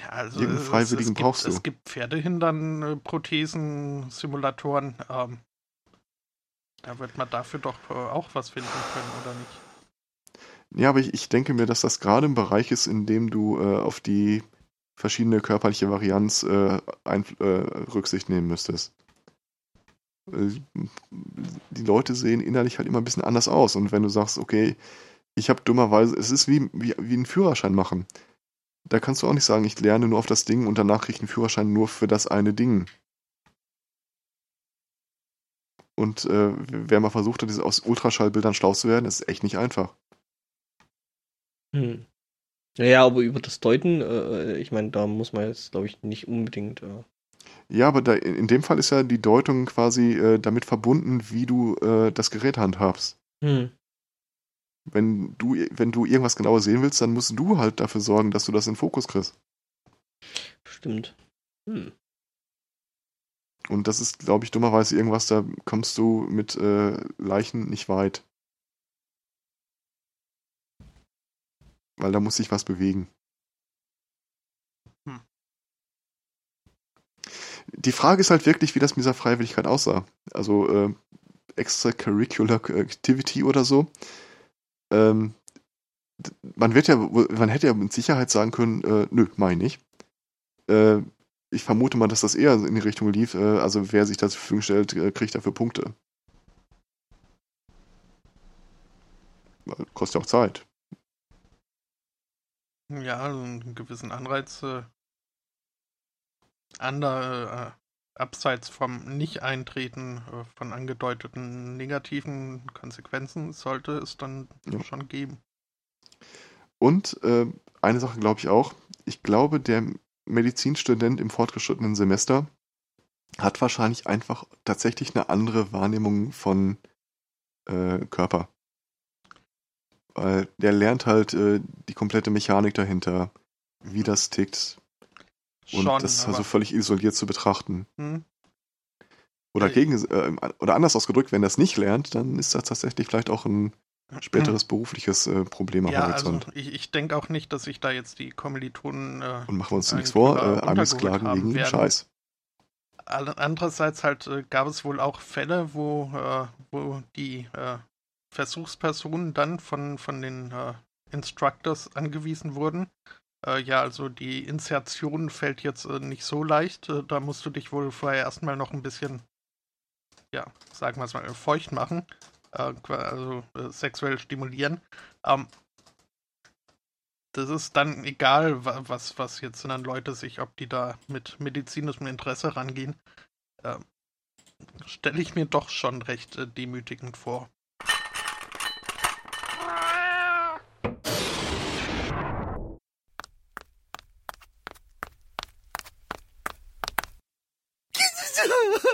Ja, also Jeden Freiwilligen es, es brauchst gibt, du. Es gibt Pferdehindern, Prothesen, Simulatoren. Ähm, da wird man dafür doch äh, auch was finden können, oder nicht? Ja, aber ich, ich denke mir, dass das gerade im Bereich ist, in dem du äh, auf die verschiedene körperliche Varianz äh, ein, äh, Rücksicht nehmen müsstest. Äh, die Leute sehen innerlich halt immer ein bisschen anders aus. Und wenn du sagst, okay, ich habe dummerweise, es ist wie, wie, wie ein Führerschein machen. Da kannst du auch nicht sagen, ich lerne nur auf das Ding und danach kriege ich einen Führerschein nur für das eine Ding. Und äh, wer mal versucht hat, aus Ultraschallbildern schlau zu werden, ist echt nicht einfach. Hm. Naja, aber über das Deuten, äh, ich meine, da muss man jetzt, glaube ich, nicht unbedingt. Äh... Ja, aber da, in dem Fall ist ja die Deutung quasi äh, damit verbunden, wie du äh, das Gerät handhabst. Hm wenn du, wenn du irgendwas genauer sehen willst, dann musst du halt dafür sorgen, dass du das in Fokus kriegst. Stimmt. Hm. Und das ist, glaube ich, dummerweise irgendwas, da kommst du mit äh, Leichen nicht weit. Weil da muss sich was bewegen. Die Frage ist halt wirklich, wie das mit dieser Freiwilligkeit aussah. Also äh, Extracurricular Activity oder so. Ähm, man wird ja, man hätte ja mit Sicherheit sagen können, äh, nö, meine ich. Äh, ich vermute mal, dass das eher in die Richtung lief. Äh, also wer sich da zur Verfügung stellt, äh, kriegt dafür Punkte. Kostet ja auch Zeit. Ja, also einen gewissen Anreiz. Ander, äh, abseits vom Nicht-Eintreten äh, von angedeuteten negativen Konsequenzen sollte es dann ja. schon geben. Und äh, eine Sache glaube ich auch. Ich glaube, der Medizinstudent im fortgeschrittenen Semester hat wahrscheinlich einfach tatsächlich eine andere Wahrnehmung von äh, Körper. Weil der lernt halt äh, die komplette Mechanik dahinter, wie das tickt. Und Schon, das also völlig isoliert zu betrachten. Hm. Oder, gegen, äh, oder anders ausgedrückt, wenn er es nicht lernt, dann ist das tatsächlich vielleicht auch ein späteres berufliches äh, Problem am ja, Horizont. Also ich, ich denke auch nicht, dass sich da jetzt die Kommilitonen. Äh, Und machen wir uns nichts vor, äh, Armeesklagen wegen werden. Scheiß. Andererseits halt äh, gab es wohl auch Fälle, wo, äh, wo die äh, Versuchspersonen dann von, von den äh, Instructors angewiesen wurden. Ja, also die Insertion fällt jetzt nicht so leicht. da musst du dich wohl vorher erstmal noch ein bisschen, ja, sagen wir es mal, feucht machen äh, also äh, sexuell stimulieren. Ähm, das ist dann egal, was, was jetzt dann Leute sich, ob die da mit medizinischem Interesse rangehen, äh, stelle ich mir doch schon recht äh, demütigend vor.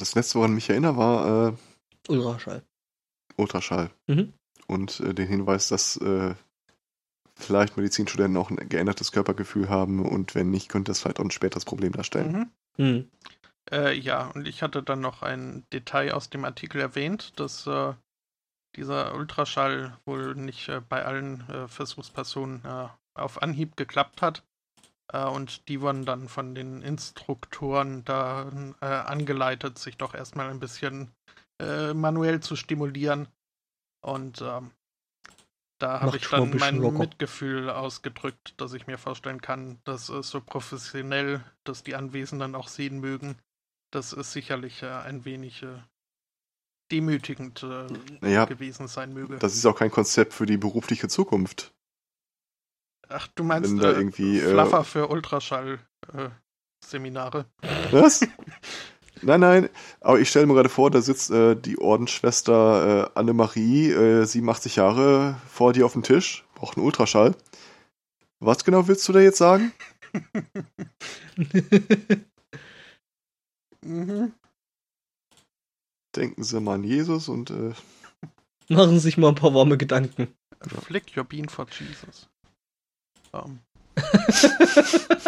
das letzte, woran ich mich erinnere, war äh, Ultraschall. Ultraschall. Mhm. Und äh, den Hinweis, dass äh, vielleicht Medizinstudenten auch ein geändertes Körpergefühl haben und wenn nicht, könnte das vielleicht auch ein späteres Problem darstellen. Mhm. Mhm. Äh, ja, und ich hatte dann noch ein Detail aus dem Artikel erwähnt, dass äh, dieser Ultraschall wohl nicht äh, bei allen Versuchspersonen auf Anhieb geklappt hat. Äh, und die wurden dann von den Instruktoren da äh, angeleitet, sich doch erstmal ein bisschen äh, manuell zu stimulieren. Und ähm, da habe ich dann mein locker. Mitgefühl ausgedrückt, dass ich mir vorstellen kann, dass es so professionell, dass die Anwesenden auch sehen mögen, das ist sicherlich äh, ein wenig äh, demütigend äh, naja, gewesen sein möge. Das ist auch kein Konzept für die berufliche Zukunft. Ach, du meinst da äh, irgendwie, äh, Fluffer für Ultraschall-Seminare? Äh, Was? Nein, nein, aber ich stelle mir gerade vor, da sitzt äh, die Ordensschwester äh, Annemarie, äh, 87 Jahre, vor dir auf dem Tisch, braucht einen Ultraschall. Was genau willst du da jetzt sagen? mhm. Denken Sie mal an Jesus und äh, machen Sie sich mal ein paar warme Gedanken. Flick your bean for Jesus haben.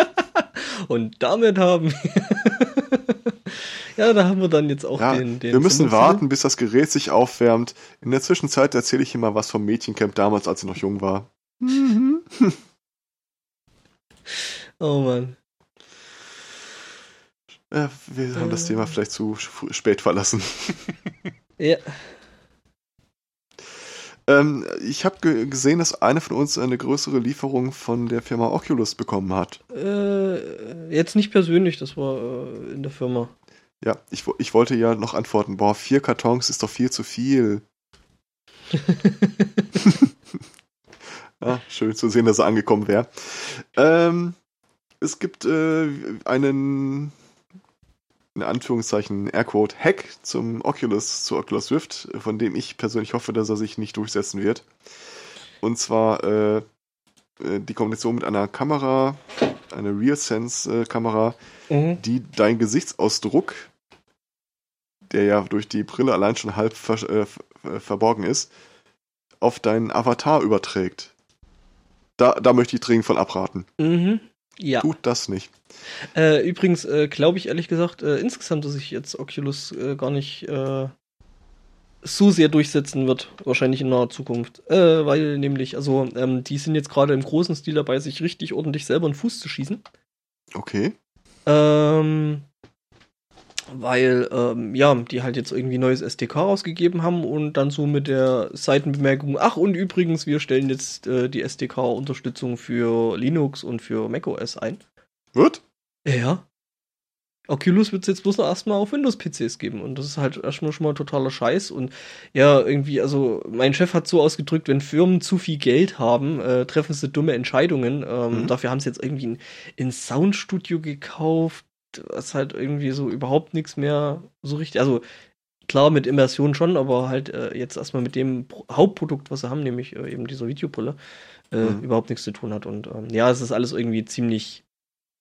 Und damit haben wir. ja, da haben wir dann jetzt auch ja, den, den. Wir müssen warten, bis das Gerät sich aufwärmt. In der Zwischenzeit erzähle ich immer was vom Mädchencamp damals, als sie noch jung war. Mhm. oh Mann. Ja, wir haben das Thema vielleicht zu spät verlassen. ja. Ähm, ich habe ge gesehen, dass eine von uns eine größere Lieferung von der Firma Oculus bekommen hat. Äh, jetzt nicht persönlich, das war äh, in der Firma. Ja, ich, ich wollte ja noch antworten, boah, vier Kartons ist doch viel zu viel. ja, schön zu sehen, dass er angekommen wäre. Ähm, es gibt äh, einen, in Anführungszeichen, Airquote Hack zum Oculus, zu Oculus Rift, von dem ich persönlich hoffe, dass er sich nicht durchsetzen wird. Und zwar äh, äh die Kombination mit einer Kamera, eine RealSense-Kamera, mhm. die deinen Gesichtsausdruck, der ja durch die Brille allein schon halb ver äh, verborgen ist, auf deinen Avatar überträgt. Da, da möchte ich dringend von abraten. Mhm. Ja. Tut das nicht. Äh, übrigens äh, glaube ich ehrlich gesagt äh, insgesamt, dass sich jetzt Oculus äh, gar nicht äh, so sehr durchsetzen wird, wahrscheinlich in naher Zukunft. Äh, weil nämlich, also, ähm, die sind jetzt gerade im großen Stil dabei, sich richtig ordentlich selber einen Fuß zu schießen. Okay. Ähm, weil, ähm, ja, die halt jetzt irgendwie neues SDK rausgegeben haben und dann so mit der Seitenbemerkung, ach und übrigens, wir stellen jetzt äh, die SDK-Unterstützung für Linux und für macOS ein. Wird? Ja. Oculus wird es jetzt bloß noch erstmal auf Windows-PCs geben und das ist halt erstmal schon mal totaler Scheiß und ja, irgendwie, also mein Chef hat so ausgedrückt, wenn Firmen zu viel Geld haben, äh, treffen sie dumme Entscheidungen. Ähm, mhm. Dafür haben sie jetzt irgendwie ein, ein Soundstudio gekauft, was halt irgendwie so überhaupt nichts mehr so richtig, also klar mit Immersion schon, aber halt äh, jetzt erstmal mit dem Pro Hauptprodukt, was sie haben, nämlich äh, eben dieser Videobrille, äh, mhm. überhaupt nichts zu tun hat und ähm, ja, es ist alles irgendwie ziemlich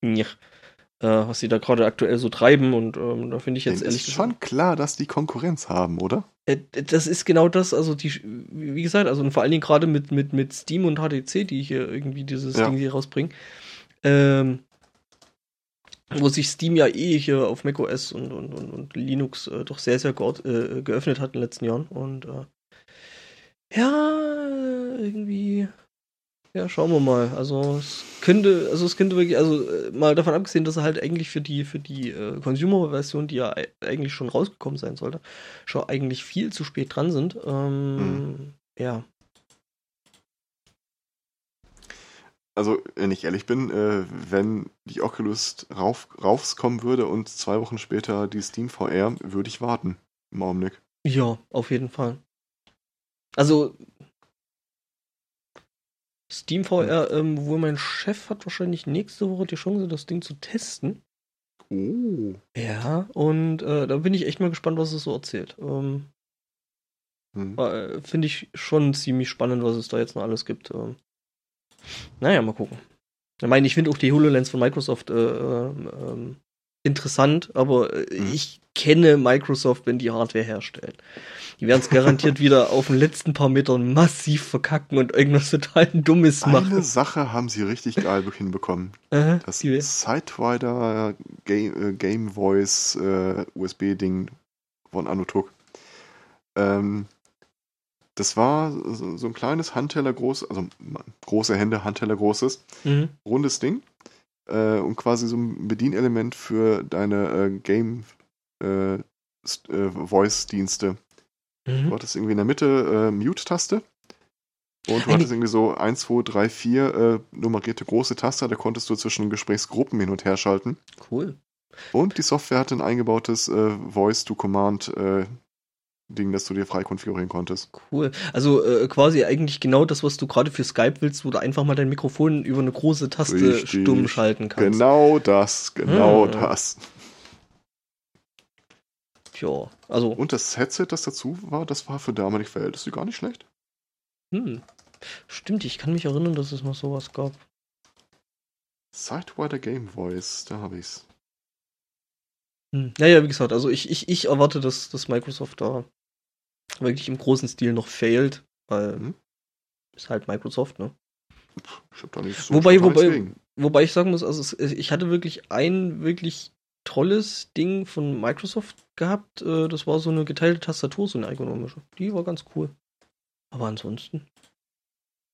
äh, was sie da gerade aktuell so treiben. Und ähm, da finde ich jetzt ehrlich ist schon klar, dass die Konkurrenz haben, oder? Äh, das ist genau das, also die, wie gesagt, also und vor allen Dingen gerade mit, mit, mit Steam und HTC, die hier irgendwie dieses ja. Ding hier rausbringen. Ähm, wo sich Steam ja eh hier auf macOS und, und, und, und Linux äh, doch sehr, sehr gut, äh, geöffnet hat in den letzten Jahren. Und äh, ja, irgendwie ja, schauen wir mal. Also es könnte, also es könnte wirklich, also äh, mal davon abgesehen, dass er halt eigentlich für die, für die äh, Consumer-Version, die ja eigentlich schon rausgekommen sein sollte, schon eigentlich viel zu spät dran sind. Ähm, mhm. Ja. Also, wenn ich ehrlich bin, äh, wenn die Oculus rauf, rauskommen würde und zwei Wochen später die Steam VR, würde ich warten. Im Augenblick. Ja, auf jeden Fall. Also, Steam VR, ähm, wo mein Chef hat wahrscheinlich nächste Woche die Chance, das Ding zu testen. Oh. Ja, und äh, da bin ich echt mal gespannt, was es so erzählt. Ähm, hm. äh, Finde ich schon ziemlich spannend, was es da jetzt noch alles gibt. Ähm, naja, mal gucken. Ich meine, ich finde auch die HoloLens von Microsoft äh, ähm, interessant, aber äh, hm. ich kenne Microsoft, wenn die Hardware herstellen. Die werden es garantiert wieder auf den letzten paar Metern massiv verkacken und irgendwas total Dummes machen. Eine Sache haben sie richtig geil hinbekommen. Aha, das Sidewinder Game, äh, Game Voice äh, USB-Ding von Anutuk. Ähm, das war so, ein kleines Handteller groß, also große Hände, Handteller großes, mhm. rundes Ding. Äh, und quasi so ein Bedienelement für deine äh, Game äh, äh Voice-Dienste. Mhm. Du hattest irgendwie in der Mitte äh, Mute-Taste. Und du hattest irgendwie so 1, 2, 3, 4 äh, nummerierte große Taster, da konntest du zwischen Gesprächsgruppen hin und her schalten. Cool. Und die Software hatte ein eingebautes äh, Voice-to-Command Ding, das du dir frei konfigurieren konntest. Cool. Also äh, quasi eigentlich genau das, was du gerade für Skype willst, wo du einfach mal dein Mikrofon über eine große Taste Richtig. stumm schalten kannst. Genau das, genau hm. das. Ja, also. Und das Headset, das dazu war, das war für damalige Verhältnisse gar nicht schlecht. Hm. Stimmt, ich kann mich erinnern, dass es noch sowas gab. Sidewinder Game Voice, da habe ich's. Hm. Naja, wie gesagt, also ich, ich, ich erwarte, dass, dass Microsoft da wirklich im großen Stil noch failt, weil hm? ist halt Microsoft, ne? Ich hab da nicht so wobei, wobei, wobei ich sagen muss, also ich hatte wirklich ein wirklich tolles Ding von Microsoft gehabt. Äh, das war so eine geteilte Tastatur, so eine ergonomische. Die war ganz cool. Aber ansonsten.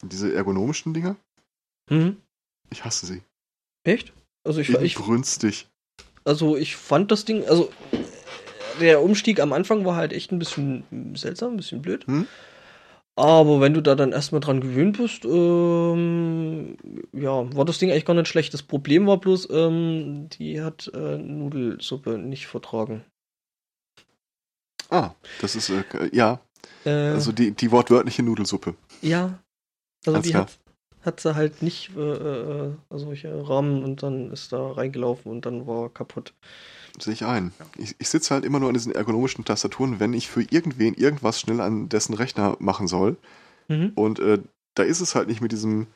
Diese ergonomischen Dinger? Mhm. Ich hasse sie. Echt? Also ich, ich brünstig. Also ich fand das Ding, also der Umstieg am Anfang war halt echt ein bisschen seltsam, ein bisschen blöd. Hm? Aber wenn du da dann erstmal dran gewöhnt bist, ähm, ja, war das Ding eigentlich gar nicht schlecht. Das Problem war bloß, ähm, die hat äh, Nudelsuppe nicht vertragen. Ah, das ist, äh, ja. Äh, also die, die wortwörtliche Nudelsuppe. Ja. Also Alles die klar. hat hat sie halt nicht äh, äh, solche Rahmen und dann ist da reingelaufen und dann war kaputt. Sehe ich ein. Ich, ich sitze halt immer nur an diesen ergonomischen Tastaturen, wenn ich für irgendwen irgendwas schnell an dessen Rechner machen soll. Mhm. Und äh, da ist es halt nicht mit diesem,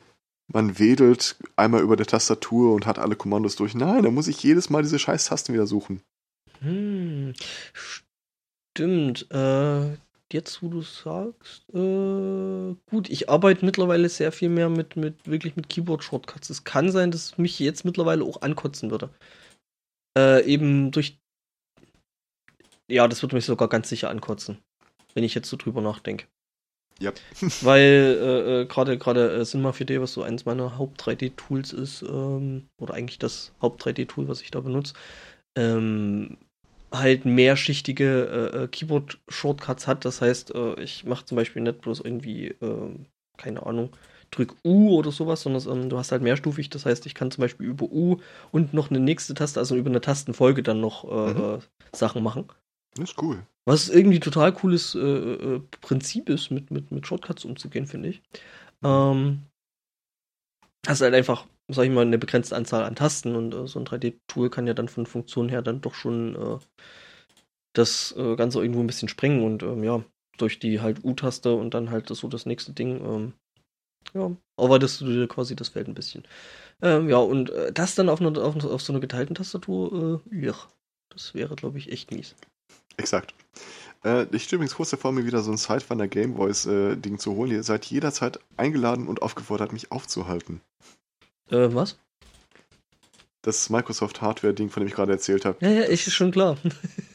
man wedelt einmal über der Tastatur und hat alle Kommandos durch. Nein, da muss ich jedes Mal diese scheiß Tasten wieder suchen. Hm, stimmt. Äh, jetzt, wo du sagst, äh, gut, ich arbeite mittlerweile sehr viel mehr mit, mit wirklich mit Keyboard-Shortcuts. Es kann sein, dass es mich jetzt mittlerweile auch ankotzen würde. Äh, eben durch. Ja, das würde mich sogar ganz sicher ankotzen, wenn ich jetzt so drüber nachdenke. Ja. Weil äh, äh gerade gerade äh, Cinema 4D, was so eins meiner Haupt-3D-Tools ist, ähm, oder eigentlich das Haupt-3D-Tool, was ich da benutze, ähm, halt mehrschichtige äh, äh, Keyboard-Shortcuts hat. Das heißt, äh, ich mache zum Beispiel nicht bloß irgendwie, äh, keine Ahnung, drück U oder sowas, sondern ähm, du hast halt mehrstufig. Das heißt, ich kann zum Beispiel über U und noch eine nächste Taste, also über eine Tastenfolge dann noch äh, mhm. Äh, Sachen machen. Das ist cool. Was irgendwie total cooles Prinzip ist, mit, mit, mit Shortcuts umzugehen, finde ich. Ähm, hast halt einfach sag ich mal, eine begrenzte Anzahl an Tasten und äh, so ein 3D-Tool kann ja dann von Funktion her dann doch schon äh, das äh, Ganze irgendwo ein bisschen sprengen und ähm, ja, durch die halt U-Taste und dann halt das, so das nächste Ding, ähm, ja, arbeitest du dir quasi das Feld ein bisschen. Ähm, ja, und äh, das dann auf, eine, auf, auf, so einer geteilten Tastatur, äh, ja, das wäre, glaube ich, echt mies. Exakt. Äh, ich stehe übrigens kurz davor, mir wieder so ein Sidefinder Game Voice äh, Ding zu holen. Ihr seid jederzeit eingeladen und aufgefordert, mich aufzuhalten. Äh, was? Das Microsoft Hardware-Ding, von dem ich gerade erzählt habe. Ja, ja, ist schon klar.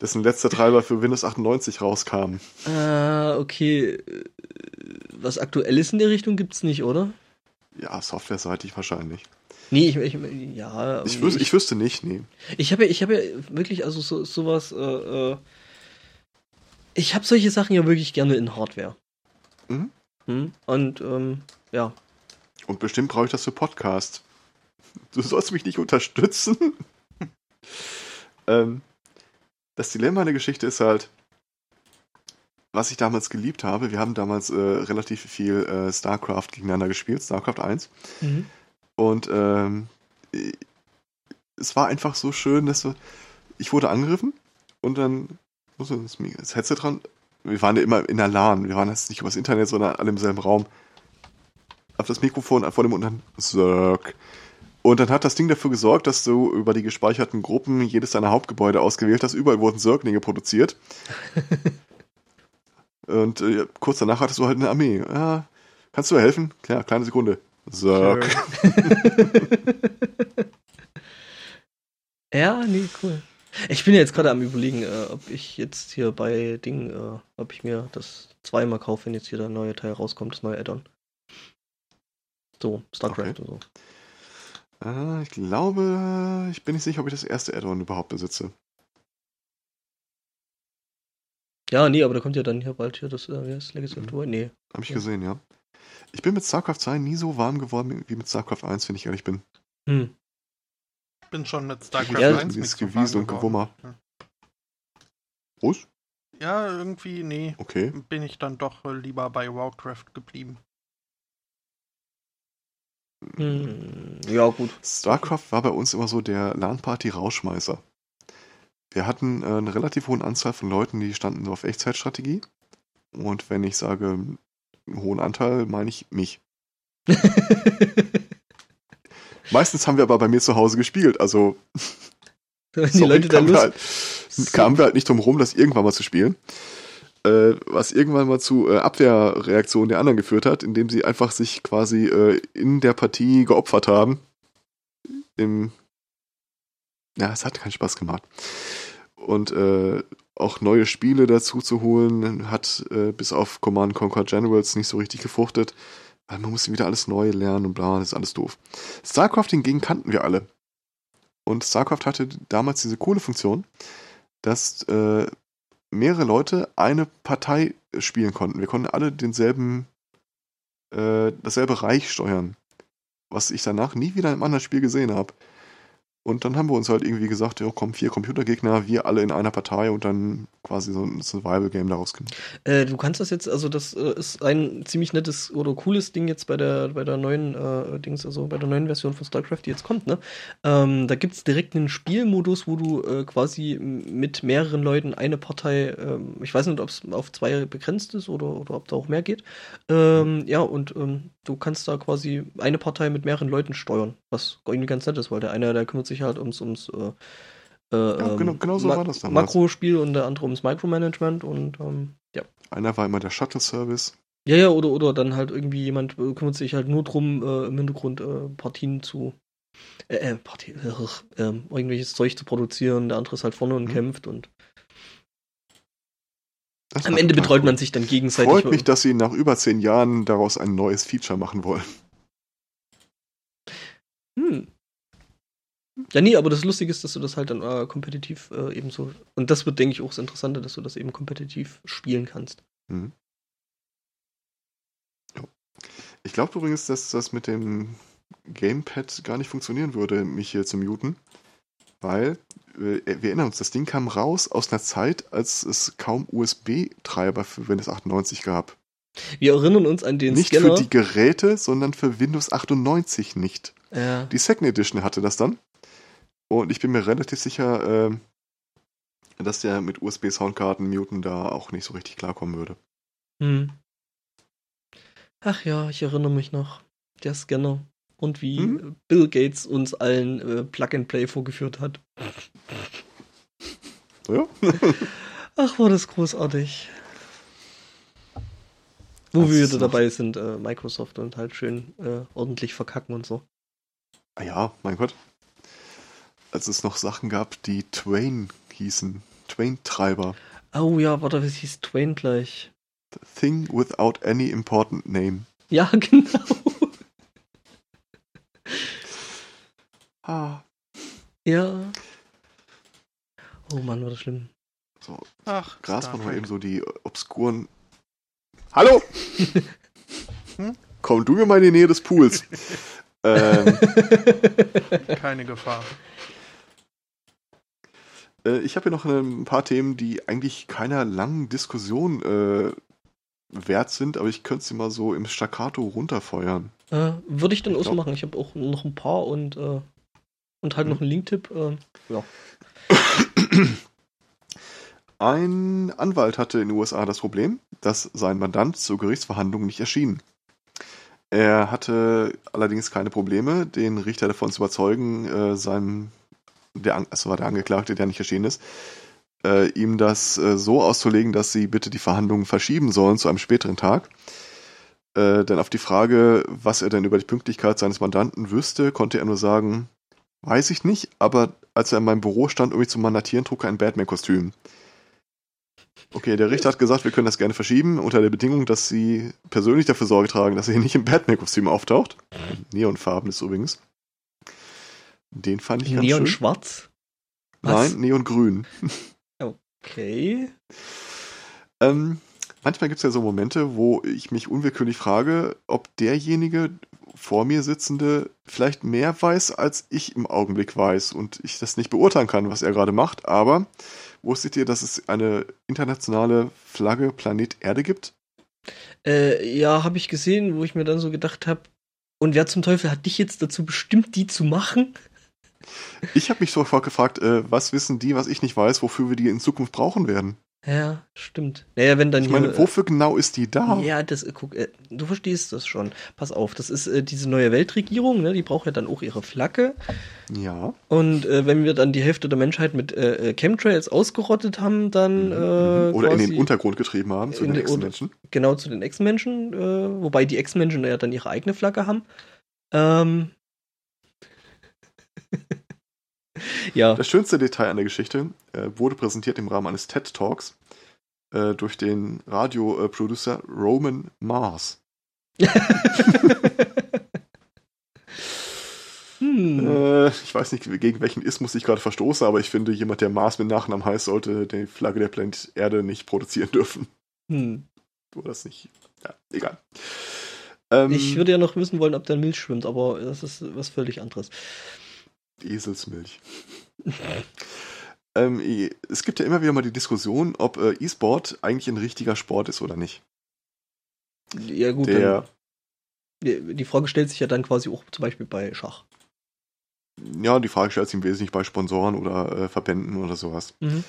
dessen letzter Treiber für Windows 98 rauskam. Ah, okay. Was aktuelles in der Richtung gibt's nicht, oder? Ja, softwareseitig wahrscheinlich. Nee, ich, ich ja. Ich, wüs ich, ich, wüsste nicht, nee. Ich habe ja, ich habe ja wirklich, also so, sowas, äh, äh, ich habe solche Sachen ja wirklich gerne in Hardware. Mhm. Hm? Und, ähm, ja, und bestimmt brauche ich das für Podcast. Du sollst mich nicht unterstützen. ähm, das Dilemma der Geschichte ist halt, was ich damals geliebt habe, wir haben damals äh, relativ viel äh, StarCraft gegeneinander gespielt, StarCraft 1. Mhm. Und ähm, es war einfach so schön, dass wir, ich wurde angegriffen und dann musste das Headset dran. Wir waren ja immer in der LAN, wir waren jetzt nicht übers Internet, sondern alle im selben Raum auf das Mikrofon vor dem und dann Zirk. Und dann hat das Ding dafür gesorgt, dass du über die gespeicherten Gruppen jedes deiner Hauptgebäude ausgewählt hast. Überall wurden Zirklinge produziert. und äh, kurz danach hattest du halt eine Armee. Ja, kannst du mir helfen? Klar, kleine Sekunde. Zirk. ja, nee, cool. Ich bin jetzt gerade am überlegen, äh, ob ich jetzt hier bei Ding, äh, ob ich mir das zweimal kaufe, wenn jetzt hier der neue Teil rauskommt, das neue Add-on. So, StarCraft okay. und so. Äh, ich glaube, ich bin nicht sicher, ob ich das erste Add-on überhaupt besitze. Ja, nee, aber da kommt ja dann hier bald hier das, äh, wie heißt Legacy of the Void? Nee. Hab ich ja. gesehen, ja. Ich bin mit StarCraft 2 nie so warm geworden wie mit StarCraft 1, wenn ich ehrlich bin. Hm. Ich bin schon mit StarCraft ja, 1 dieses Gewiesel und Gewummer. Ja. Was? Ja, irgendwie, nee. Okay. Bin ich dann doch lieber bei Warcraft geblieben. Hm, ja, gut. StarCraft war bei uns immer so der LAN-Party-Rauschmeißer. Wir hatten äh, eine relativ hohe Anzahl von Leuten, die standen so auf Echtzeitstrategie. Und wenn ich sage, einen hohen Anteil, meine ich mich. Meistens haben wir aber bei mir zu Hause gespielt, also die sorry, Leute kamen, wir halt, kamen wir halt nicht drum rum, das irgendwann mal zu spielen äh, was irgendwann mal zu äh, Abwehrreaktionen der anderen geführt hat, indem sie einfach sich quasi äh, in der Partie geopfert haben. Im ja, es hat keinen Spaß gemacht. Und äh, auch neue Spiele dazu zu holen, hat äh, bis auf Command Conquer Generals nicht so richtig gefruchtet, weil man musste wieder alles neu lernen und bla, das ist alles doof. StarCraft hingegen kannten wir alle. Und StarCraft hatte damals diese coole Funktion, dass äh, mehrere Leute eine Partei spielen konnten. Wir konnten alle denselben, äh, dasselbe Reich steuern. Was ich danach nie wieder einem anderen Spiel gesehen habe. Und dann haben wir uns halt irgendwie gesagt, ja komm, vier Computergegner, wir alle in einer Partei und dann quasi so ein Survival-Game daraus gemacht. Äh, du kannst das jetzt, also das äh, ist ein ziemlich nettes oder cooles Ding jetzt bei der, bei der neuen äh, Dings, also bei der neuen Version von StarCraft, die jetzt kommt, ne? Ähm, da gibt es direkt einen Spielmodus, wo du äh, quasi mit mehreren Leuten eine Partei, ähm, ich weiß nicht, ob es auf zwei begrenzt ist oder, oder ob da auch mehr geht. Ähm, ja, und ähm, du kannst da quasi eine Partei mit mehreren Leuten steuern, was irgendwie ganz nett ist, weil der eine, der kümmert sich halt ums, ums äh, äh, ja, genau, genau so Ma war das damals. Makrospiel und der andere ums Micromanagement und ähm, ja. Einer war immer der Shuttle-Service. Ja, ja, oder, oder dann halt irgendwie jemand äh, kümmert sich halt nur drum, äh, im Hintergrund Partien zu äh, Partien, äh, irgendwelches Zeug zu produzieren, der andere ist halt vorne und mhm. kämpft und das am Ende betreut man sich dann gegenseitig. Freut mich, dass sie nach über zehn Jahren daraus ein neues Feature machen wollen. Hm. Ja, nee, aber das Lustige ist, dass du das halt dann äh, kompetitiv äh, eben so. Und das wird, denke ich, auch das Interessante, dass du das eben kompetitiv spielen kannst. Mhm. Ich glaube übrigens, dass das mit dem Gamepad gar nicht funktionieren würde, mich hier zu muten. Weil, äh, wir erinnern uns, das Ding kam raus aus einer Zeit, als es kaum USB-Treiber für Windows 98 gab. Wir erinnern uns an den nicht Scanner. Nicht für die Geräte, sondern für Windows 98 nicht. Ja. Die Second Edition hatte das dann. Und ich bin mir relativ sicher, äh, dass der mit USB-Soundkarten Muten da auch nicht so richtig klarkommen würde. Hm. Ach ja, ich erinnere mich noch. Der Scanner. Und wie hm? Bill Gates uns allen äh, Plug-and-Play vorgeführt hat. Ja. Ach, war das großartig. Wo das wir wieder dabei sind, äh, Microsoft und halt schön äh, ordentlich verkacken und so. Ah ja, mein Gott als es noch Sachen gab, die Twain hießen. Twain-Treiber. Oh ja, warte, was hieß Twain gleich? The thing without any important name. Ja, genau. Ah. Ja. Oh Mann, war das schlimm. So, Ach, Gras war mal eben so die obskuren. Hallo! hm? Komm du mir mal in die Nähe des Pools. ähm. Keine Gefahr. Äh, ich habe hier noch ein paar Themen, die eigentlich keiner langen Diskussion äh, wert sind, aber ich könnte sie mal so im Staccato runterfeuern. Äh, Würde ich dann auch so machen. Ich habe auch noch ein paar und, äh, und halt mhm. noch einen Linktipp. Äh, ja. Ein Anwalt hatte in den USA das Problem, dass sein Mandant zur Gerichtsverhandlung nicht erschien. Er hatte allerdings keine Probleme, den Richter davon zu überzeugen, äh, seinem der, also war der Angeklagte, der nicht erschienen ist, äh, ihm das äh, so auszulegen, dass sie bitte die Verhandlungen verschieben sollen zu einem späteren Tag. Äh, denn auf die Frage, was er denn über die Pünktlichkeit seines Mandanten wüsste, konnte er nur sagen, weiß ich nicht, aber als er in meinem Büro stand, um mich zu mandatieren, trug er ein Batman-Kostüm. Okay, der Richter hat gesagt, wir können das gerne verschieben, unter der Bedingung, dass sie persönlich dafür Sorge tragen, dass er hier nicht im Batman-Kostüm auftaucht. Neonfarben ist übrigens. Den fand ich ganz Neon schön. schwarz? Was? Nein, Neongrün. Okay. ähm, manchmal gibt es ja so Momente, wo ich mich unwillkürlich frage, ob derjenige vor mir sitzende vielleicht mehr weiß, als ich im Augenblick weiß und ich das nicht beurteilen kann, was er gerade macht. Aber wusstet ihr, dass es eine internationale Flagge Planet Erde gibt? Äh, ja, habe ich gesehen, wo ich mir dann so gedacht habe, und wer zum Teufel hat dich jetzt dazu bestimmt, die zu machen? Ich habe mich sofort gefragt, äh, was wissen die, was ich nicht weiß, wofür wir die in Zukunft brauchen werden? Ja, stimmt. Naja, wenn dann ich meine, hier, wofür genau ist die da? Ja, das, äh, guck, äh, du verstehst das schon. Pass auf, das ist äh, diese neue Weltregierung, ne? Die braucht ja dann auch ihre Flagge. Ja. Und äh, wenn wir dann die Hälfte der Menschheit mit äh, Chemtrails ausgerottet haben, dann mhm. mhm. oder in den Untergrund getrieben haben zu den Ex-Menschen. Genau zu den Ex-Menschen, wobei die Ex-Menschen ja dann ihre eigene Flagge haben. Ähm, ja. Das schönste Detail an der Geschichte äh, wurde präsentiert im Rahmen eines TED Talks äh, durch den Radioproducer Roman Mars. hm. äh, ich weiß nicht, gegen welchen Ismus ich gerade verstoße, aber ich finde, jemand, der Mars mit Nachnamen heißt, sollte die Flagge der Planet Erde nicht produzieren dürfen. Hm. Du das nicht. Ja, egal. Ähm, ich würde ja noch wissen wollen, ob der Milch schwimmt, aber das ist was völlig anderes. Eselsmilch. ähm, es gibt ja immer wieder mal die Diskussion, ob äh, E-Sport eigentlich ein richtiger Sport ist oder nicht. Ja, gut. Der, dann, die Frage stellt sich ja dann quasi auch zum Beispiel bei Schach. Ja, die Frage stellt sich im Wesentlichen bei Sponsoren oder äh, Verbänden oder sowas. Mhm.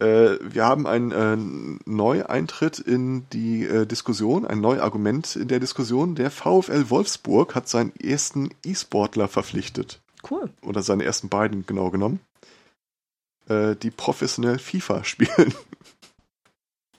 Äh, wir haben einen äh, Neueintritt in die äh, Diskussion, ein Neuargument in der Diskussion. Der VfL Wolfsburg hat seinen ersten E-Sportler verpflichtet. Cool. Oder seine ersten beiden genau genommen. Äh, die professionell FIFA spielen.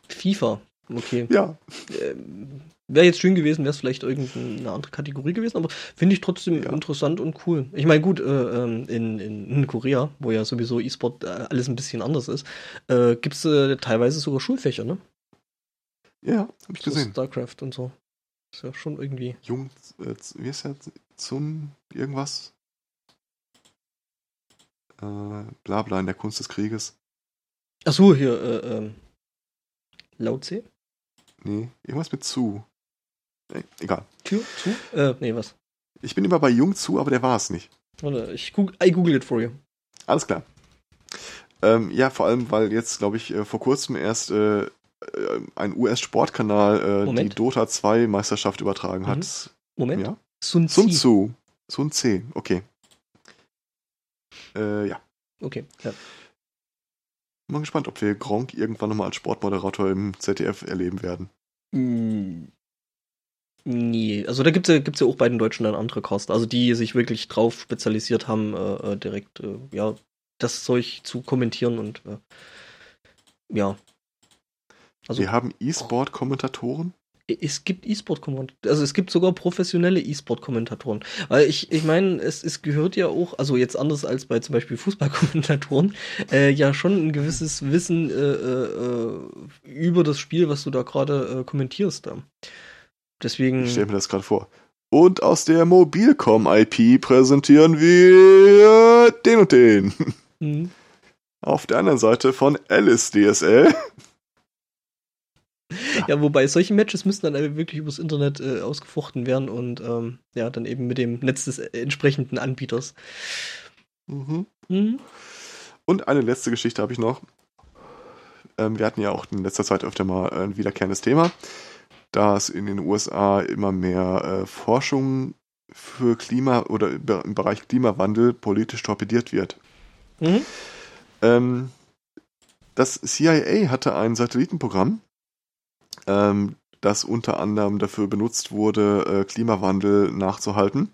FIFA, okay. Ja. Ähm, wäre jetzt schön gewesen, wäre es vielleicht irgendeine andere Kategorie gewesen, aber finde ich trotzdem ja. interessant und cool. Ich meine, gut, äh, ähm, in, in, in, Korea, wo ja sowieso E-Sport äh, alles ein bisschen anders ist, äh, gibt es äh, teilweise sogar Schulfächer, ne? Ja, habe ich so gesehen. StarCraft und so. Ist ja schon irgendwie. Jung, äh, wie ist der? Zum irgendwas? Äh, bla bla in der Kunst des Krieges. Ach so, hier, äh, ähm. Lao Tse? Nee, irgendwas mit zu. Nee, egal. Tür? Zu? Äh, nee, was? Ich bin immer bei Jung zu, aber der war es nicht. Warte, ich google, I google it for you. Alles klar. Ähm, ja, vor allem, weil jetzt, glaube ich, äh, vor kurzem erst äh, äh ein US-Sportkanal äh, die Dota 2 Meisterschaft übertragen mhm. hat. Moment. Ja? Sun, Sun Tzu. Sun Tzu, okay. Äh, ja. Okay, ja. Mal gespannt, ob wir Gronk irgendwann nochmal als Sportmoderator im ZDF erleben werden. Mm, nee, also da gibt es ja, gibt's ja auch bei den Deutschen dann andere Caster, also die sich wirklich drauf spezialisiert haben, äh, äh, direkt, äh, ja, das Zeug zu kommentieren und äh, ja. Also, wir haben E-Sport-Kommentatoren? Es gibt E-Sport-Kommentatoren, also es gibt sogar professionelle E-Sport-Kommentatoren. Weil ich, ich meine, es, es gehört ja auch, also jetzt anders als bei zum Beispiel Fußballkommentatoren, äh, ja schon ein gewisses Wissen äh, äh, über das Spiel, was du da gerade äh, kommentierst. Da. Deswegen. Ich stelle mir das gerade vor. Und aus der Mobilcom-IP präsentieren wir den und den. Mhm. Auf der anderen Seite von Alice DSL ja, wobei solche Matches müssten dann wirklich übers Internet äh, ausgefochten werden und ähm, ja, dann eben mit dem Netz des entsprechenden Anbieters. Mhm. Mhm. Und eine letzte Geschichte habe ich noch. Ähm, wir hatten ja auch in letzter Zeit öfter mal ein wiederkehrendes Thema, dass in den USA immer mehr äh, Forschung für Klima oder im Bereich Klimawandel politisch torpediert wird. Mhm. Ähm, das CIA hatte ein Satellitenprogramm, ähm, das unter anderem dafür benutzt wurde, äh, Klimawandel nachzuhalten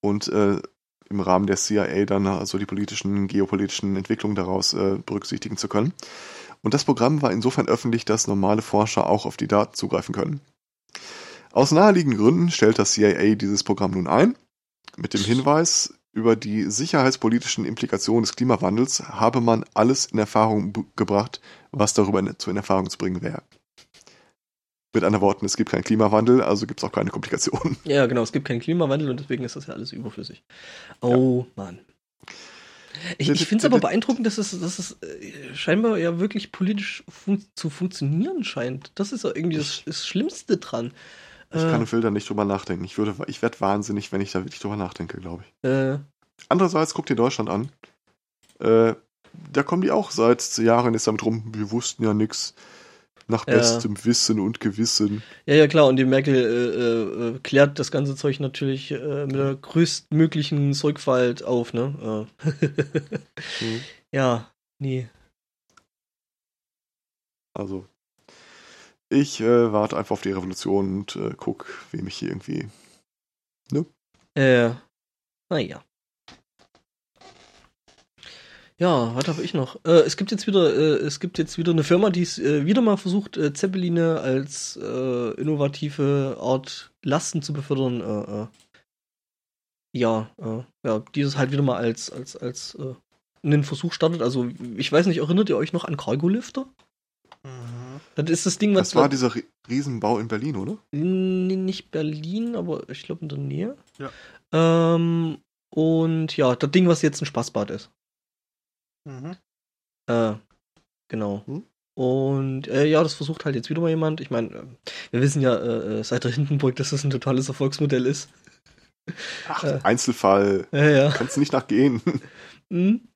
und äh, im Rahmen der CIA dann also die politischen, geopolitischen Entwicklungen daraus äh, berücksichtigen zu können. Und das Programm war insofern öffentlich, dass normale Forscher auch auf die Daten zugreifen können. Aus naheliegenden Gründen stellt das CIA dieses Programm nun ein, mit dem Hinweis, über die sicherheitspolitischen Implikationen des Klimawandels habe man alles in Erfahrung gebracht, was darüber zu in Erfahrung zu bringen wäre. Mit anderen Worten, es gibt keinen Klimawandel, also gibt es auch keine Komplikationen. Ja, genau, es gibt keinen Klimawandel und deswegen ist das ja alles überflüssig. Oh, ja. Mann. Ich, ich finde es aber beeindruckend, dass es, dass es äh, scheinbar ja wirklich politisch fun zu funktionieren scheint. Das ist ja irgendwie das, das Schlimmste dran. Ich äh, kann und will da nicht drüber nachdenken. Ich, ich werde wahnsinnig, wenn ich da wirklich drüber nachdenke, glaube ich. Äh, Andererseits, guck dir Deutschland an. Äh, da kommen die auch seit Jahren jetzt damit rum, wir wussten ja nichts. Nach bestem ja. Wissen und Gewissen. Ja, ja, klar. Und die Merkel äh, äh, klärt das ganze Zeug natürlich äh, mit der größtmöglichen Sorgfalt auf, ne? mhm. Ja, nee. Also, ich äh, warte einfach auf die Revolution und äh, guck, wem ich hier irgendwie. Ne? Äh, naja. Ja, was habe ich noch? Äh, es gibt jetzt wieder, äh, es gibt jetzt wieder eine Firma, die es äh, wieder mal versucht, äh, Zeppeline als äh, innovative Art Lasten zu befördern. Äh, ja, ja, dieses halt wieder mal als als als einen Versuch startet. Also ich weiß nicht, erinnert ihr euch noch an Cargolifter? Mhm. Das ist das Ding, was. Das war dieser Riesenbau in Berlin, oder? Nicht Berlin, aber ich glaube in der Nähe. Ja. Ähm, und ja, das Ding, was jetzt ein Spaßbad ist. Mhm. Äh, genau. Hm? Und äh, ja, das versucht halt jetzt wieder mal jemand. Ich meine, äh, wir wissen ja äh, äh, seit der Hindenburg, dass das ein totales Erfolgsmodell ist. Ach, äh, Einzelfall. Ja, ja. Kannst du nicht nachgehen. Mhm.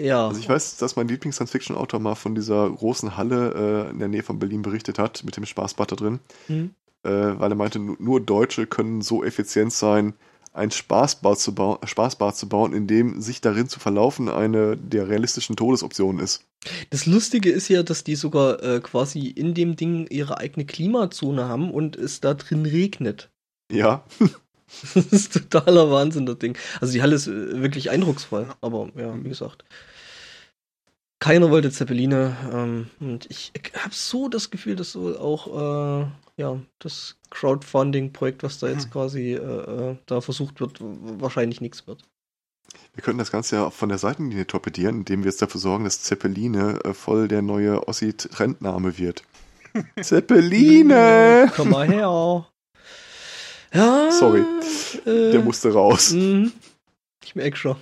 Ja. Also ich weiß, dass mein Lieblings-Science-Fiction-Autor mal von dieser großen Halle äh, in der Nähe von Berlin berichtet hat, mit dem Spaßbad da drin. Mhm. Äh, weil er meinte, nur Deutsche können so effizient sein, ein Spaßbad zu, bau Spaßbad zu bauen, in dem sich darin zu verlaufen eine der realistischen Todesoptionen ist. Das Lustige ist ja, dass die sogar äh, quasi in dem Ding ihre eigene Klimazone haben und es da drin regnet. Ja. das ist totaler Wahnsinn, das Ding. Also die Halle ist äh, wirklich eindrucksvoll, aber ja, wie gesagt. Keiner wollte Zeppeline ähm, und ich, habe so das Gefühl, dass so auch äh, ja, das Crowdfunding-Projekt, was da jetzt hm. quasi äh, äh, da versucht wird, wahrscheinlich nichts wird. Wir könnten das Ganze ja von der Seitenlinie torpedieren, indem wir jetzt dafür sorgen, dass Zeppeline äh, voll der neue Ossi-Trendname wird. Zeppeline! Komm mal her. Ja. Sorry. Äh, der musste raus. Mh. Ich merke schon.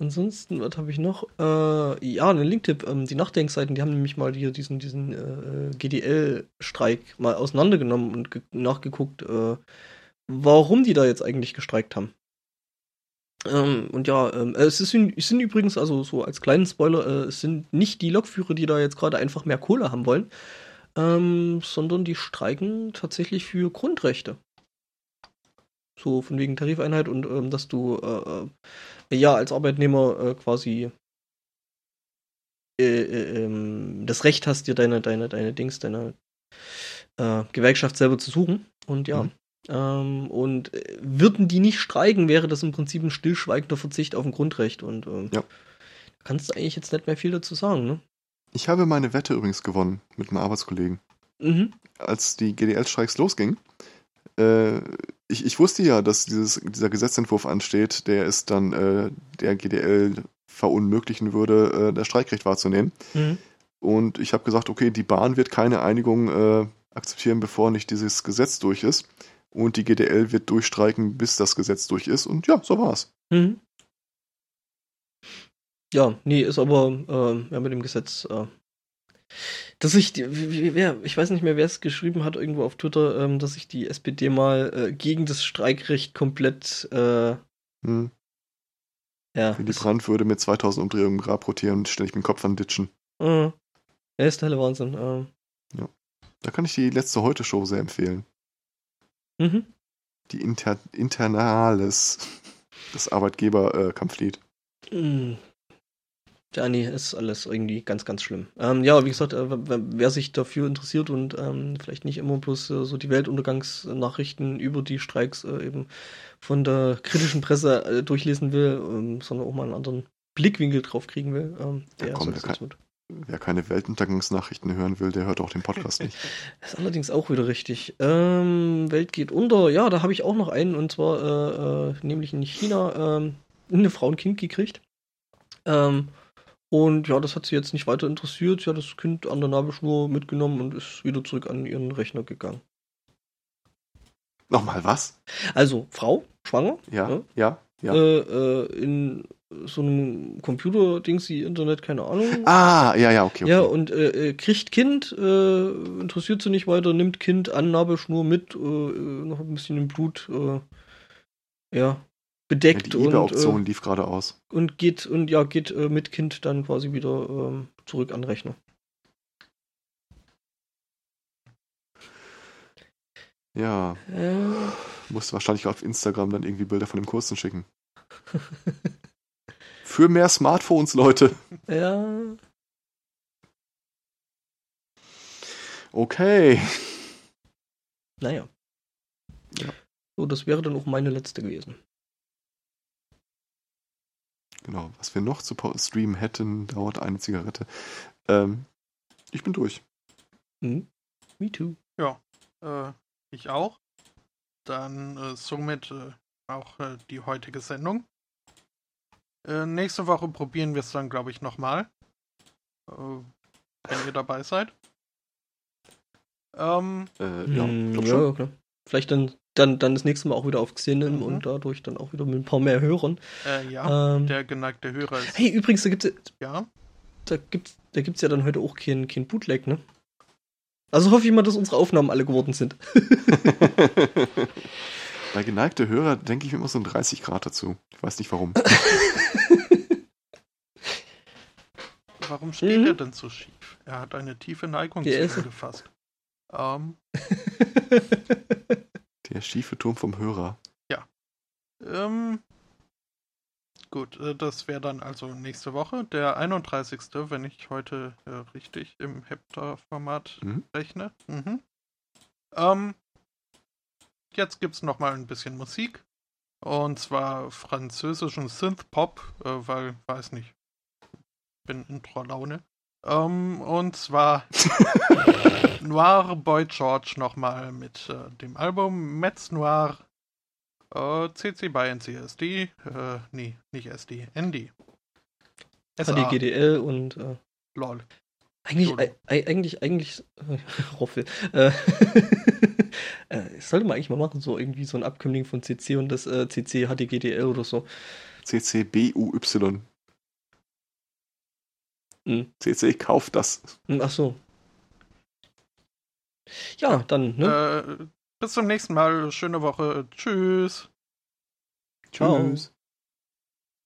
Ansonsten, was habe ich noch? Äh, ja, einen Linktipp. Ähm, die Nachdenkseiten, die haben nämlich mal hier diesen, diesen äh, GDL-Streik mal auseinandergenommen und nachgeguckt, äh, warum die da jetzt eigentlich gestreikt haben. Ähm, und ja, ähm, es, ist, es sind übrigens, also so als kleinen Spoiler, äh, es sind nicht die Lokführer, die da jetzt gerade einfach mehr Kohle haben wollen, ähm, sondern die streiken tatsächlich für Grundrechte. So von wegen Tarifeinheit und ähm, dass du äh, äh, ja als Arbeitnehmer äh, quasi äh, äh, ähm, das Recht hast, dir deine, deine, deine Dings, deine Gewerkschaft selber zu suchen. Und ja. Mhm. Ähm, und würden die nicht streiken, wäre das im Prinzip ein stillschweigender Verzicht auf ein Grundrecht. Und ähm, ja. kannst du eigentlich jetzt nicht mehr viel dazu sagen, ne? Ich habe meine Wette übrigens gewonnen mit einem Arbeitskollegen. Mhm. Als die GDL-Streiks losgingen, äh, ich, ich wusste ja, dass dieses, dieser Gesetzentwurf ansteht, der es dann äh, der GDL verunmöglichen würde, äh, das Streikrecht wahrzunehmen. Mhm. Und ich habe gesagt, okay, die Bahn wird keine Einigung äh, akzeptieren, bevor nicht dieses Gesetz durch ist. Und die GDL wird durchstreiken, bis das Gesetz durch ist. Und ja, so war's. Mhm. Ja, nee, ist aber äh, ja, mit dem Gesetz äh, dass ich, die, wer, ich weiß nicht mehr, wer es geschrieben hat irgendwo auf Twitter, ähm, dass sich die SPD mal äh, gegen das Streikrecht komplett äh, hm. ja. Willy Brandt würde mit 2000 Umdrehungen im Grab rotieren und stelle ich den Kopf an Ditchen. Mhm. Ja, ist der Wahnsinn. Äh. Ja. Da kann ich die letzte Heute-Show sehr empfehlen. Mhm. Die Inter Internales, das Arbeitgeber-Kampflied. Äh, mhm. Ja, nee, ist alles irgendwie ganz, ganz schlimm. Ähm, ja, wie gesagt, äh, wer sich dafür interessiert und ähm, vielleicht nicht immer bloß äh, so die Weltuntergangsnachrichten über die Streiks äh, eben von der kritischen Presse äh, durchlesen will, ähm, sondern auch mal einen anderen Blickwinkel drauf kriegen will, ähm, der ja, komm, kann, wer keine Weltuntergangsnachrichten hören will, der hört auch den Podcast nicht. Das ist allerdings auch wieder richtig. Ähm, Welt geht unter, ja, da habe ich auch noch einen, und zwar äh, äh, nämlich in China ähm, eine Frau ein Kind gekriegt. Ähm, und ja, das hat sie jetzt nicht weiter interessiert. Sie hat das Kind an der Nabelschnur mitgenommen und ist wieder zurück an ihren Rechner gegangen. Nochmal was? Also, Frau, schwanger. Ja, ne? ja, ja. Äh, äh, in so einem Computer-Ding, sie Internet, keine Ahnung. Ah, ja, ja, okay. okay. Ja, und äh, äh kriegt Kind, äh, interessiert sie nicht weiter, nimmt Kind an Nabelschnur mit, äh, noch ein bisschen im Blut. ja, bedeckt. Ja, die Auktion äh, lief gerade aus. Und geht und ja, geht äh, mit Kind dann quasi wieder ähm, zurück an Rechner. Ja. Äh. Musst wahrscheinlich auf Instagram dann irgendwie Bilder von dem Kursen schicken. Für mehr Smartphones, Leute. Ja. Okay. Naja. Ja. So, das wäre dann auch meine letzte gewesen. Genau, was wir noch zu streamen hätten, dauert eine Zigarette. Ähm, ich bin durch. Mhm. Me too. Ja, äh, ich auch. Dann äh, somit äh, auch äh, die heutige Sendung. Äh, nächste Woche probieren wir es dann, glaube ich, nochmal. Äh, wenn ihr dabei seid. Ähm, ja, mm, ja, klar. Vielleicht dann dann, dann das nächste Mal auch wieder auf Xenin mhm. und dadurch dann auch wieder mit ein paar mehr Hörern. Äh, ja, ähm, der geneigte Hörer ist. Hey, übrigens, da gibt es ja. da gibt's, da gibt's ja dann heute auch kein, kein Bootleg, ne? Also hoffe ich mal, dass unsere Aufnahmen alle geworden sind. Bei geneigte Hörer denke ich mir immer so ein 30 Grad dazu. Ich weiß nicht warum. warum steht mhm. er denn so schief? Er hat eine tiefe Neigung zu ihm gefasst. Ähm. Der schiefe Turm vom Hörer. Ja. Ähm, gut, äh, das wäre dann also nächste Woche, der 31. wenn ich heute äh, richtig im Hepta-Format mhm. rechne. Mhm. Ähm, jetzt gibt es nochmal ein bisschen Musik. Und zwar französischen Synth-Pop, äh, weil, weiß nicht, bin in Torlaune. Ähm, und zwar Noir Boy George nochmal mit äh, dem Album Metz Noir äh, CC by NCSD. Äh, nee, nicht SD, ND. HDGDL und äh, LOL. Eigentlich, äh, eigentlich, eigentlich, äh, Roffel. Äh, äh, sollte man eigentlich mal machen, so irgendwie so ein Abkömmling von CC und das äh, CC HDGDL oder so. CCBUY. Hm. CC kauft das. Hm, ach so. Ja, dann, ne? Äh, bis zum nächsten Mal. Schöne Woche. Tschüss. Tschüss. Ciao.